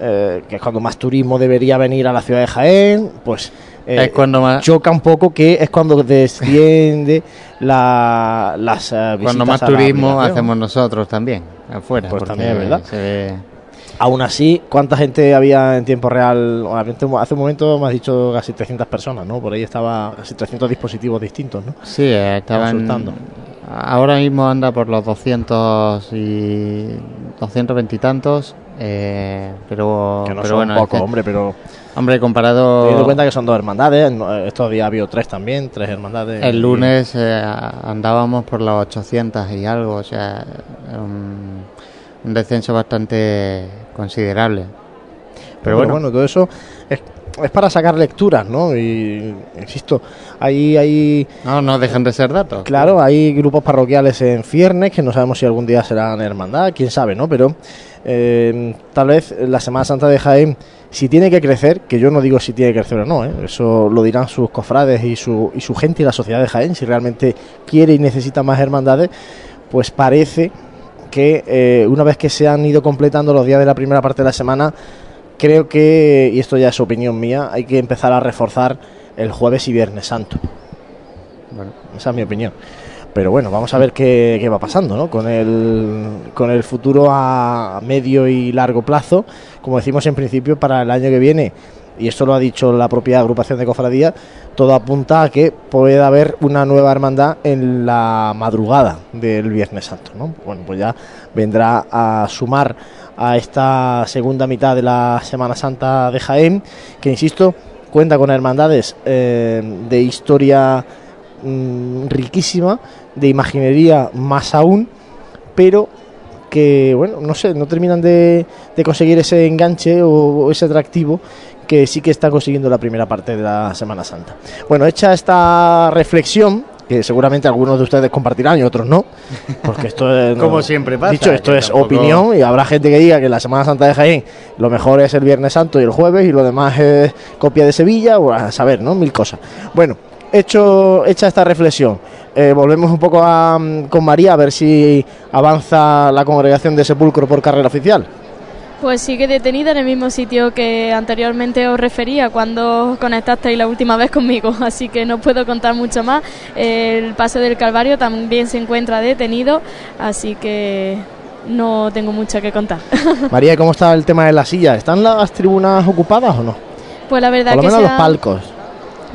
eh, que es cuando más turismo debería venir a la ciudad de Jaén, pues eh, es cuando más... choca un poco que es cuando desciende la, las uh, visitas cuando más turismo hacemos nosotros también afuera pues también es verdad se ve... aún así cuánta gente había en tiempo real hace un momento me has dicho casi 300 personas no por ahí estaba casi 300 dispositivos distintos no sí estaban consultando ahora mismo anda por los 200 y 220 y tantos eh, pero que no pero son bueno, poco este, hombre pero Hombre, comparado. Teniendo en cuenta que son dos hermandades, estos días ha habido tres también, tres hermandades. El lunes eh, andábamos por las 800 y algo, o sea, un, un descenso bastante considerable. Pero, Pero bueno. bueno, todo eso es, es, para sacar lecturas, ¿no? Y insisto, ahí hay. No, no dejan de ser datos. Claro, hay grupos parroquiales en Ciernes que no sabemos si algún día serán hermandad, quién sabe, ¿no? Pero eh, tal vez la Semana Santa de Jaén si tiene que crecer, que yo no digo si tiene que crecer o no, ¿eh? eso lo dirán sus cofrades y su, y su gente y la sociedad de Jaén, si realmente quiere y necesita más hermandades, pues parece que eh, una vez que se han ido completando los días de la primera parte de la semana, creo que, y esto ya es opinión mía, hay que empezar a reforzar el jueves y viernes santo. Bueno, esa es mi opinión. Pero bueno, vamos a ver qué, va pasando ¿no? con, el, con el futuro a medio y largo plazo. Como decimos en principio, para el año que viene, y esto lo ha dicho la propia agrupación de cofradía, todo apunta a que pueda haber una nueva hermandad en la madrugada del Viernes Santo. ¿no? Bueno, pues ya vendrá a sumar a esta segunda mitad de la Semana Santa de Jaén, que insisto, cuenta con hermandades eh, de historia mmm, riquísima, de imaginería más aún, pero que, bueno, no sé, no terminan de, de conseguir ese enganche o, o, ese atractivo que sí que está consiguiendo la primera parte de la Semana Santa. Bueno, hecha esta reflexión, que seguramente algunos de ustedes compartirán y otros no, porque esto es... (laughs) Como no, siempre pasa. Dicho, esto es tampoco... opinión y habrá gente que diga que la Semana Santa de Jaén lo mejor es el Viernes Santo y el jueves y lo demás es copia de Sevilla, o a saber, ¿no? Mil cosas. Bueno, hecho hecha esta reflexión, eh, volvemos un poco a, mm, con María a ver si avanza la congregación de sepulcro por carrera oficial. Pues sigue detenida en el mismo sitio que anteriormente os refería cuando conectasteis la última vez conmigo, (laughs) así que no puedo contar mucho más. El paso del Calvario también se encuentra detenido, así que no tengo mucho que contar. (laughs) María, ¿cómo está el tema de la silla? ¿Están las tribunas ocupadas o no? Pues la verdad Por lo que menos los palcos.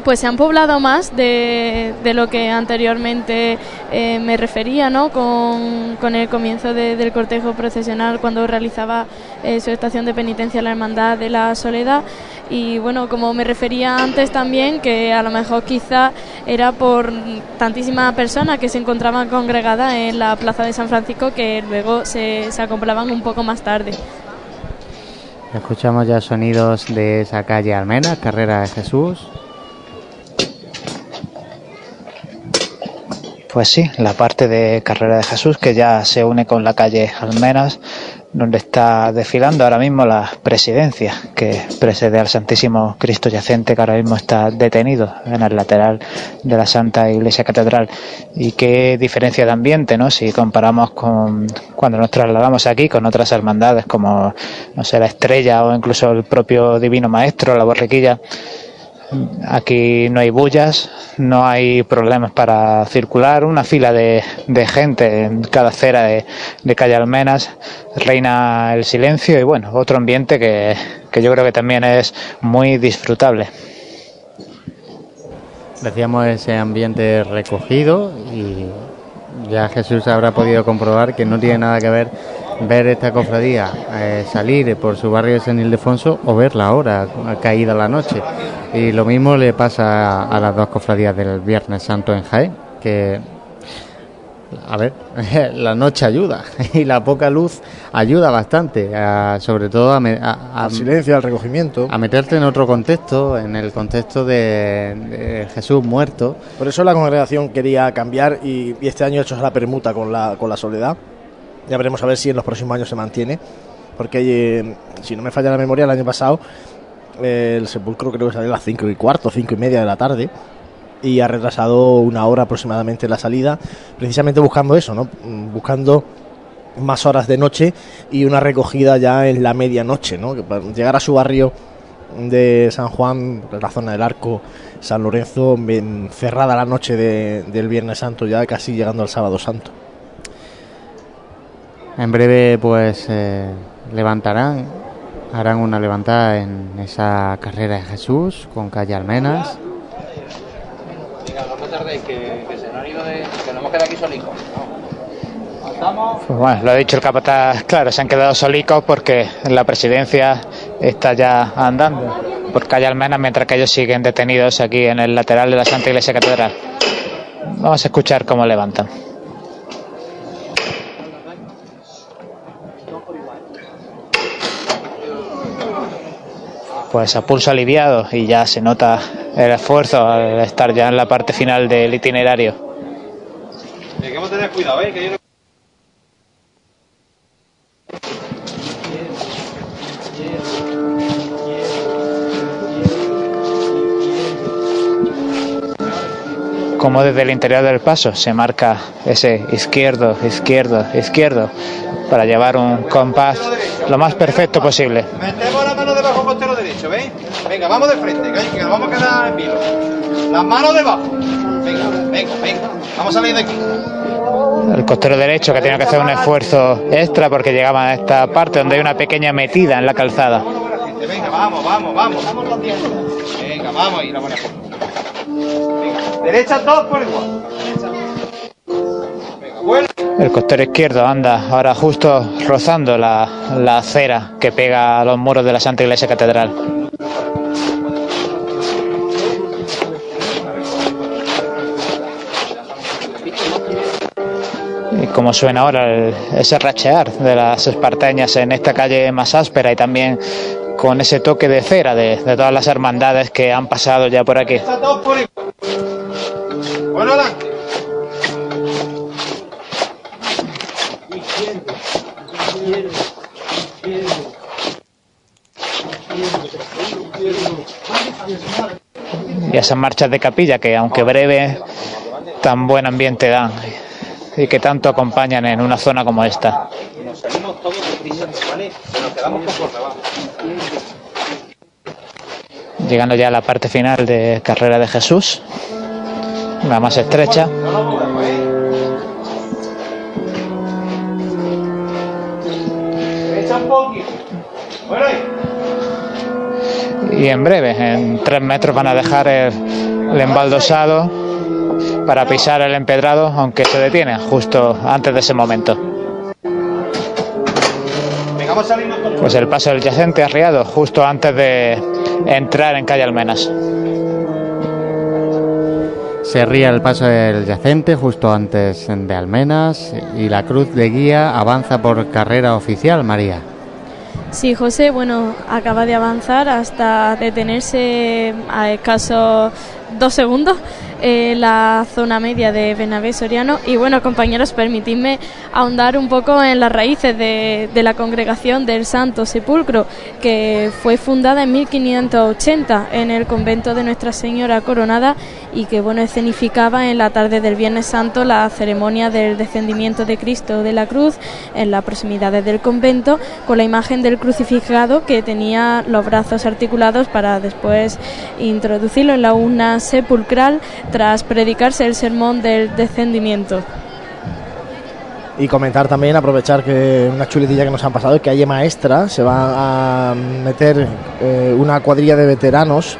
Pues se han poblado más de, de lo que anteriormente eh, me refería, ¿no? Con, con el comienzo de- del cortejo procesional cuando realizaba eh, su estación de penitencia la Hermandad de la Soledad. Y bueno, como me refería antes también, que a lo mejor quizá era por tantísimas personas que se encontraban congregadas en la Plaza de San Francisco que luego se, se un poco más tarde. Escuchamos ya sonidos de esa calle Almena, Carrera de Jesús. Pues sí, la parte de Carrera de Jesús que ya se une con la calle Almenas, donde está desfilando ahora mismo la presidencia que preside al Santísimo Cristo Yacente, que ahora mismo está detenido en el lateral de la Santa Iglesia Catedral. Y qué diferencia de ambiente, ¿no? Si comparamos con cuando nos trasladamos aquí con otras hermandades como, no sé, la Estrella o incluso el propio Divino Maestro, la Borriquilla. Aquí no hay bullas, no hay problemas para circular, una fila de, gente en cada acera de, de calle Almenas, reina el silencio y bueno, otro ambiente que, que yo creo que también es muy disfrutable. Decíamos ese ambiente recogido y ya Jesús habrá podido comprobar que no tiene nada que ver ver esta cofradía eh, salir por su barrio de San Ildefonso o verla ahora, caída la noche. Y lo mismo le pasa a, a las dos cofradías del Viernes Santo en Jaén, que, a ver, (laughs) la noche ayuda (laughs) y la poca luz ayuda bastante, a- sobre todo a, a- a- silencio, al recogimiento. a meterte en otro contexto, en el contexto de, de Jesús muerto. Por eso la congregación quería cambiar y, y este año ha hecho la permuta con la, con la soledad. Ya veremos a ver si en los próximos años se mantiene. Porque eh, si no me falla la memoria, el año pasado eh, el sepulcro creo que salió a las 5 y cuarto, 5 y media de la tarde. Y ha retrasado una hora aproximadamente la salida, precisamente buscando eso, ¿no? Mm, Buscando más horas de noche y una recogida ya en la medianoche, ¿no? Para llegar a su barrio de San Juan, la zona del Arco, San Lorenzo, en- cerrada la noche de- del Viernes Santo, ya casi llegando al Sábado Santo. En breve, pues eh, levantarán, harán una levantada en esa carrera de Jesús con calle Almenas. Pues bueno, lo ha dicho el capataz, claro, se han quedado solicos porque la presidencia está ya andando por calle Almenas mientras que ellos siguen detenidos aquí en el lateral de la Santa Iglesia Catedral. Vamos a escuchar cómo levantan. Pues a pulso aliviado y ya se nota el esfuerzo al estar ya en la parte final del itinerario. Debemos tener cuidado, ¿eh? Que yo no- como desde el interior del paso se marca ese izquierdo, izquierdo, izquierdo para llevar un compás lo más perfecto posible. Metemos la mano debajo costero derecho, ¿veis? Venga, vamos de frente, que, nos vamos a quedar en vilo. Las manos debajo. Venga, venga, venga. Vamos a salir de aquí. El costero derecho que tiene que hacer un esfuerzo extra porque llegaba a esta parte donde hay una pequeña metida en la calzada. Venga, vamos, vamos, vamos. Venga, vamos y la buena. Venga, derecha todos por igual. El costero izquierdo anda ahora justo rozando la, la acera que pega a los muros de la Santa Iglesia Catedral. Como suena ahora el- ese rachear de las esparteñas en esta calle más áspera y también con ese toque de cera de, de todas las hermandades que han pasado ya por aquí. Bueno, y esas marchas de capilla que aunque breves tan buen ambiente dan y que tanto acompañan en una zona como esta. Llegando ya a la parte final de Carrera de Jesús, la más estrecha. Y en breve, en tres metros van a dejar el, el embaldosado para pisar el empedrado, aunque se detiene justo antes de ese momento. venga, vamos a salirnos todos. Pues el paso del yacente arriado justo antes de entrar en calle Almenas. Se ría el paso del yacente justo antes de Almenas y la cruz de guía avanza por carrera oficial, María. Sí, José, bueno, acaba de avanzar hasta detenerse a escasos dos segundos la zona media de Bernabé Soriano. Y bueno, compañeros, permitidme ahondar un poco en las raíces de, de la congregación del Santo Sepulcro, que fue fundada en 1580 en el convento de Nuestra Señora Coronada y que bueno, escenificaba en la tarde del Viernes Santo la ceremonia del descendimiento de Cristo de la cruz en las proximidades del convento con la imagen del crucificado que tenía los brazos articulados para después introducirlo en la urna sepulcral tras predicarse el sermón del descendimiento. Y comentar también, aprovechar que una chuletilla que nos han pasado, que hay maestra, se va a meter eh, una cuadrilla de veteranos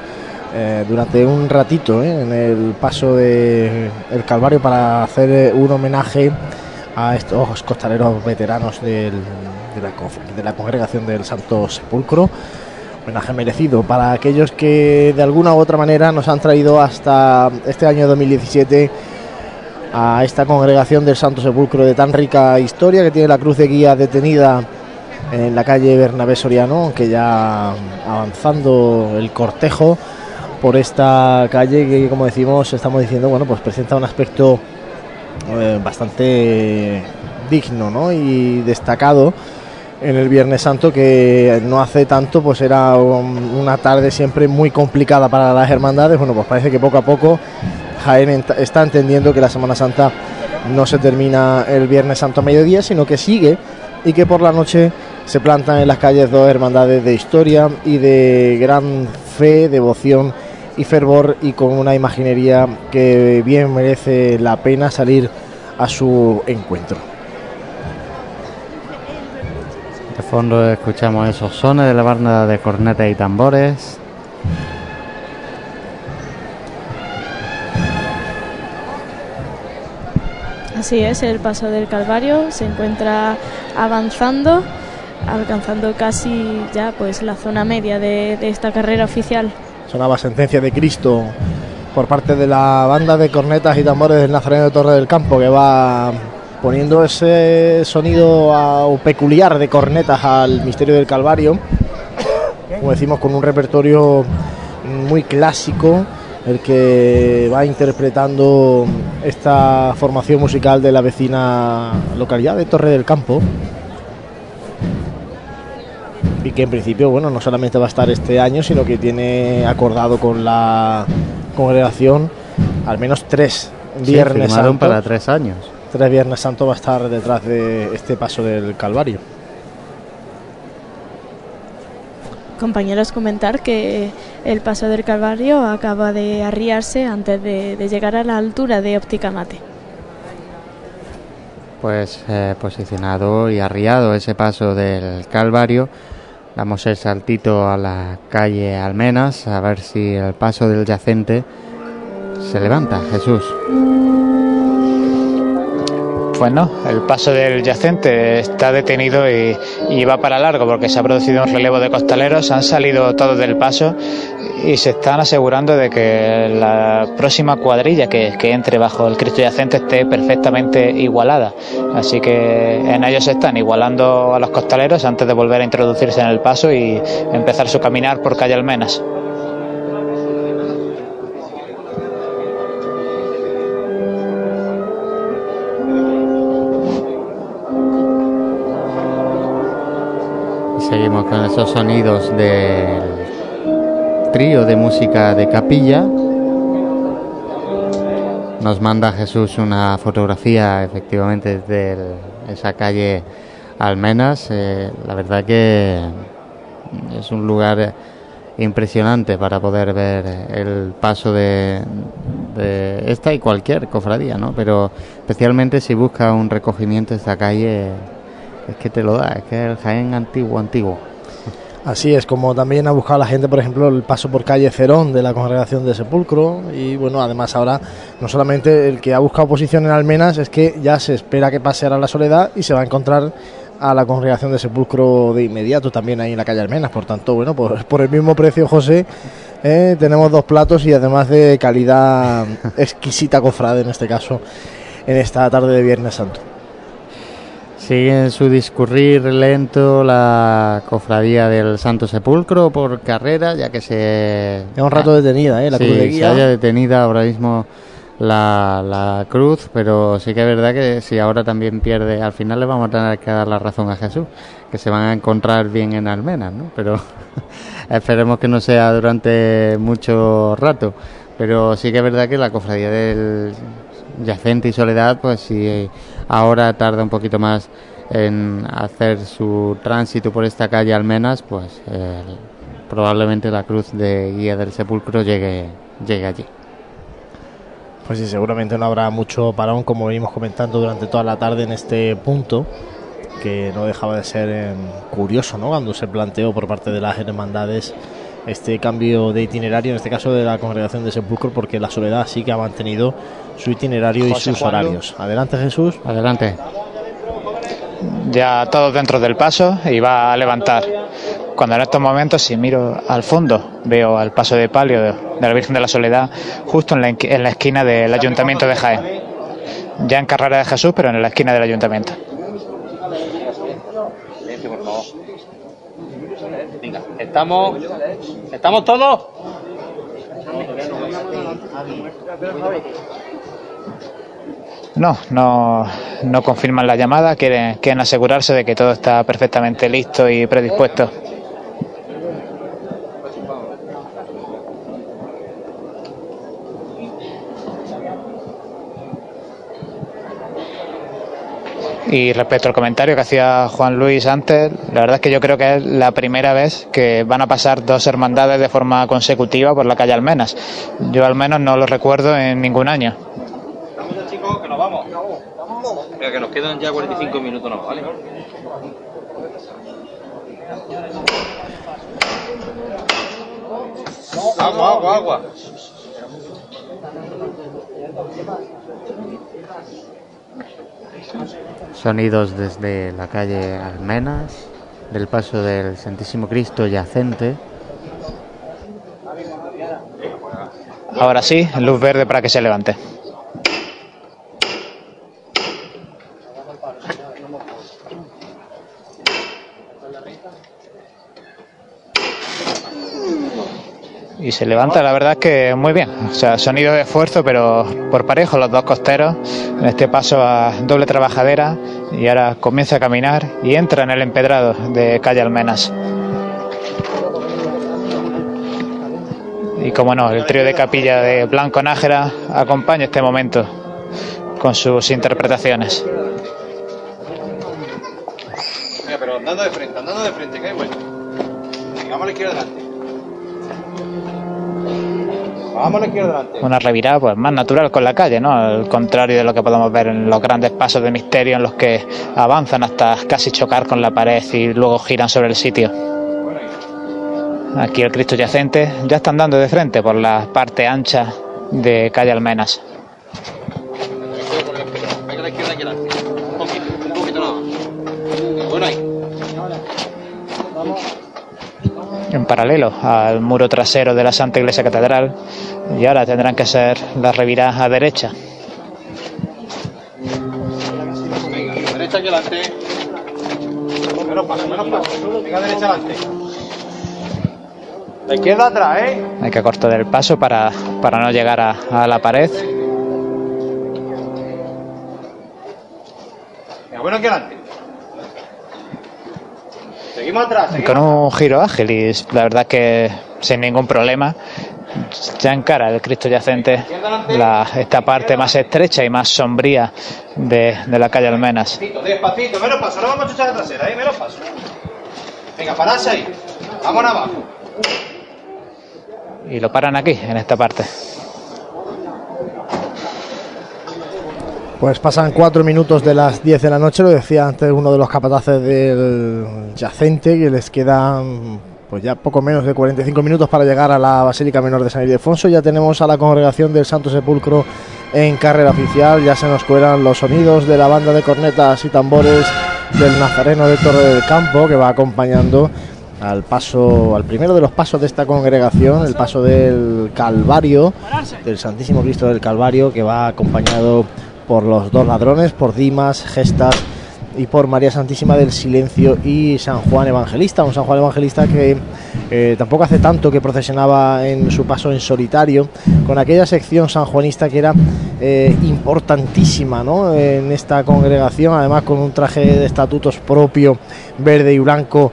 eh, durante un ratito eh, en el paso de el Calvario para hacer eh, un homenaje a estos costaleros veteranos del- de, la, de la congregación del Santo Sepulcro. Homenaje merecido para aquellos que de alguna u otra manera nos han traído hasta este año 2017 a esta congregación del Santo Sepulcro de tan rica historia que tiene la cruz de guía detenida en la calle Bernabé Soriano, que ya avanzando el cortejo por esta calle que como decimos estamos diciendo bueno pues presenta un aspecto eh, bastante digno ¿no? y destacado en el Viernes Santo que no hace tanto pues era un- una tarde siempre muy complicada para las hermandades bueno pues parece que poco a poco Jaén está entendiendo que la Semana Santa no se termina el Viernes Santo a mediodía sino que sigue y que por la noche se plantan en las calles dos hermandades de historia y de gran fe, devoción y fervor y con una imaginería que bien merece la pena salir a su encuentro. De fondo escuchamos esos sones de la banda de cornetas y tambores. Así es, el paso del Calvario se encuentra avanzando, alcanzando casi ya pues la zona media de, de esta carrera oficial. Sonaba sentencia de Cristo por parte de la banda de cornetas y tambores del Nazareno de Torre del Campo que va poniendo ese sonido peculiar de cornetas al misterio del Calvario. Como decimos, con un repertorio muy clásico, el que va interpretando esta formación musical de la vecina localidad de Torre del Campo. Y que en principio, bueno, no solamente va a estar este año, sino que tiene acordado con la congregación al menos tres Sí, viernes firmaron santos. para tres años. Tres viernes santos va a estar detrás de este paso del Calvario. Compañeros, comentar que el paso del Calvario acaba de arriarse antes de, de llegar a la altura de Óptica Mate. Pues eh, posicionado y arriado ese paso del Calvario. Damos el saltito a la calle Almenas a ver si el paso del yacente se levanta. Jesús. Pues no, el paso del yacente está detenido y, y va para largo porque se ha producido un relevo de costaleros, han salido todos del paso y se están asegurando de que la próxima cuadrilla que, que entre bajo el Cristo yacente esté perfectamente igualada. Así que en ellos están igualando a los costaleros antes de volver a introducirse en el paso y empezar su caminar por calle Almenas. Seguimos con esos sonidos del trío de música de capilla nos manda Jesús una fotografía efectivamente desde el- esa calle Almenas. Eh, la verdad que es un lugar impresionante para poder ver el paso de, de esta y cualquier cofradía, ¿no? Pero especialmente si busca un recogimiento esta calle, es que te lo da, es que es el Jaén antiguo, antiguo. Así es, como también ha buscado la gente, por ejemplo, el paso por calle Cerón de la congregación de Sepulcro. Y bueno, además ahora no solamente el que ha buscado posición en Almenas, es que ya se espera que pase ahora la soledad y se va a encontrar a la congregación de Sepulcro de inmediato también ahí en la calle Almenas. Por tanto, bueno, por, (laughs) el mismo precio, José, eh, tenemos dos platos y además de calidad (laughs) exquisita cofrade en este caso, en esta tarde de Viernes Santo. Sigue en su discurrir lento la cofradía del Santo Sepulcro por carrera, ya que se... Lleva un rato detenida, ¿eh? La Sí, cruz de se guía. haya detenida ahora mismo la, la cruz, pero sí que es verdad que si ahora también pierde, al final le vamos a tener que dar la razón a Jesús, que se van a encontrar bien en Almenas, ¿no? Pero (laughs) esperemos que no sea durante mucho rato. Pero sí que es verdad que la cofradía del Yacente y Soledad, pues sí, ahora tarda un poquito más en hacer su tránsito por esta calle Almenas, pues eh, probablemente la cruz de guía del sepulcro llegue, llegue allí. Pues sí, seguramente no habrá mucho parón, como venimos comentando durante toda la tarde en este punto, que no dejaba de ser eh, curioso, ¿no? Cuando se planteó por parte de las hermandades este cambio de itinerario, en este caso de la congregación de Sepulcro, porque la Soledad sí que ha mantenido su itinerario y sus horarios. Adelante, Jesús. Adelante. ya todos dentro del paso y va a levantar. Cuando en estos momentos, si miro al fondo, veo al paso de palio de, de la Virgen de la Soledad justo en la, en la esquina del Ayuntamiento de Jaén. Ya en Carrera de Jesús, pero en la esquina del Ayuntamiento. Silencio, por favor. Venga, ¿estamos, ¿estamos todos? No, no, no confirman la llamada, quieren, quieren asegurarse de que todo está perfectamente listo y predispuesto. Y respecto al comentario que hacía Juan Luis antes, la verdad es que yo creo que es la primera vez que van a pasar dos hermandades de forma consecutiva por la calle Almenas. Yo al menos no lo recuerdo en ningún año. Vamos ya, chicos, que nos vamos. Mira, que nos quedan ya 45 minutos, ¿no? ¿Vale? Agua, agua, agua. Sonidos desde la calle Almenas, del paso del Santísimo Cristo yacente. Ahora sí, luz verde para que se levante. Se levanta, la verdad es que muy bien. O sea, sonido de esfuerzo, pero por parejo los dos costeros. En este paso a doble trabajadera. Y ahora comienza a caminar y entra en el empedrado de calle Almenas. Y como no, el trío de capilla de Blanco Nájera acompaña este momento con sus interpretaciones. Venga, pero andando de frente, andando de frente, que hay. Venga, vamos a la izquierda delante. Una revirada pues más natural con la calle, ¿no? Al contrario de lo que podemos ver en los grandes pasos de misterio en los que avanzan hasta casi chocar con la pared y luego giran sobre el sitio. Aquí el Cristo yacente ya está andando de frente por la parte ancha de calle Almenas. En paralelo al muro trasero de la Santa Iglesia Catedral y ahora tendrán que ser las reviradas a derecha. Venga, derecha aquí delante. Menos paso, menos paso. Venga, derecha adelante. La izquierda atrás, ¿eh? Hay que cortar el paso para, para no llegar a, a la pared. Venga, bueno aquí adelante. Seguimos atrás, Y seguimos con un giro ágil y la verdad que sin ningún problema ya encara el Cristo yacente la, esta parte más estrecha y más sombría de, de la calle Almenas. Despacito, menos paso, ahora vamos a echar la trasera, ¿eh? Menos paso. Venga, pararse ahí. Vamos abajo. Y lo paran aquí, en esta parte. Pues pasan cuatro minutos de las 10 de la noche, lo decía antes uno de los capataces del yacente, que les quedan pues ya poco menos de 45 minutos para llegar a la Basílica Menor de San Ildefonso. Ya tenemos a la congregación del Santo Sepulcro en carrera oficial, ya se nos cuelan los sonidos de la banda de cornetas y tambores del Nazareno de Torre del Campo, que va acompañando al paso, al primero de los pasos de esta congregación, el paso del Calvario, del Santísimo Cristo del Calvario, que va acompañado por los dos ladrones, por Dimas, Gestas y por María Santísima del Silencio y San Juan Evangelista, un San Juan Evangelista que eh, tampoco hace tanto que procesionaba en su paso en solitario, con aquella sección sanjuanista que era eh, importantísima ¿no? en esta congregación, además con un traje de estatutos propio, verde y blanco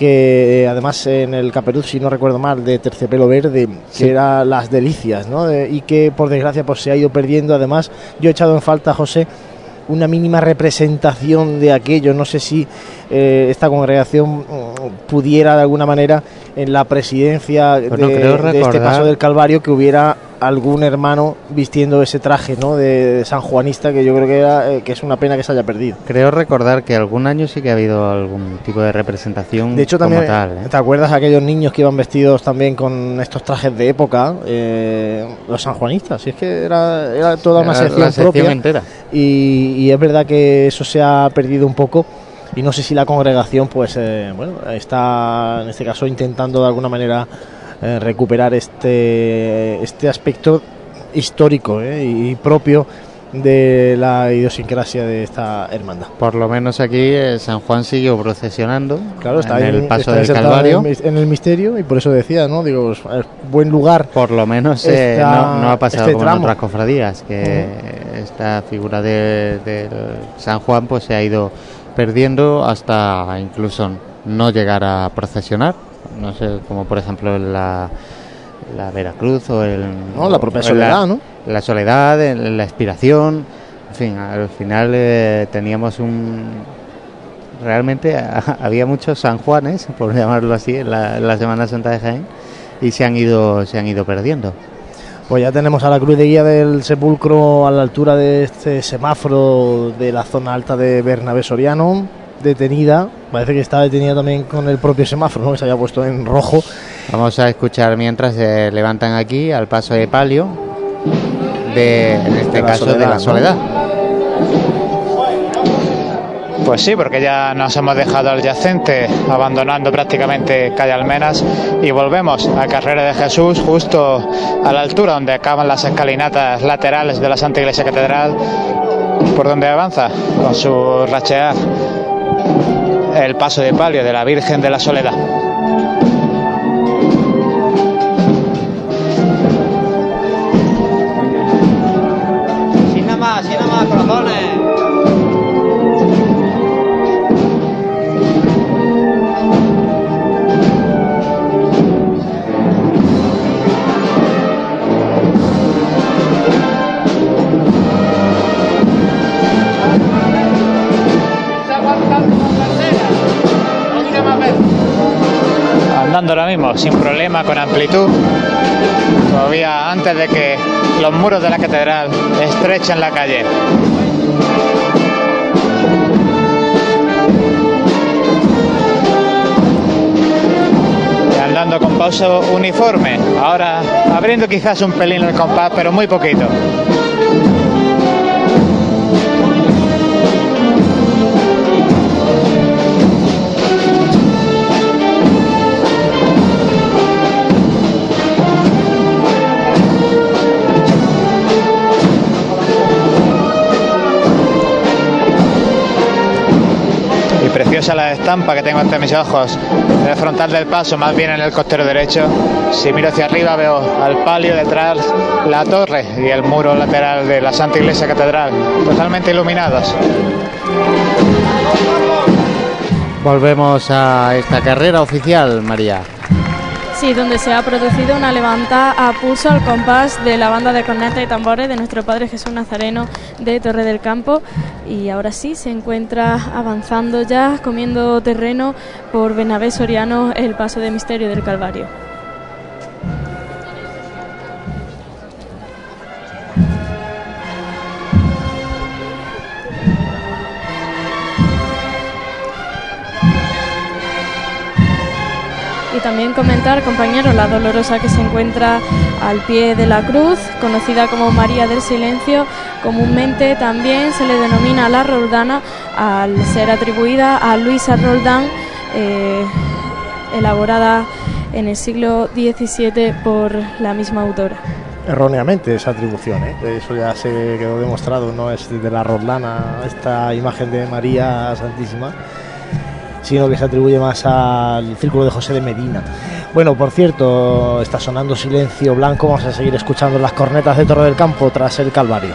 que eh, además en el Caperuz, si no recuerdo mal, de terciopelo verde, que era las delicias, ¿no? Y que por desgracia pues se ha ido perdiendo. Además, yo he echado en falta, José, una mínima representación de aquello. No sé si eh, esta congregación mm, pudiera de alguna manera en la presidencia Bueno, creo de este paso del Calvario que hubiera algún hermano vistiendo ese traje ¿no? de, de sanjuanista que yo creo que, era, eh, que es una pena que se haya perdido. Creo recordar que algún año sí que ha habido algún tipo de representación De hecho, como también, tal. ¿eh? ¿te acuerdas aquellos niños que iban vestidos también con estos trajes de época? Eh, los sanjuanistas, y es que era, era toda una la sección, sección propia. entera. Y, y es verdad que eso se ha perdido un poco. Y no sé si la congregación, pues, eh, bueno, está en este caso intentando de alguna manera eh, recuperar este, este aspecto histórico eh, y propio de la idiosincrasia de esta hermandad. Por lo menos aquí eh, San Juan siguió procesionando Claro, está en ahí- el paso del Calvario. En el, mis- en el misterio y por eso decía, ¿no? Digo, buen lugar. Por lo menos eh, esta- no, no ha pasado este como en tramo. otras cofradías, que esta figura de, del San Juan pues se ha ido perdiendo hasta incluso no llegar a procesionar. No sé, como por ejemplo la, la Veracruz o el... No, la propia Soledad, ¿no? La soledad, la expiración, en fin, al final eh, teníamos un... Realmente (laughs) había muchos San Juanes, por llamarlo así, en la, en la Semana Santa de Jaén, y se han ido, se han ido perdiendo. Pues ya tenemos a la cruz de guía del sepulcro a la altura de este semáforo de la zona alta de Bernabé Soriano, detenida. Parece que está detenida también con el propio semáforo, ¿no? Que se había puesto en rojo. Vamos a escuchar mientras se levantan aquí al paso de palio, de, en este De caso de Soledad, la ¿no? soledad. Pues sí, porque ya nos hemos dejado al yacente abandonando prácticamente calle Almenas y volvemos a Carrera de Jesús justo a la altura donde acaban las escalinatas laterales de la Santa Iglesia Catedral por donde avanza con su rachear el paso de palio de la Virgen de la Soledad. Andando ahora mismo sin problema, con amplitud. Todavía antes de que los muros de la catedral estrechen la calle. Andando con paso uniforme. Ahora abriendo quizás un pelín el compás, pero muy poquito. Y preciosa la estampa que tengo ante mis ojos en el frontal del paso, más bien en el costero derecho. Si miro hacia arriba veo al palio detrás la torre y el muro lateral de la Santa Iglesia Catedral, totalmente iluminados. Volvemos a esta carrera oficial, María. Sí, donde se ha producido una levanta a pulso al compás de la banda de cornetas y tambores de nuestro Padre Jesús Nazareno de Torre del Campo. Y ahora sí, se encuentra avanzando ya, comiendo terreno por Benavés Soriano el paso de misterio del Calvario. También comentar, compañeros, la dolorosa que se encuentra al pie de la cruz, conocida como María del Silencio, comúnmente también se le denomina la Roldana al ser atribuida a Luisa Roldán, eh, elaborada en el siglo XVII por la misma autora. Erróneamente esa atribución, ¿eh? eso ya se quedó demostrado, no es de la Roldana esta imagen de María Santísima sino que se atribuye más al círculo de José de Medina. Bueno, por cierto, está sonando silencio blanco, vamos a seguir escuchando las cornetas de Torre del Campo tras el Calvario.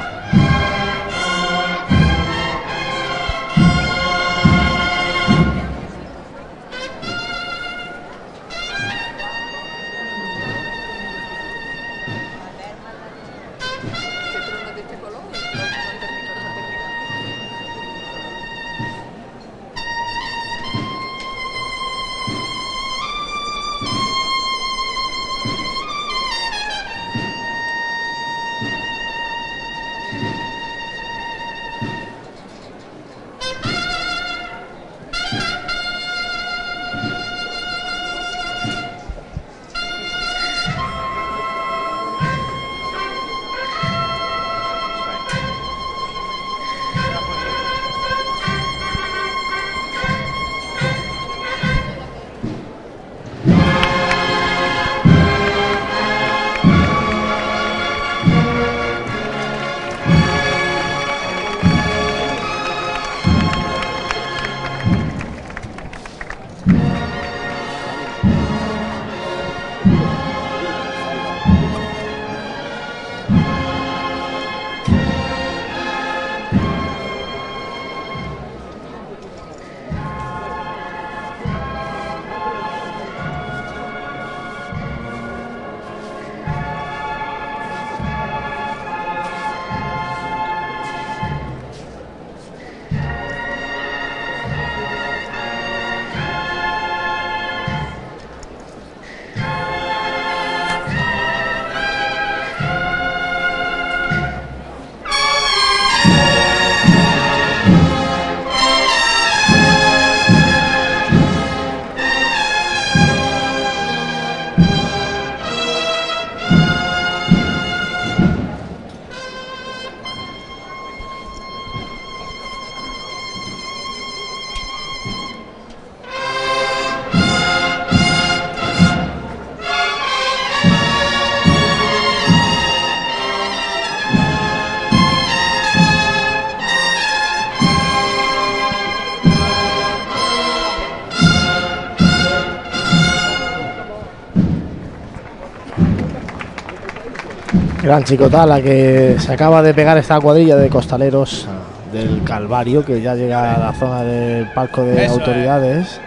Gran chicota la que se acaba de pegar esta cuadrilla de costaleros del Calvario que ya llega a la zona del palco de Eso autoridades.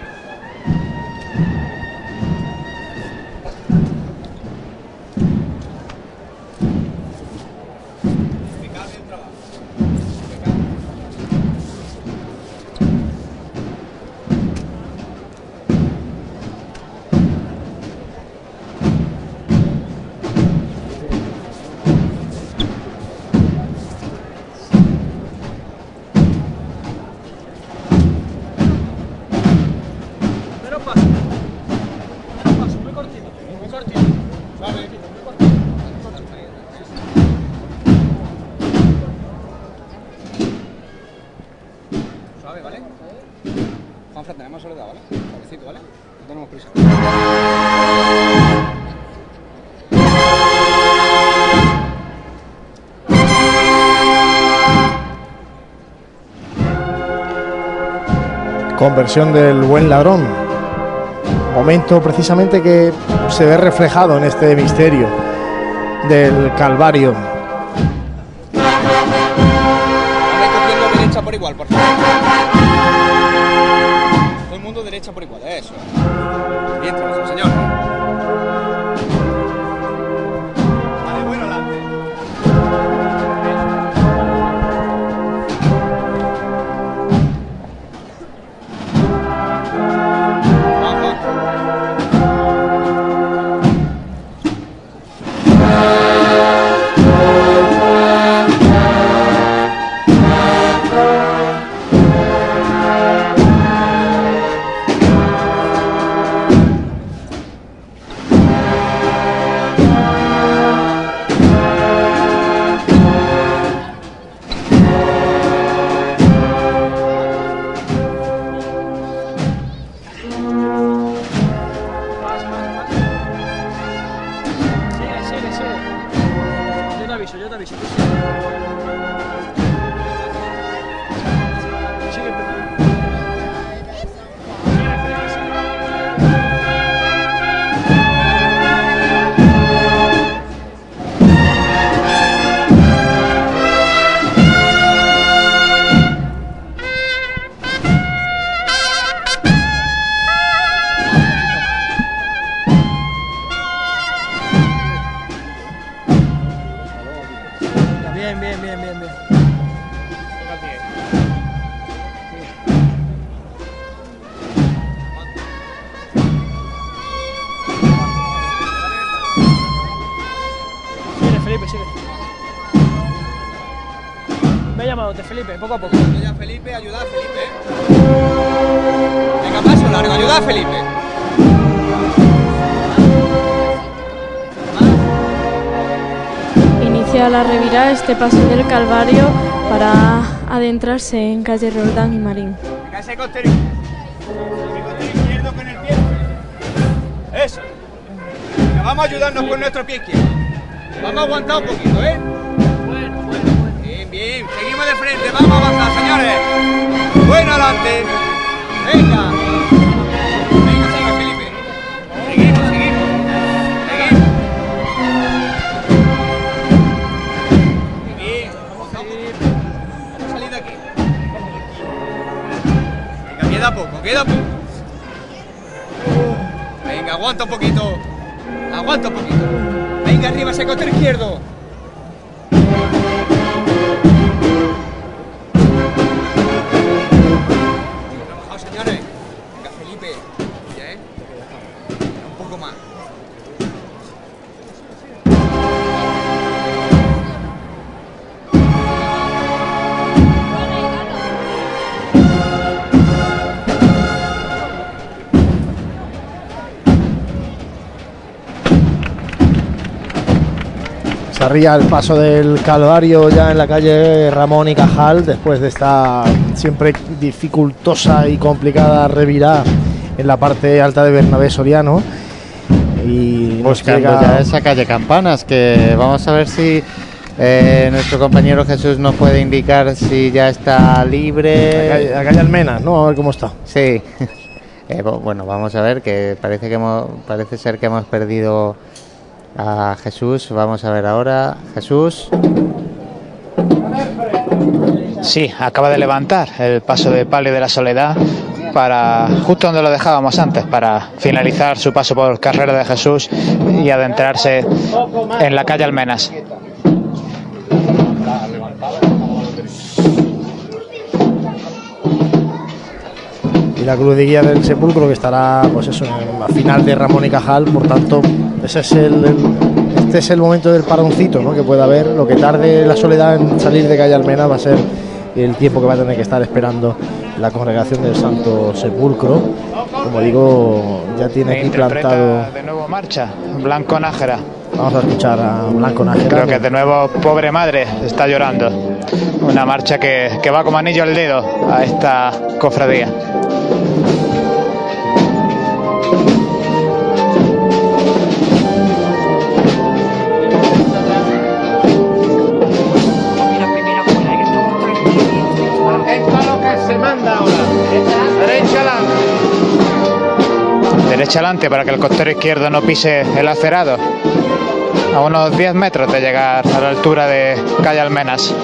Conversión del buen ladrón. Momento precisamente que se ve reflejado en este misterio del Calvario. Este paso del Calvario para adentrarse en calle Roldán y Marín. Ese costero. Izquierdo con el pie. Eso. Vamos a ayudarnos con nuestro pie izquierdo. Vamos a aguantar un poquito, ¿eh? Bien, bien. Seguimos de frente. Vamos a avanzar, señores. Bueno, adelante. Venga, queda. Venga, aguanta un poquito. Aguanta un poquito. Venga, arriba ese costero izquierdo. Se arría el paso del Calvario ya en la calle Ramón y Cajal después de esta siempre dificultosa y complicada revirada en la parte alta de Bernabé Soriano. Y Buscando llega- ya esa calle Campanas, que vamos a ver si eh, nuestro compañero Jesús nos puede indicar si ya está libre. La calle, la calle Almenas, ¿no? A ver cómo está. Sí. (laughs) Eh, bu- bueno, vamos a ver que parece que hemos, parece ser que hemos perdido a Jesús. Vamos a ver ahora. Jesús. Sí, acaba de levantar el paso de Palio de la Soledad para justo donde lo dejábamos antes, para finalizar su paso por Carrera de Jesús y adentrarse en la calle Almenas. La cruz de guía del sepulcro que estará pues eso en la final de Ramón y Cajal por tanto ese es el, el- este es el momento del paroncito ¿no? que puede haber lo que tarde la soledad en salir de calle Almena va a ser el tiempo que va a tener que estar esperando la congregación del Santo Sepulcro como digo ya tiene aquí plantado de nuevo marcha, Blanco Nájera. vamos a escuchar a Blanco Nájera Creo que de nuevo Pobre Madre está llorando. Una marcha que, que va como anillo al dedo a esta cofradía. Derecha adelante para que el costero izquierdo no pise el acerado. A unos 10 metros de llegar a la altura de calle Almenas.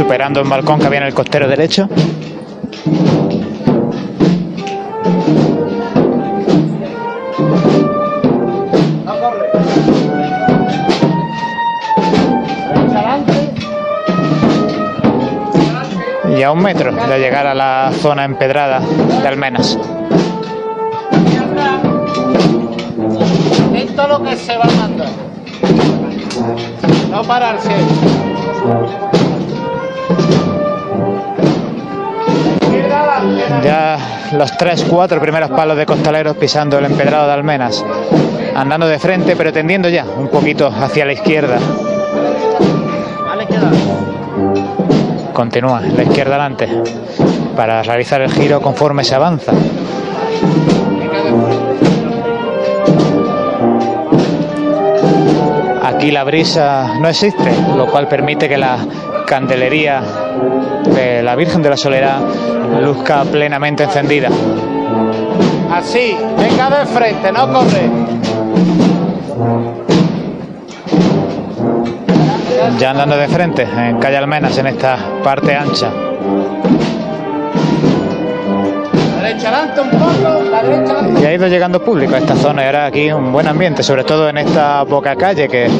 Superando un balcón que había en el costero derecho. Y a un metro de llegar a la zona empedrada de Almenas. Esto es lo que se va a mandar. No pararse. Ya los tres, cuatro primeros palos de costaleros pisando el empedrado de Almenas. Andando de frente, pero tendiendo ya un poquito hacia la izquierda. Continúa, la izquierda adelante, para realizar el giro conforme se avanza. Aquí la brisa no existe, lo cual permite que la candelería de la Virgen de la Soledad luzca plenamente encendida. Así, venga de frente, no corre. Ya andando de frente en calle Almenas en esta parte ancha. un poco, la. Y ha ido llegando público a esta zona y ahora aquí un buen ambiente, sobre todo en esta boca calle que,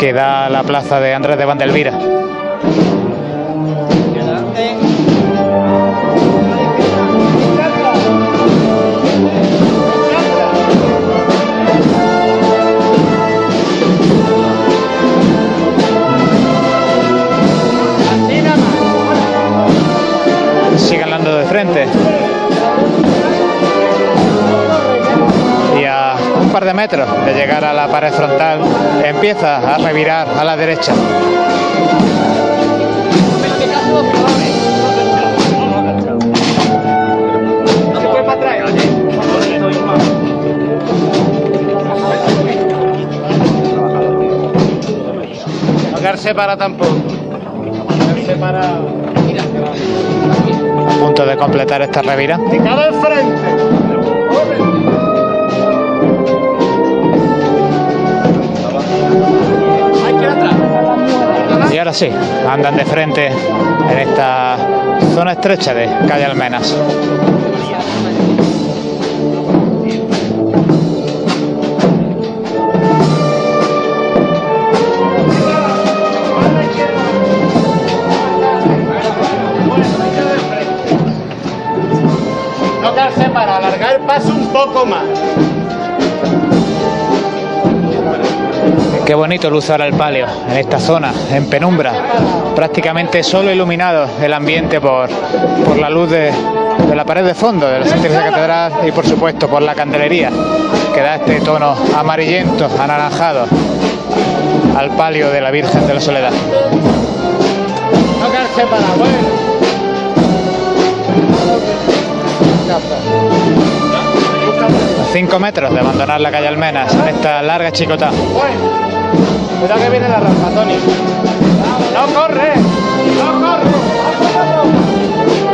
que da la plaza de Andrés de Vandelvira. Metros de llegar a la pared frontal empieza a revirar a la derecha. No quedarse para tampoco. Quedarse para. A punto de completar esta revira. Picado enfrente. Y ahora sí, andan de frente en esta zona estrecha de calle Almenas. Para alargar paso un poco más. Qué bonito luce ahora el palio en esta zona, en penumbra, prácticamente solo iluminado el ambiente por, por la luz de, la pared de fondo de la Santísima Catedral y por supuesto por la candelería que da este tono amarillento, anaranjado al palio de la Virgen de la Soledad. A cinco metros de abandonar la calle Almenas en esta larga chicota. Cuidado que viene la rampa, Tony. No corre, no corre.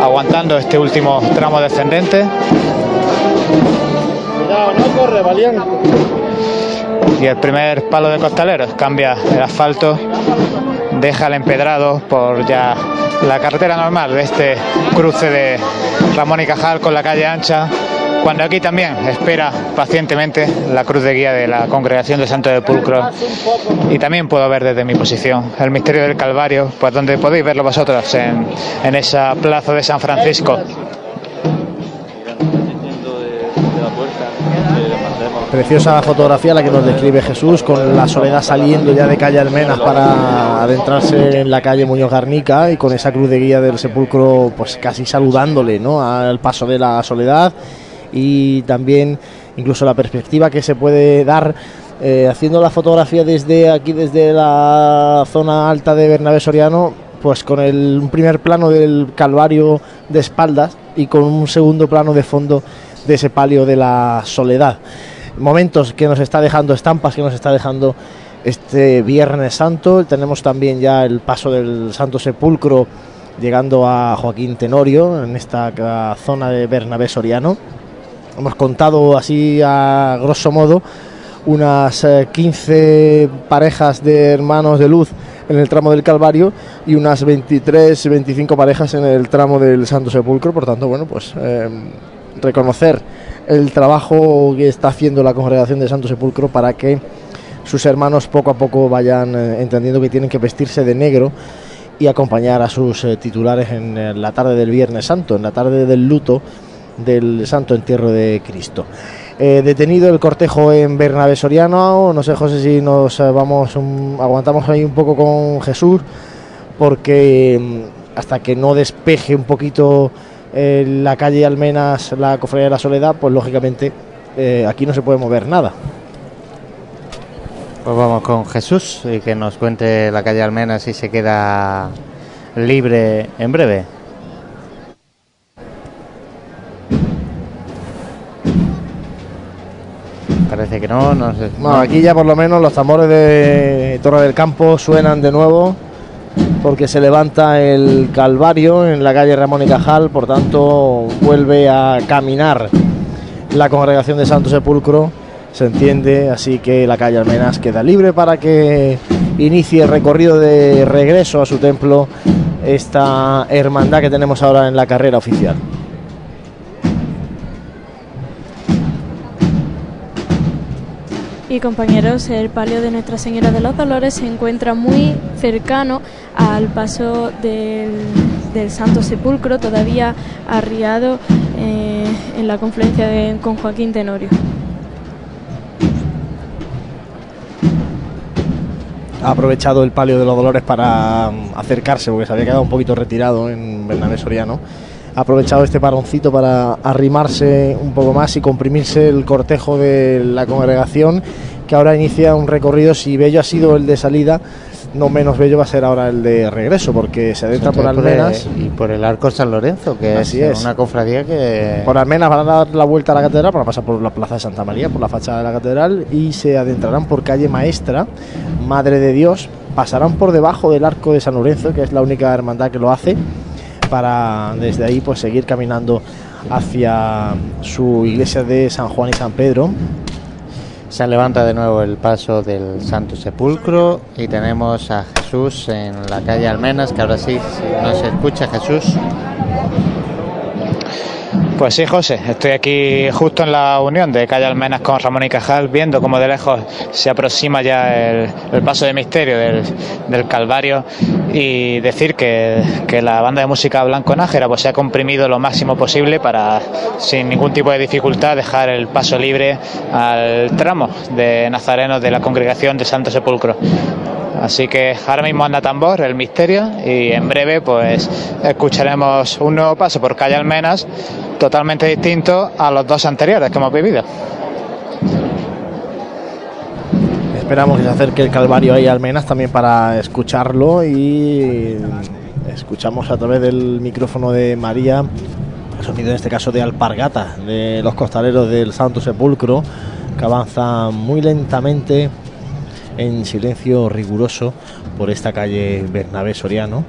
aguantando este último tramo descendente Cuidado, no corre, valiente. y el primer palo de costaleros cambia el asfalto, deja el empedrado por ya la carretera normal de este cruce de Ramón y Cajal con la calle ancha, cuando aquí también espera pacientemente la cruz de guía de la congregación de Santo de Pulcro y también puedo ver desde mi posición el misterio del Calvario, pues donde podéis verlo vosotros en, en esa plaza de San Francisco. Preciosa fotografía la que nos describe Jesús con la soledad saliendo ya de calle Almenas para adentrarse en la calle Muñoz Garnica y con esa cruz de guía del sepulcro pues casi saludándole ¿no? al paso de la soledad y también incluso la perspectiva que se puede dar eh, haciendo la fotografía desde aquí desde la zona alta de Bernabé Soriano pues con el un primer plano del Calvario de espaldas y con un segundo plano de fondo de ese palio de la soledad momentos que nos está dejando, estampas que nos está dejando este Viernes Santo. Tenemos también ya el paso del Santo Sepulcro llegando a Joaquín Tenorio en esta ca- zona de Bernabé Soriano. Hemos contado así a grosso modo unas eh, 15 parejas de hermanos de luz en el tramo del Calvario y unas 23, 25 parejas en el tramo del Santo Sepulcro. Por tanto, bueno, pues eh, reconocer el trabajo que está haciendo la congregación de Santo Sepulcro para que sus hermanos poco a poco vayan eh, entendiendo que tienen que vestirse de negro y acompañar a sus eh, titulares en eh, la tarde del Viernes Santo, en la tarde del luto del Santo Entierro de Cristo. Eh, detenido el cortejo en Bernabé Soriano, no sé José si nos eh, vamos, un- aguantamos ahí un poco con Jesús, porque mm, hasta que no despeje un poquito eh, la calle Almenas, la Cofradía de la Soledad, pues lógicamente aquí no se puede mover nada. Pues vamos con Jesús y que nos cuente la calle Almenas si se queda libre en breve. Parece que no, no sé. Bueno, aquí ya por lo menos los tambores de Torre del Campo suenan de nuevo porque se levanta el Calvario en la calle Ramón y Cajal, por tanto vuelve a caminar la congregación de Santo Sepulcro, se entiende, así que la calle Almenas queda libre para que inicie el recorrido de regreso a su templo esta hermandad que tenemos ahora en la carrera oficial. Y compañeros, el palio de Nuestra Señora de los Dolores se encuentra muy cercano al paso del, del Santo Sepulcro, todavía arriado eh, en la confluencia con Joaquín Tenorio. ha aprovechado el palio de los dolores para mm, acercarse, porque se había quedado un poquito retirado en Bernabé Soriano. Ha aprovechado este paroncito para arrimarse un poco más y comprimirse el cortejo de la congregación, que ahora inicia un recorrido. Si bello ha sido el de salida, no menos bello va a ser ahora el de regreso, porque se adentra por Almenas. y por el Arco San Lorenzo, que es, es. una cofradía que Por Almenas van a dar la vuelta a la catedral para pasar por la plaza de Santa María, por la fachada de la catedral y se adentrarán por calle Maestra, Madre de Dios. Pasarán por debajo del arco de San Lorenzo, que es la única hermandad que lo hace, para desde ahí pues seguir caminando hacia su iglesia de San Juan y San Pedro. se levanta de nuevo el paso del Santo Sepulcro y tenemos a Jesús en la calle Almenas, que ahora sí no se escucha Jesús. Pues sí, José, estoy aquí justo en la unión de Calle Almenas con Ramón y Cajal, viendo cómo de lejos se aproxima ya el, paso de misterio del, del Calvario y decir que, que la banda de música Blanco Nájera pues se ha comprimido lo máximo posible para, sin ningún tipo de dificultad, dejar el paso libre al tramo de nazarenos de la congregación de Santo Sepulcro. Así que ahora mismo anda tambor, el misterio, y en breve pues escucharemos un nuevo paso por calle Almenas, totalmente distinto a los dos anteriores que hemos vivido. Esperamos que se acerque el Calvario ahí Almenas también para escucharlo y escuchamos a través del micrófono de María el sonido en este caso de alpargata de los costaleros del Santo Sepulcro que avanzan muy lentamente en silencio riguroso por esta calle Bernabé Soriano.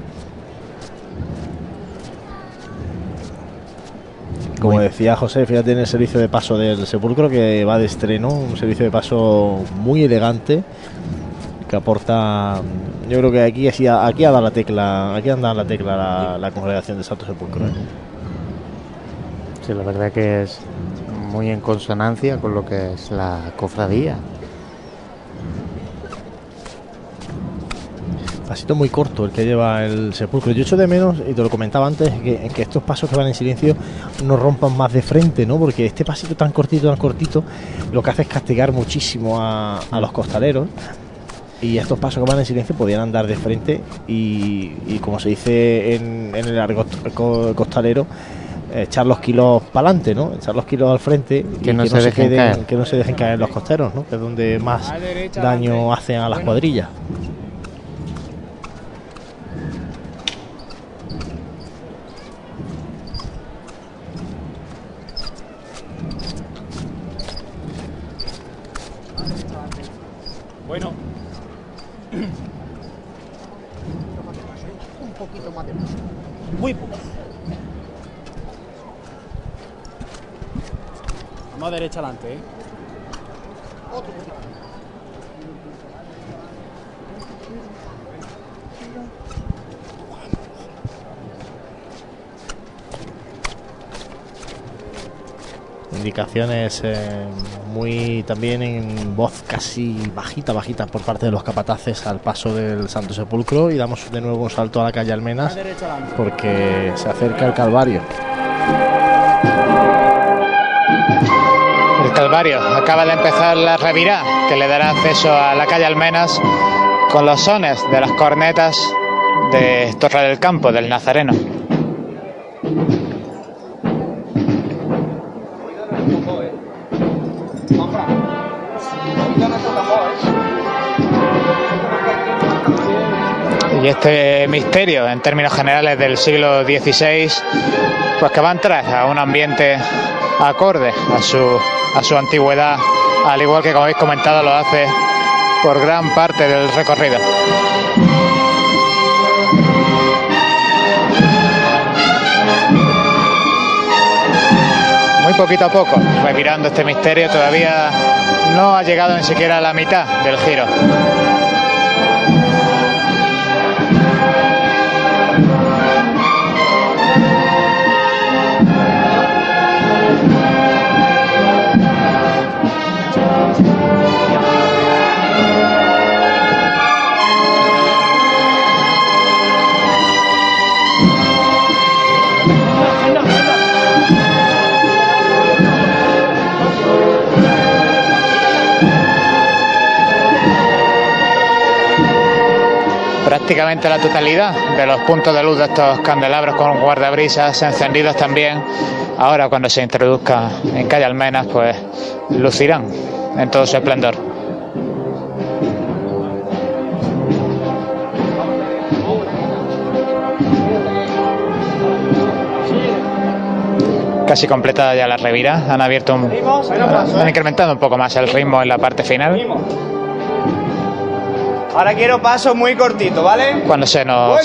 Como decía José, fíjate en el servicio de paso del Sepulcro que va de estreno, un servicio de paso muy elegante que aporta, yo creo que aquí aquí, aquí ha dado la tecla, aquí anda la tecla la, la congregación de Santo Sepulcro. ¿eh? Sí, la verdad que es muy en consonancia con lo que es la cofradía. Pasito muy corto el que lleva el sepulcro. Yo echo de menos, y te lo comentaba antes, que, que estos pasos que van en silencio no rompan más de frente, ¿no? Porque este pasito tan cortito, tan cortito, lo que hace es castigar muchísimo a, a los costaleros. Y estos pasos que van en silencio podían andar de frente y, y como se dice en, en el argot co- costalero, eh, echar los kilos para adelante, ¿no? Echar los kilos al frente Que y no se dejen caer. que no se dejen caer los costeros, ¿no? Que es donde más daño hacen a las cuadrillas. Bueno. Un poquito más de paso. Muy poco. Vamos a derecha adelante, ¿eh? Indicaciones eh, muy también en voz casi bajita, bajita por parte de los capataces al paso del Santo Sepulcro y damos de nuevo un salto a la calle Almenas porque se acerca el Calvario. El Calvario acaba de empezar la revirá que le dará acceso a la calle Almenas con los sones de las cornetas de Torre del Campo, del Nazareno. Y este misterio, en términos generales del siglo XVI, pues que va a entrar a un ambiente acorde a su, a su antigüedad, al igual que como habéis comentado lo hace por gran parte del recorrido. Poquito a poco, revirando este misterio, todavía no ha llegado ni siquiera a la mitad del giro. Prácticamente la totalidad de los puntos de luz de estos candelabros con guardabrisas encendidos también. Ahora cuando se introduzca en calle Almenas, pues lucirán en todo su esplendor. Casi completada ya la revira, han abierto un, han incrementado un poco más el ritmo en la parte final. Ahora quiero pasos muy cortitos, ¿vale? cuando se nos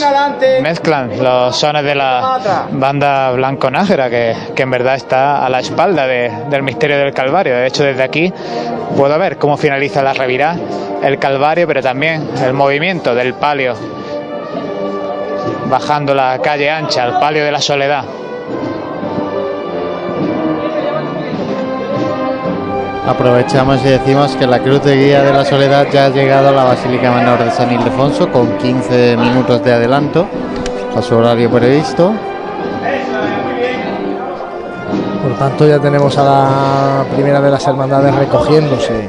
mezclan los sones de la banda blanco nájera que, que en verdad está a la espalda de- del misterio del Calvario. De hecho, desde aquí puedo ver cómo finaliza la revirá, el Calvario, pero también el movimiento del palio bajando la calle ancha, el palio de la soledad. Aprovechamos y decimos que la Cruz de Guía de la Soledad ya ha llegado a la Basílica Menor de San Ildefonso con 15 minutos de adelanto a su horario previsto. Por tanto, ya tenemos a la primera de las hermandades recogiéndose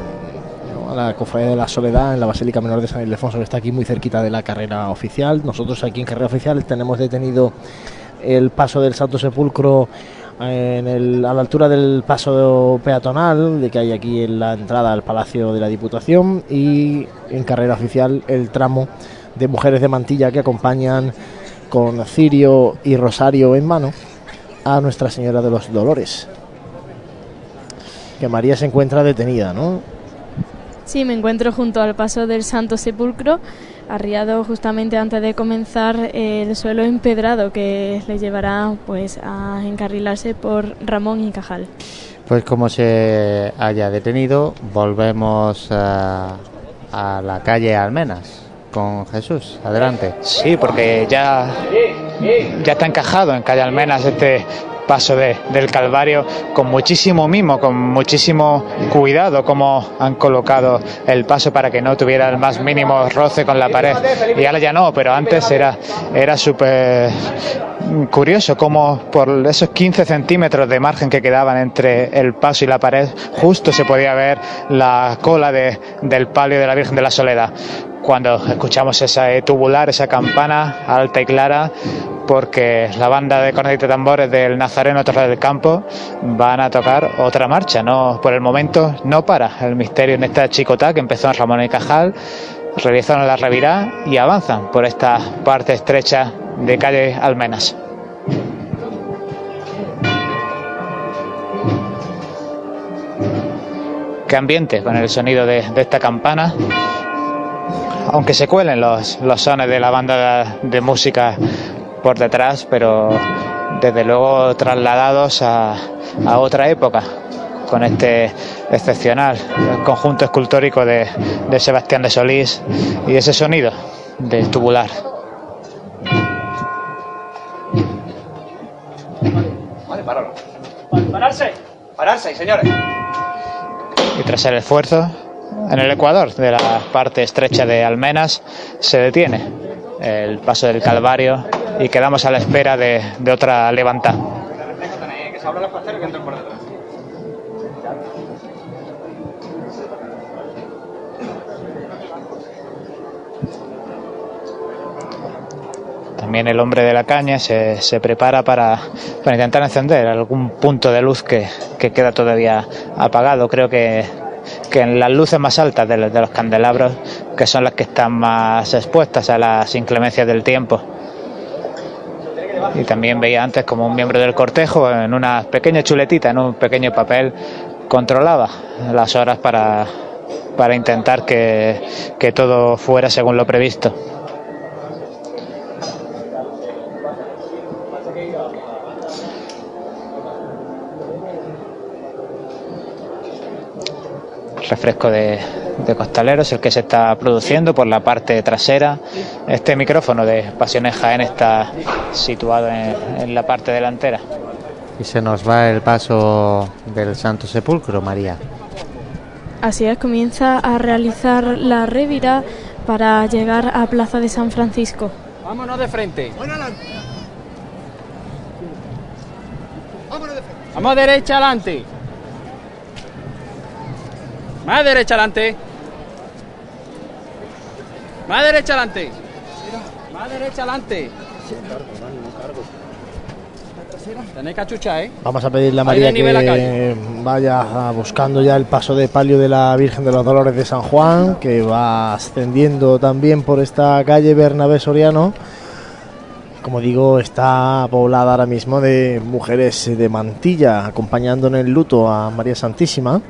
a la Cofradía de la Soledad en la Basílica Menor de San Ildefonso, que está aquí muy cerquita de la carrera oficial. Nosotros aquí en carrera oficial tenemos detenido el paso del Santo Sepulcro en el- a la altura del paso peatonal de que hay aquí en la entrada al Palacio de la Diputación y en carrera oficial el tramo de mujeres de mantilla que acompañan con cirio y rosario en mano a Nuestra Señora de los Dolores. Que María se encuentra detenida, ¿no? Sí, me encuentro junto al paso del Santo Sepulcro, arriado justamente antes de comenzar el suelo empedrado que le llevará pues a encarrilarse por Ramón y Cajal. Pues como se haya detenido, volvemos a, a la calle Almenas con Jesús. Adelante. Sí, porque ya, ya está encajado en Calle Almenas este paso de- del Calvario con muchísimo mimo, con muchísimo cuidado, como han colocado el paso para que no tuviera el más mínimo roce con la pared. Y ahora ya no, pero antes era, era súper curioso cómo por esos 15 centímetros de margen que quedaban entre el paso y la pared, justo se podía ver la cola de- del palio de la Virgen de la Soledad. Cuando escuchamos esa eh, tubular, esa campana alta y clara, porque la banda de cornetas y tambores del Nazareno Torre del Campo van a tocar otra marcha. No, por el momento no para el misterio en esta chicota que empezó en Ramón y Cajal, realizaron la revirá y avanzan por esta parte estrecha de calle Almenas. Qué ambiente con el sonido de esta campana. Aunque se cuelen los, los sones de la banda de, de música por detrás, pero desde luego trasladados a, a otra época con este excepcional conjunto escultórico de, de Sebastián de Solís y ese sonido de tubular. Vale, pararlo. Pararse. Pararse, señores. Y tras el esfuerzo, en el ecuador de la parte estrecha de Almenas se detiene el paso del Calvario y quedamos a la espera de, de otra levanta. Que se abran las parcelas que entren por detrás. También el hombre de la caña se, se prepara para, para intentar encender algún punto de luz que, que queda todavía apagado. Creo que, que en las luces más altas de, los- de los candelabros, que son las que están más expuestas a las inclemencias del tiempo. Y también veía antes como un miembro del cortejo en una pequeña chuletita, en un pequeño papel, controlaba las horas para, para intentar que, que todo fuera según lo previsto. Refresco de, de costaleros, el que se está produciendo por la parte trasera. Este micrófono de Pasiones Jaén está situado en, en la parte delantera. Y se nos va el paso del Santo Sepulcro, María. Así es, comienza a realizar la revira para llegar a Plaza de San Francisco. Vámonos de frente. Vamos derecha adelante. Más derecha adelante. Más derecha adelante. A derecha adelante. Tenéis cachucha, ¿eh? Vamos a pedirle a María que vaya buscando ya el paso de palio de la Virgen de los Dolores de San Juan, que va ascendiendo también por esta calle Bernabé Soriano. Como digo, está poblada ahora mismo de mujeres de mantilla acompañando en el luto a María Santísima.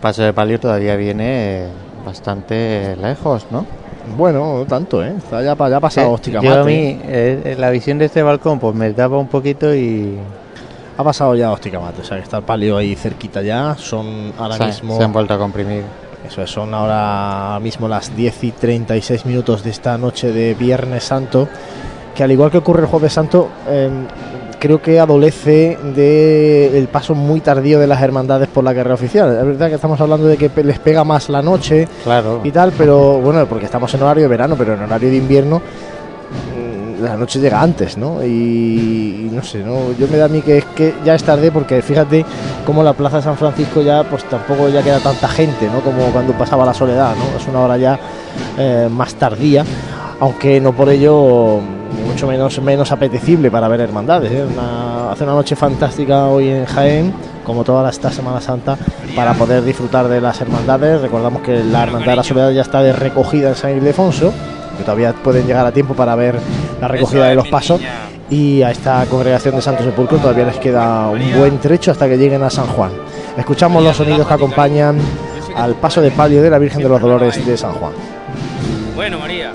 Paso de palio todavía viene bastante lejos, ¿no? Bueno, no tanto, ¿eh? Está ya, ha pasado Eh, yo a mí, eh, la visión de este balcón, pues me tapa un poquito y Ha pasado ya Hostia Mate, o sea que está el palio ahí cerquita ya. Son ahora mismo. se han vuelto a comprimir. Eso es, son ahora mismo las 10 y 36 minutos de esta noche de Viernes Santo, que al igual que ocurre el Jueves Santo, eh, creo que adolece del paso muy tardío de las hermandades por la carrera oficial. Es verdad que estamos hablando de que les pega más la noche Claro. y tal, pero bueno, porque estamos en horario de verano, pero en horario de invierno mm, la noche llega antes, ¿no? Y, y no sé, ¿no? Yo me da a mí que es que ya es tarde porque fíjate cómo la Plaza de San Francisco ya pues tampoco ya queda tanta gente, ¿no? Como cuando pasaba la soledad, ¿no? Es una hora ya eh, más tardía, aunque no por ello mucho menos menos apetecible para ver hermandades. ¿eh? Una- hace una noche fantástica hoy en Jaén, como toda esta Semana Santa, para poder disfrutar de las hermandades. Recordamos que la Hermandad de la Soledad ya está de recogida en San Ildefonso, que todavía pueden llegar a tiempo para ver la recogida de los pasos. Y a esta congregación de Santo Sepulcro todavía les queda un buen trecho hasta que lleguen a San Juan. Escuchamos los sonidos que acompañan al paso de palio de la Virgen de los Dolores de San Juan. Bueno, María.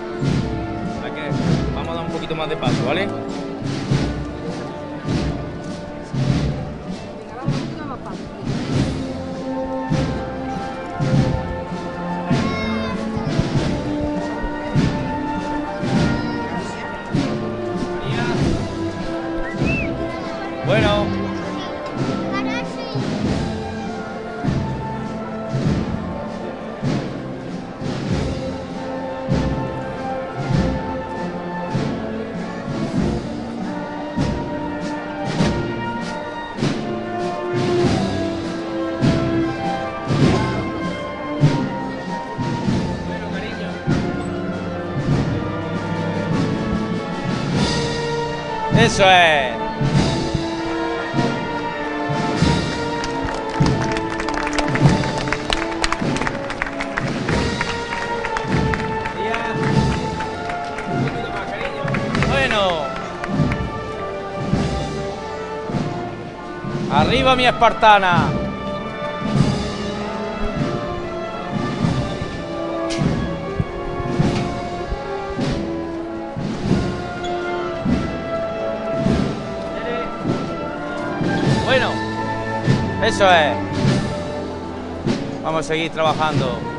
Eso es. Bueno. Arriba mi espartana. Eso es. Vamos a seguir trabajando.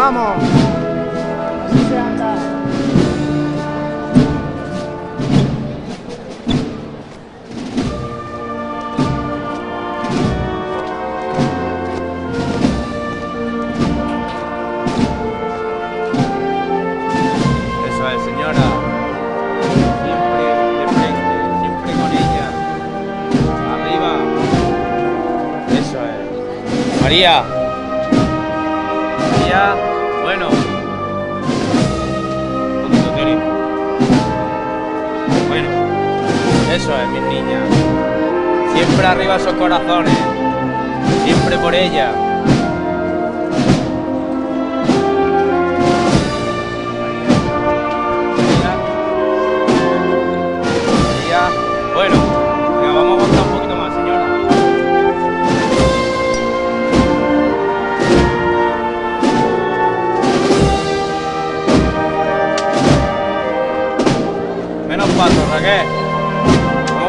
Vamos. Así se anda. Eso es, señora. Siempre de frente, siempre con ella. Arriba. Eso es. María. Eso es, mis niñas. Siempre arriba esos corazones. Siempre por ella. Bueno, venga, vamos a aguantar un poquito más, señora. Menos pasos, Raquel.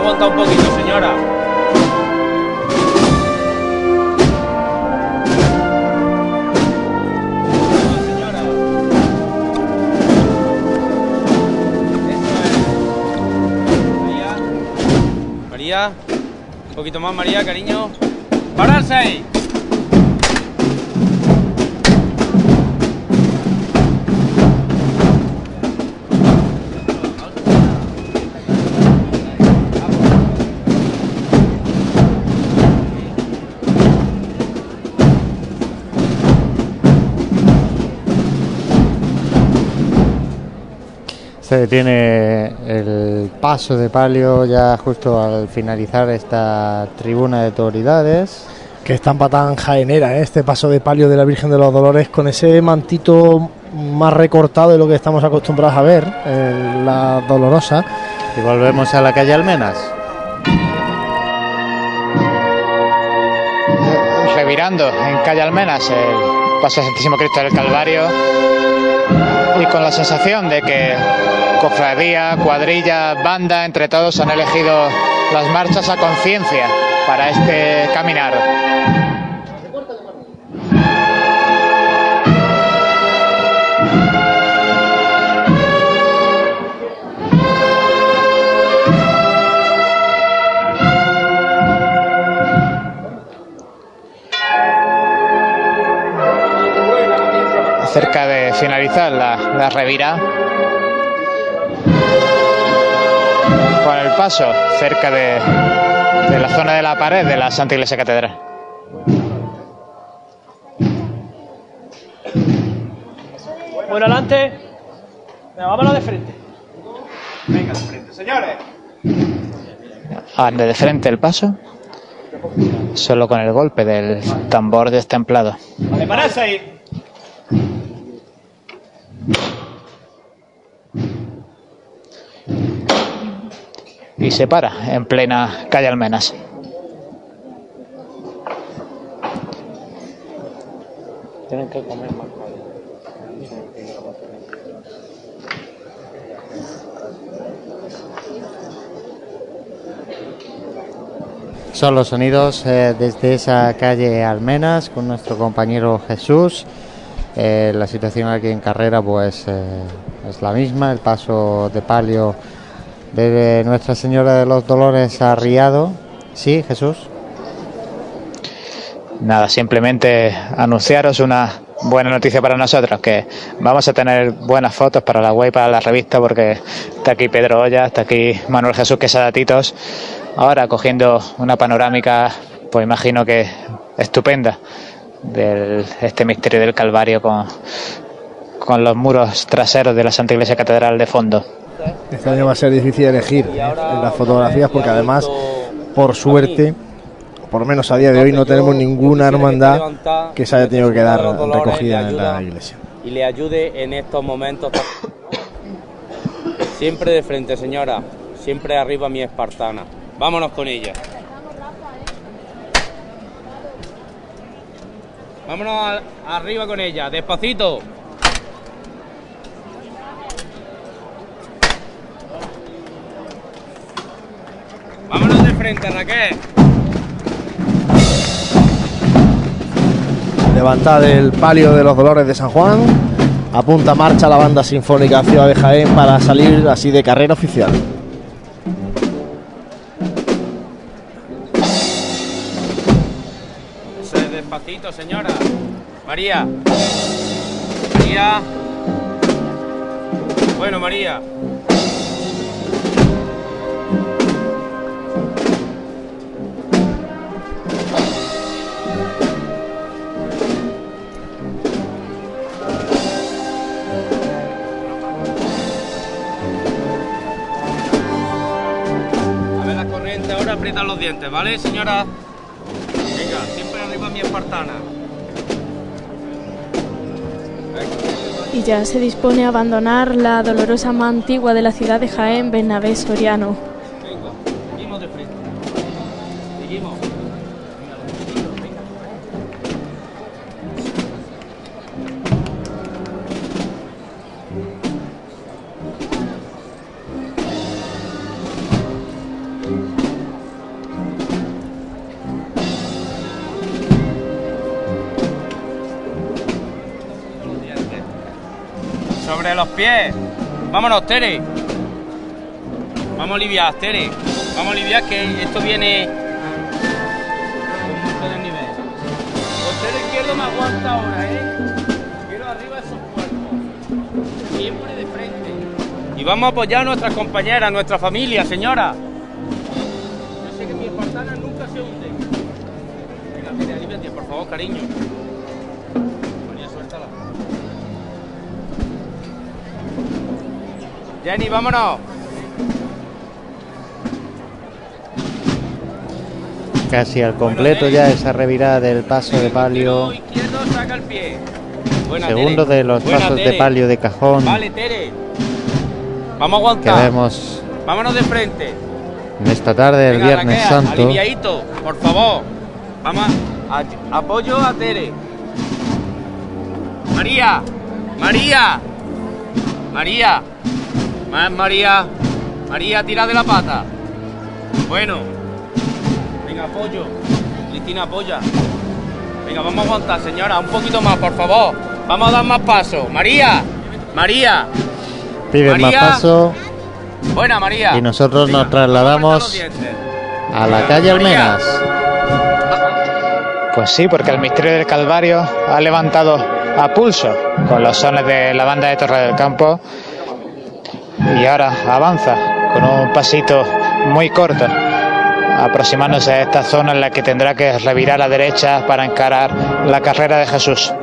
Aguanta un poquito, señora. María. María, Un poquito más, María, cariño. ¡Pararse! Se detiene el paso de palio ya justo al finalizar esta tribuna de autoridades. Que estampa tan jaenera, ¿eh? este paso de palio de la Virgen de los Dolores con ese mantito más recortado de lo que estamos acostumbrados a ver en la Dolorosa. Y volvemos a la calle Almenas. Revirando en calle Almenas el paso del Santísimo Cristo del Calvario y con la sensación de que cofradía, cuadrilla, banda, entre todos han elegido las marchas a conciencia para este caminar. La, la revira. Con el paso cerca de, de la zona de la pared de la Santa Iglesia Catedral. Bueno, adelante. Venga, vámonos de frente. Venga, de frente, señores. Ande de frente el paso. Solo con el golpe del tambor destemplado. Vale, pararse ahí. Y se para en plena calle Almenas. Tienen que comer más Son los sonidos eh, desde esa calle Almenas con nuestro compañero Jesús. Eh, la situación aquí en carrera pues eh, es la misma, el paso de palio de Nuestra Señora de los Dolores arriado. Sí, Jesús. Nada, simplemente anunciaros una buena noticia para nosotros, que vamos a tener buenas fotos para la web y para la revista, porque está aquí Pedro Olla, está aquí Manuel Jesús Quesada Titos, ahora cogiendo una panorámica, pues imagino que estupenda, de este misterio del Calvario con, con los muros traseros de la Santa Iglesia Catedral de fondo. Este año va a ser difícil elegir en las fotografías porque además, por suerte, por lo menos a día de hoy no tenemos ninguna hermandad que se haya tenido que quedar recogida en la iglesia. Y le ayude en estos momentos. Siempre de frente, señora. Siempre arriba mi espartana. Vámonos con ella. Vámonos arriba con ella, despacito. Vámonos de frente, Raquel. Levantad el palio de los dolores de San Juan. Apunta marcha la banda sinfónica Ciudad de Jaén para salir así de carrera oficial. Señora. María. María. Bueno, María. A ver la corriente ahora, aprieta los dientes, ¿vale, señora? Espartana. Y ya se dispone a abandonar la dolorosa más antigua de la ciudad de Jaén, Bernabé Soriano. Sobre los pies. Vámonos, Tere. Vamos, Olivia, Tere. Vamos, Olivia, que esto viene con mucho desnivel. Costero izquierdo me aguanta ahora, ¿eh? Quiero arriba esos cuerpos. Siempre de frente. Y vamos a apoyar a nuestras compañeras, a nuestra familia, señora. Yo sé que mi espartana nunca se hunde. Venga, mira, aliviate, por favor, cariño. Jenny, vámonos. Casi al completo ya esa revirada del paso de palio. Izquierdo, saca el pie. Buena, Segundo Tere. de los Buena, pasos de palio de cajón Vale, Tere. Vamos a que aguantar. vemos Vámonos de frente. en esta tarde del Viernes Santo. Aliviadito, por favor. Vamos a, a- apoyo a Tere. María, María, María, más María, María, tira de la pata. Bueno, venga, apoyo. Cristina, apoya. Venga, vamos a aguantar, señora, un poquito más, por favor. Vamos a dar más pasos. María, María, Piden más paso buena María. y nosotros nos trasladamos a la calle Almenas. Pues sí, porque el misterio del Calvario ha levantado a pulso con los sones de la banda de Torre del Campo y ahora avanza con un pasito muy corto, aproximándose a esta zona en la que tendrá que revirar a la derecha para encarar la carrera de Jesús.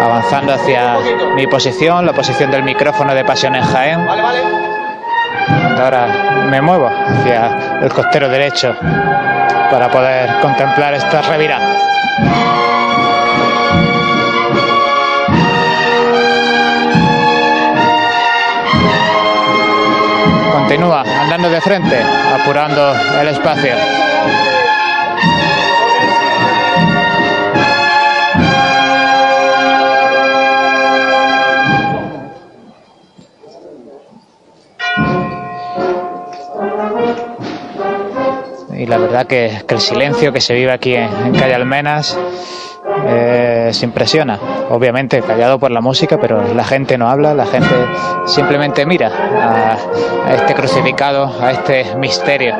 Avanzando hacia mi posición, la posición del micrófono de Pasión en Jaén. Ahora me muevo hacia el costero derecho para poder contemplar esta revirada. Continúa andando de frente, apurando el espacio. Que, el silencio que se vive aquí en, Calle Almenas eh, se impresiona. Obviamente callado por la música, pero la gente no habla, la gente simplemente mira a este crucificado, a este misterio.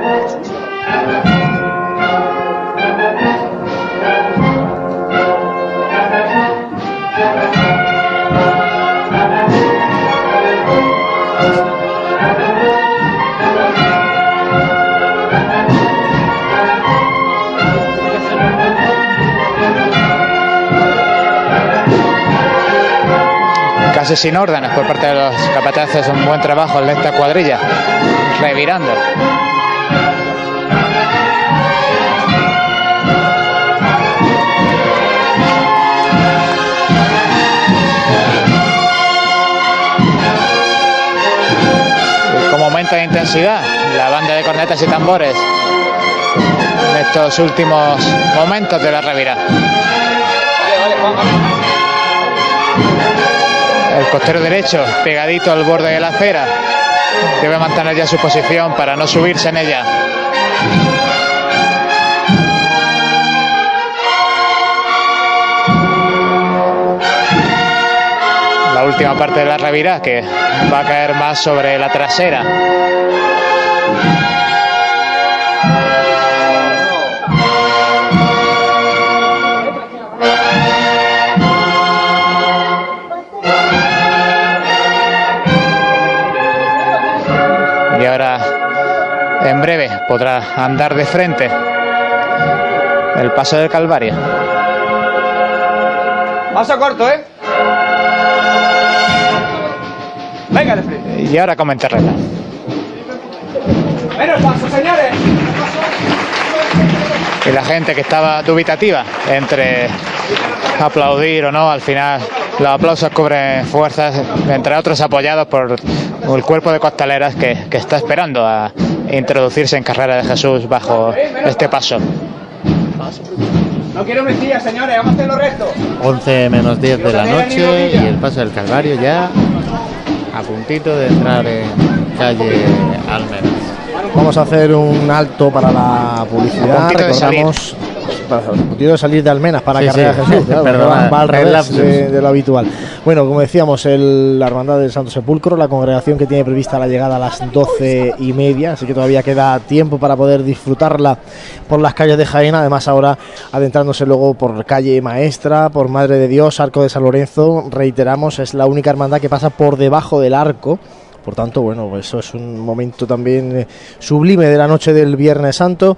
Sin órdenes por parte de los capataces, un buen trabajo de esta cuadrilla, revirando. Aumenta de intensidad la banda de cornetas y tambores en estos últimos momentos de la revirada. El costero derecho, pegadito al borde de la acera, debe mantener ya su posición para no subirse en ella. La última parte de la revirada que va a caer más sobre la trasera. En breve podrá andar de frente el paso del Calvario. Paso corto, ¿eh? Venga de frente. Y ahora como en terreno. Menos paso, señores. Y la gente que estaba dubitativa entre aplaudir o no, al final los aplausos cubren fuerzas, entre otros apoyados por el cuerpo de costaleras que, que está esperando a introducirse en carrera de Jesús bajo este paso. No quiero mentiras, señores. Vamos a hacerlo recto. 11 menos 10 de la noche y el paso del Calvario ya a puntito de entrar en calle Almenas. Vamos a hacer un alto para la publicidad. Recordamos Quiero salir de Almenas para Sí, carrera sí. Jesús. claro, (laughs) Perdona, va, al revés de, de lo habitual. Bueno, como decíamos, el- la Hermandad del Santo Sepulcro, la congregación que tiene prevista la llegada a las doce y media, así que todavía queda tiempo para poder disfrutarla por las calles de Jaén. Además, ahora adentrándose luego por calle Maestra, por Madre de Dios, Arco de San Lorenzo. Reiteramos, es la única hermandad que pasa por debajo del arco. Por tanto, bueno, pues eso es un momento también eh, sublime de la noche del Viernes Santo.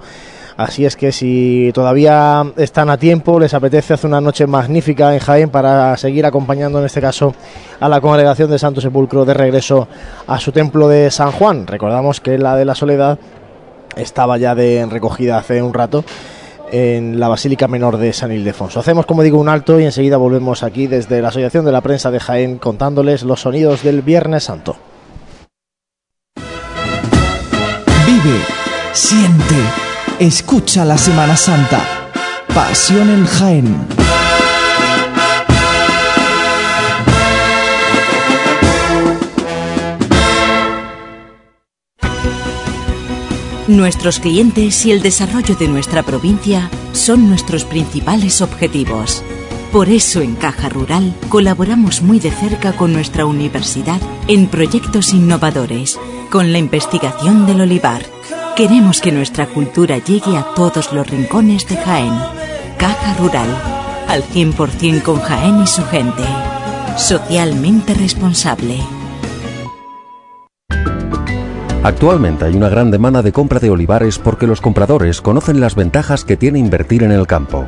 Así es que si todavía están a tiempo, les apetece hacer una noche magnífica en Jaén para seguir acompañando en este caso a la congregación de Santo Sepulcro de regreso a su templo de San Juan. Recordamos que la de la Soledad estaba ya de recogida hace un rato en la Basílica Menor de San Ildefonso. Hacemos, como digo, un alto y enseguida volvemos aquí desde la Asociación de la Prensa de Jaén contándoles los sonidos del Viernes Santo. Vive, siente, escucha la Semana Santa. Pasión en Jaén. Nuestros clientes y el desarrollo de nuestra provincia son nuestros principales objetivos. Por eso en Caja Rural colaboramos muy de cerca con nuestra universidad en proyectos innovadores, con la investigación del olivar. Queremos que nuestra cultura llegue a todos los rincones de Jaén. Caja Rural, al 100% con Jaén y su gente. Socialmente responsable. Actualmente hay una gran demanda de compra de olivares porque los compradores conocen las ventajas que tiene invertir en el campo.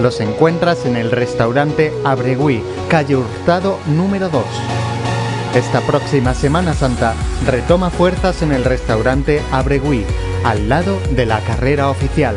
los encuentras en el restaurante Abregui, calle Hurtado número 2. Esta próxima Semana Santa retoma fuerzas en el restaurante Abregui, al lado de la carrera oficial.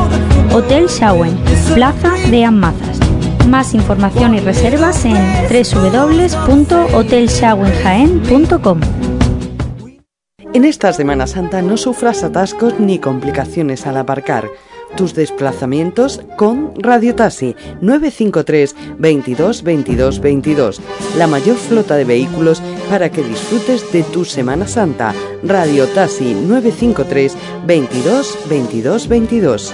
Hotel Shawen, Plaza de Amazas. Más información y reservas en www.hotelshawenjaen.com. En esta Semana Santa no sufras atascos ni complicaciones al aparcar. Tus desplazamientos con Radio Taxi 953 22 22 22. La mayor flota de vehículos para que disfrutes de tu Semana Santa. Radio Taxi 953 22 22 22.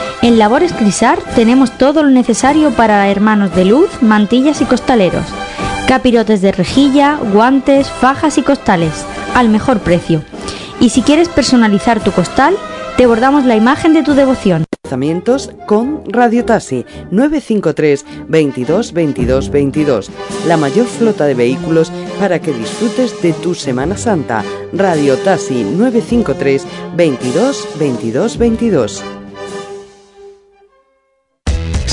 En Labores Crisar tenemos todo lo necesario para hermanos de luz, mantillas y costaleros. Capirotes de rejilla, guantes, fajas y costales, al mejor precio. Y si quieres personalizar tu costal, te bordamos la imagen de tu devoción. Con Radio Taxi 953 22 22 22. La mayor flota de vehículos para que disfrutes de tu Semana Santa. Radio Taxi 953 22 22 22.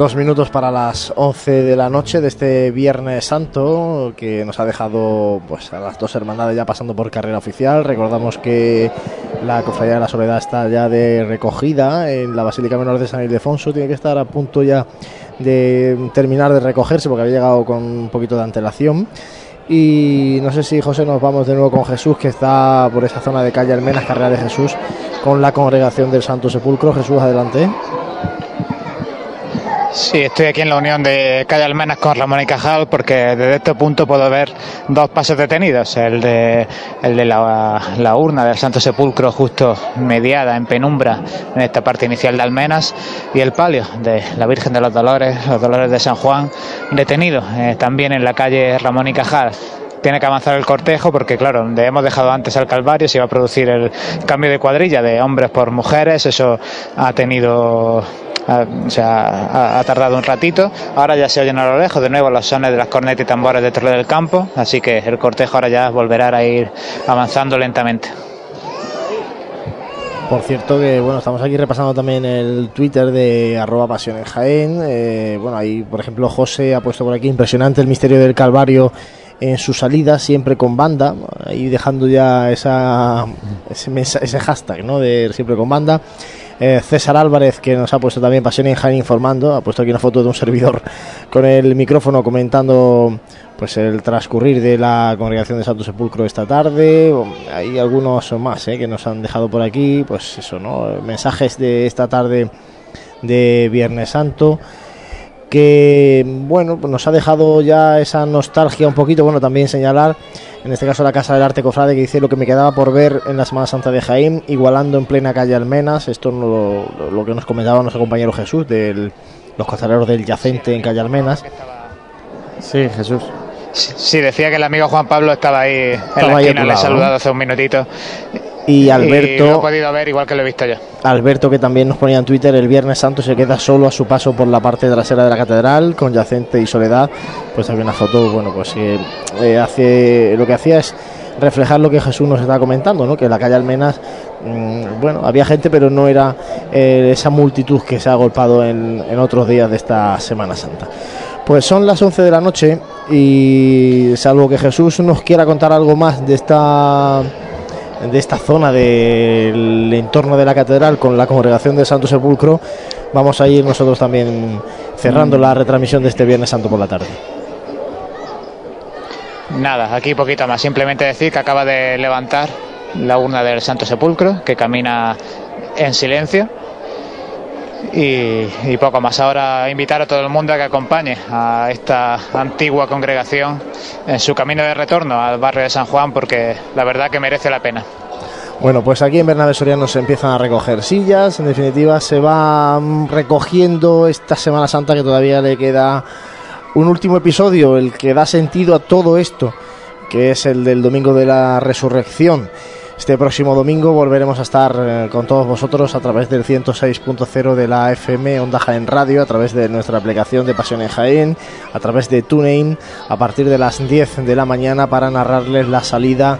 Dos minutos para las 11 de la noche de este Viernes Santo que nos ha dejado pues a las dos hermandades ya pasando por carrera oficial. Recordamos que la Cofradía de la Soledad está ya de recogida en la Basílica Menor de San Ildefonso. Tiene que estar a punto ya de terminar de recogerse porque había llegado con un poquito de antelación. Y no sé si José nos vamos de nuevo con Jesús que está por esa zona de calle Almenas, carrera de Jesús, con la congregación del Santo Sepulcro. Jesús, adelante. Sí, estoy aquí en la unión de Calle Almenas con Ramón y Cajal porque desde este punto puedo ver dos pasos detenidos, el de, la urna del Santo Sepulcro justo mediada en penumbra en esta parte inicial de Almenas y el palio de la Virgen de los Dolores, los Dolores de San Juan, detenido eh, también en la calle Ramón y Cajal tiene que avanzar el cortejo porque, claro, hemos dejado antes al Calvario se iba a producir el cambio de cuadrilla de hombres por mujeres, eso ha tenido o sea, ha, tardado un ratito. Ahora ya se oyen a lo lejos de nuevo los sones de las cornetas y tambores de del Campo, así que el cortejo ahora ya volverá a ir avanzando lentamente. Por cierto que bueno, estamos aquí repasando también el Twitter de arroba pasión. Eh, bueno, ahí por ejemplo José ha puesto por aquí impresionante el misterio del Calvario en su salida, siempre con banda, ahí dejando ya esa, ese, ese hashtag, ¿no? De siempre con banda. Eh, César Álvarez, que nos ha puesto también Pasión en Jaén informando, ha puesto aquí una foto de un servidor (laughs) con el micrófono comentando pues el transcurrir de la congregación de Santo Sepulcro esta tarde. Hay algunos más eh, que nos han dejado por aquí, pues eso, ¿no? Mensajes de esta tarde de Viernes Santo que bueno pues nos ha dejado ya esa nostalgia un poquito. Bueno también señalar en este caso la Casa del Arte Cofrade que dice lo que me quedaba por ver en la Semana Santa de Jaén igualando en plena calle Almenas. Esto lo, lo, lo que nos comentaba nuestro compañero Jesús de los costaleros del Yacente en calle Almenas. Sí Jesús. Sí, decía que el amigo Juan Pablo estaba ahí en estaba la esquina, le he saludado hace un minutito. Y Alberto. Y lo he podido ver igual que lo he visto yo. Alberto, que también nos ponía en Twitter, el Viernes Santo se queda solo a su paso por la parte trasera de la catedral, con Yacente y Soledad. Pues había una foto, bueno, pues eh, eh, hace, lo que hacía es reflejar lo que Jesús nos estaba comentando, ¿no? Que en la calle Almenas, mmm, bueno, había gente, pero no era eh, esa multitud que se ha agolpado en, en otros días de esta Semana Santa. Pues son las 11 de la noche y salvo que Jesús nos quiera contar algo más de esta de esta zona del entorno de la catedral con la congregación de Santo Sepulcro, vamos a ir nosotros también cerrando la retransmisión de este Viernes Santo por la tarde. Nada, aquí poquito más. Simplemente decir que acaba de levantar la urna del Santo Sepulcro, que camina en silencio. Y, poco más. Ahora invitar a todo el mundo a que acompañe a esta antigua congregación en su camino de retorno al barrio de San Juan, porque la verdad que merece la pena. Bueno, pues aquí en Bernabé Soriano se empiezan a recoger sillas, en definitiva se va mm, recogiendo esta Semana Santa que todavía le queda un último episodio, el que da sentido a todo esto, que es el del Domingo de la Resurrección. Este próximo domingo volveremos a estar eh, con todos vosotros a través del 106.0 de la FM Onda Jaén Radio, a través de nuestra aplicación de Pasión en Jaén, a través de TuneIn, a partir de las 10 de la mañana para narrarles la salida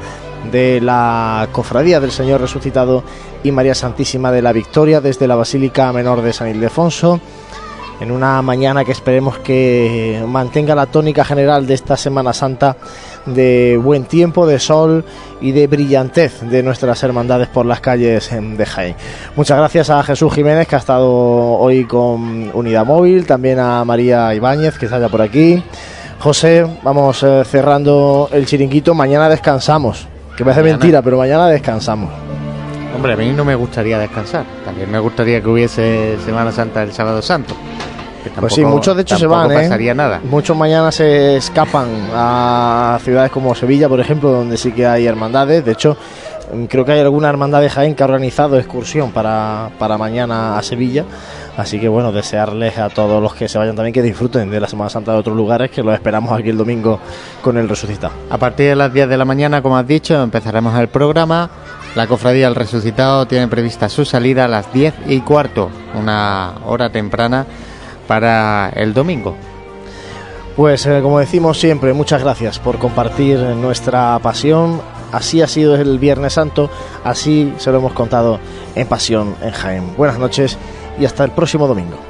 de la Cofradía del Señor Resucitado y María Santísima de la Victoria desde la Basílica Menor de San Ildefonso en una mañana que esperemos que mantenga la tónica general de esta Semana Santa de buen tiempo, de sol y de brillantez de nuestras hermandades por las calles de Jaén. Muchas gracias a Jesús Jiménez que ha estado hoy con Unidad Móvil, también a María Ibáñez que está ya por aquí. José, vamos eh, cerrando el chiringuito, mañana descansamos, que parece Mañana. mentira, pero mañana descansamos. Hombre, a mí no me gustaría descansar. También me gustaría que hubiese Semana Santa el Sábado Santo. Pues sí, muchos de hecho se van, ¿eh? pasaría nada. Muchos mañana se escapan a ciudades como Sevilla, por ejemplo, donde sí que hay hermandades. De hecho, mm, creo que hay alguna hermandad de Jaén que ha organizado excursión para, para mañana a Sevilla. Así que bueno, desearles a todos los que se vayan también que disfruten de la Semana Santa de otros lugares, que los esperamos aquí el domingo con el resucitado. A partir de las 10 de la mañana, como has dicho, empezaremos el programa. La Cofradía del Resucitado tiene prevista su salida a las 10 y cuarto, una hora temprana para el domingo. Pues eh, como decimos siempre, muchas gracias por compartir nuestra pasión. Así ha sido el Viernes Santo, así se lo hemos contado en Pasión en Jaén. Buenas noches y hasta el próximo domingo.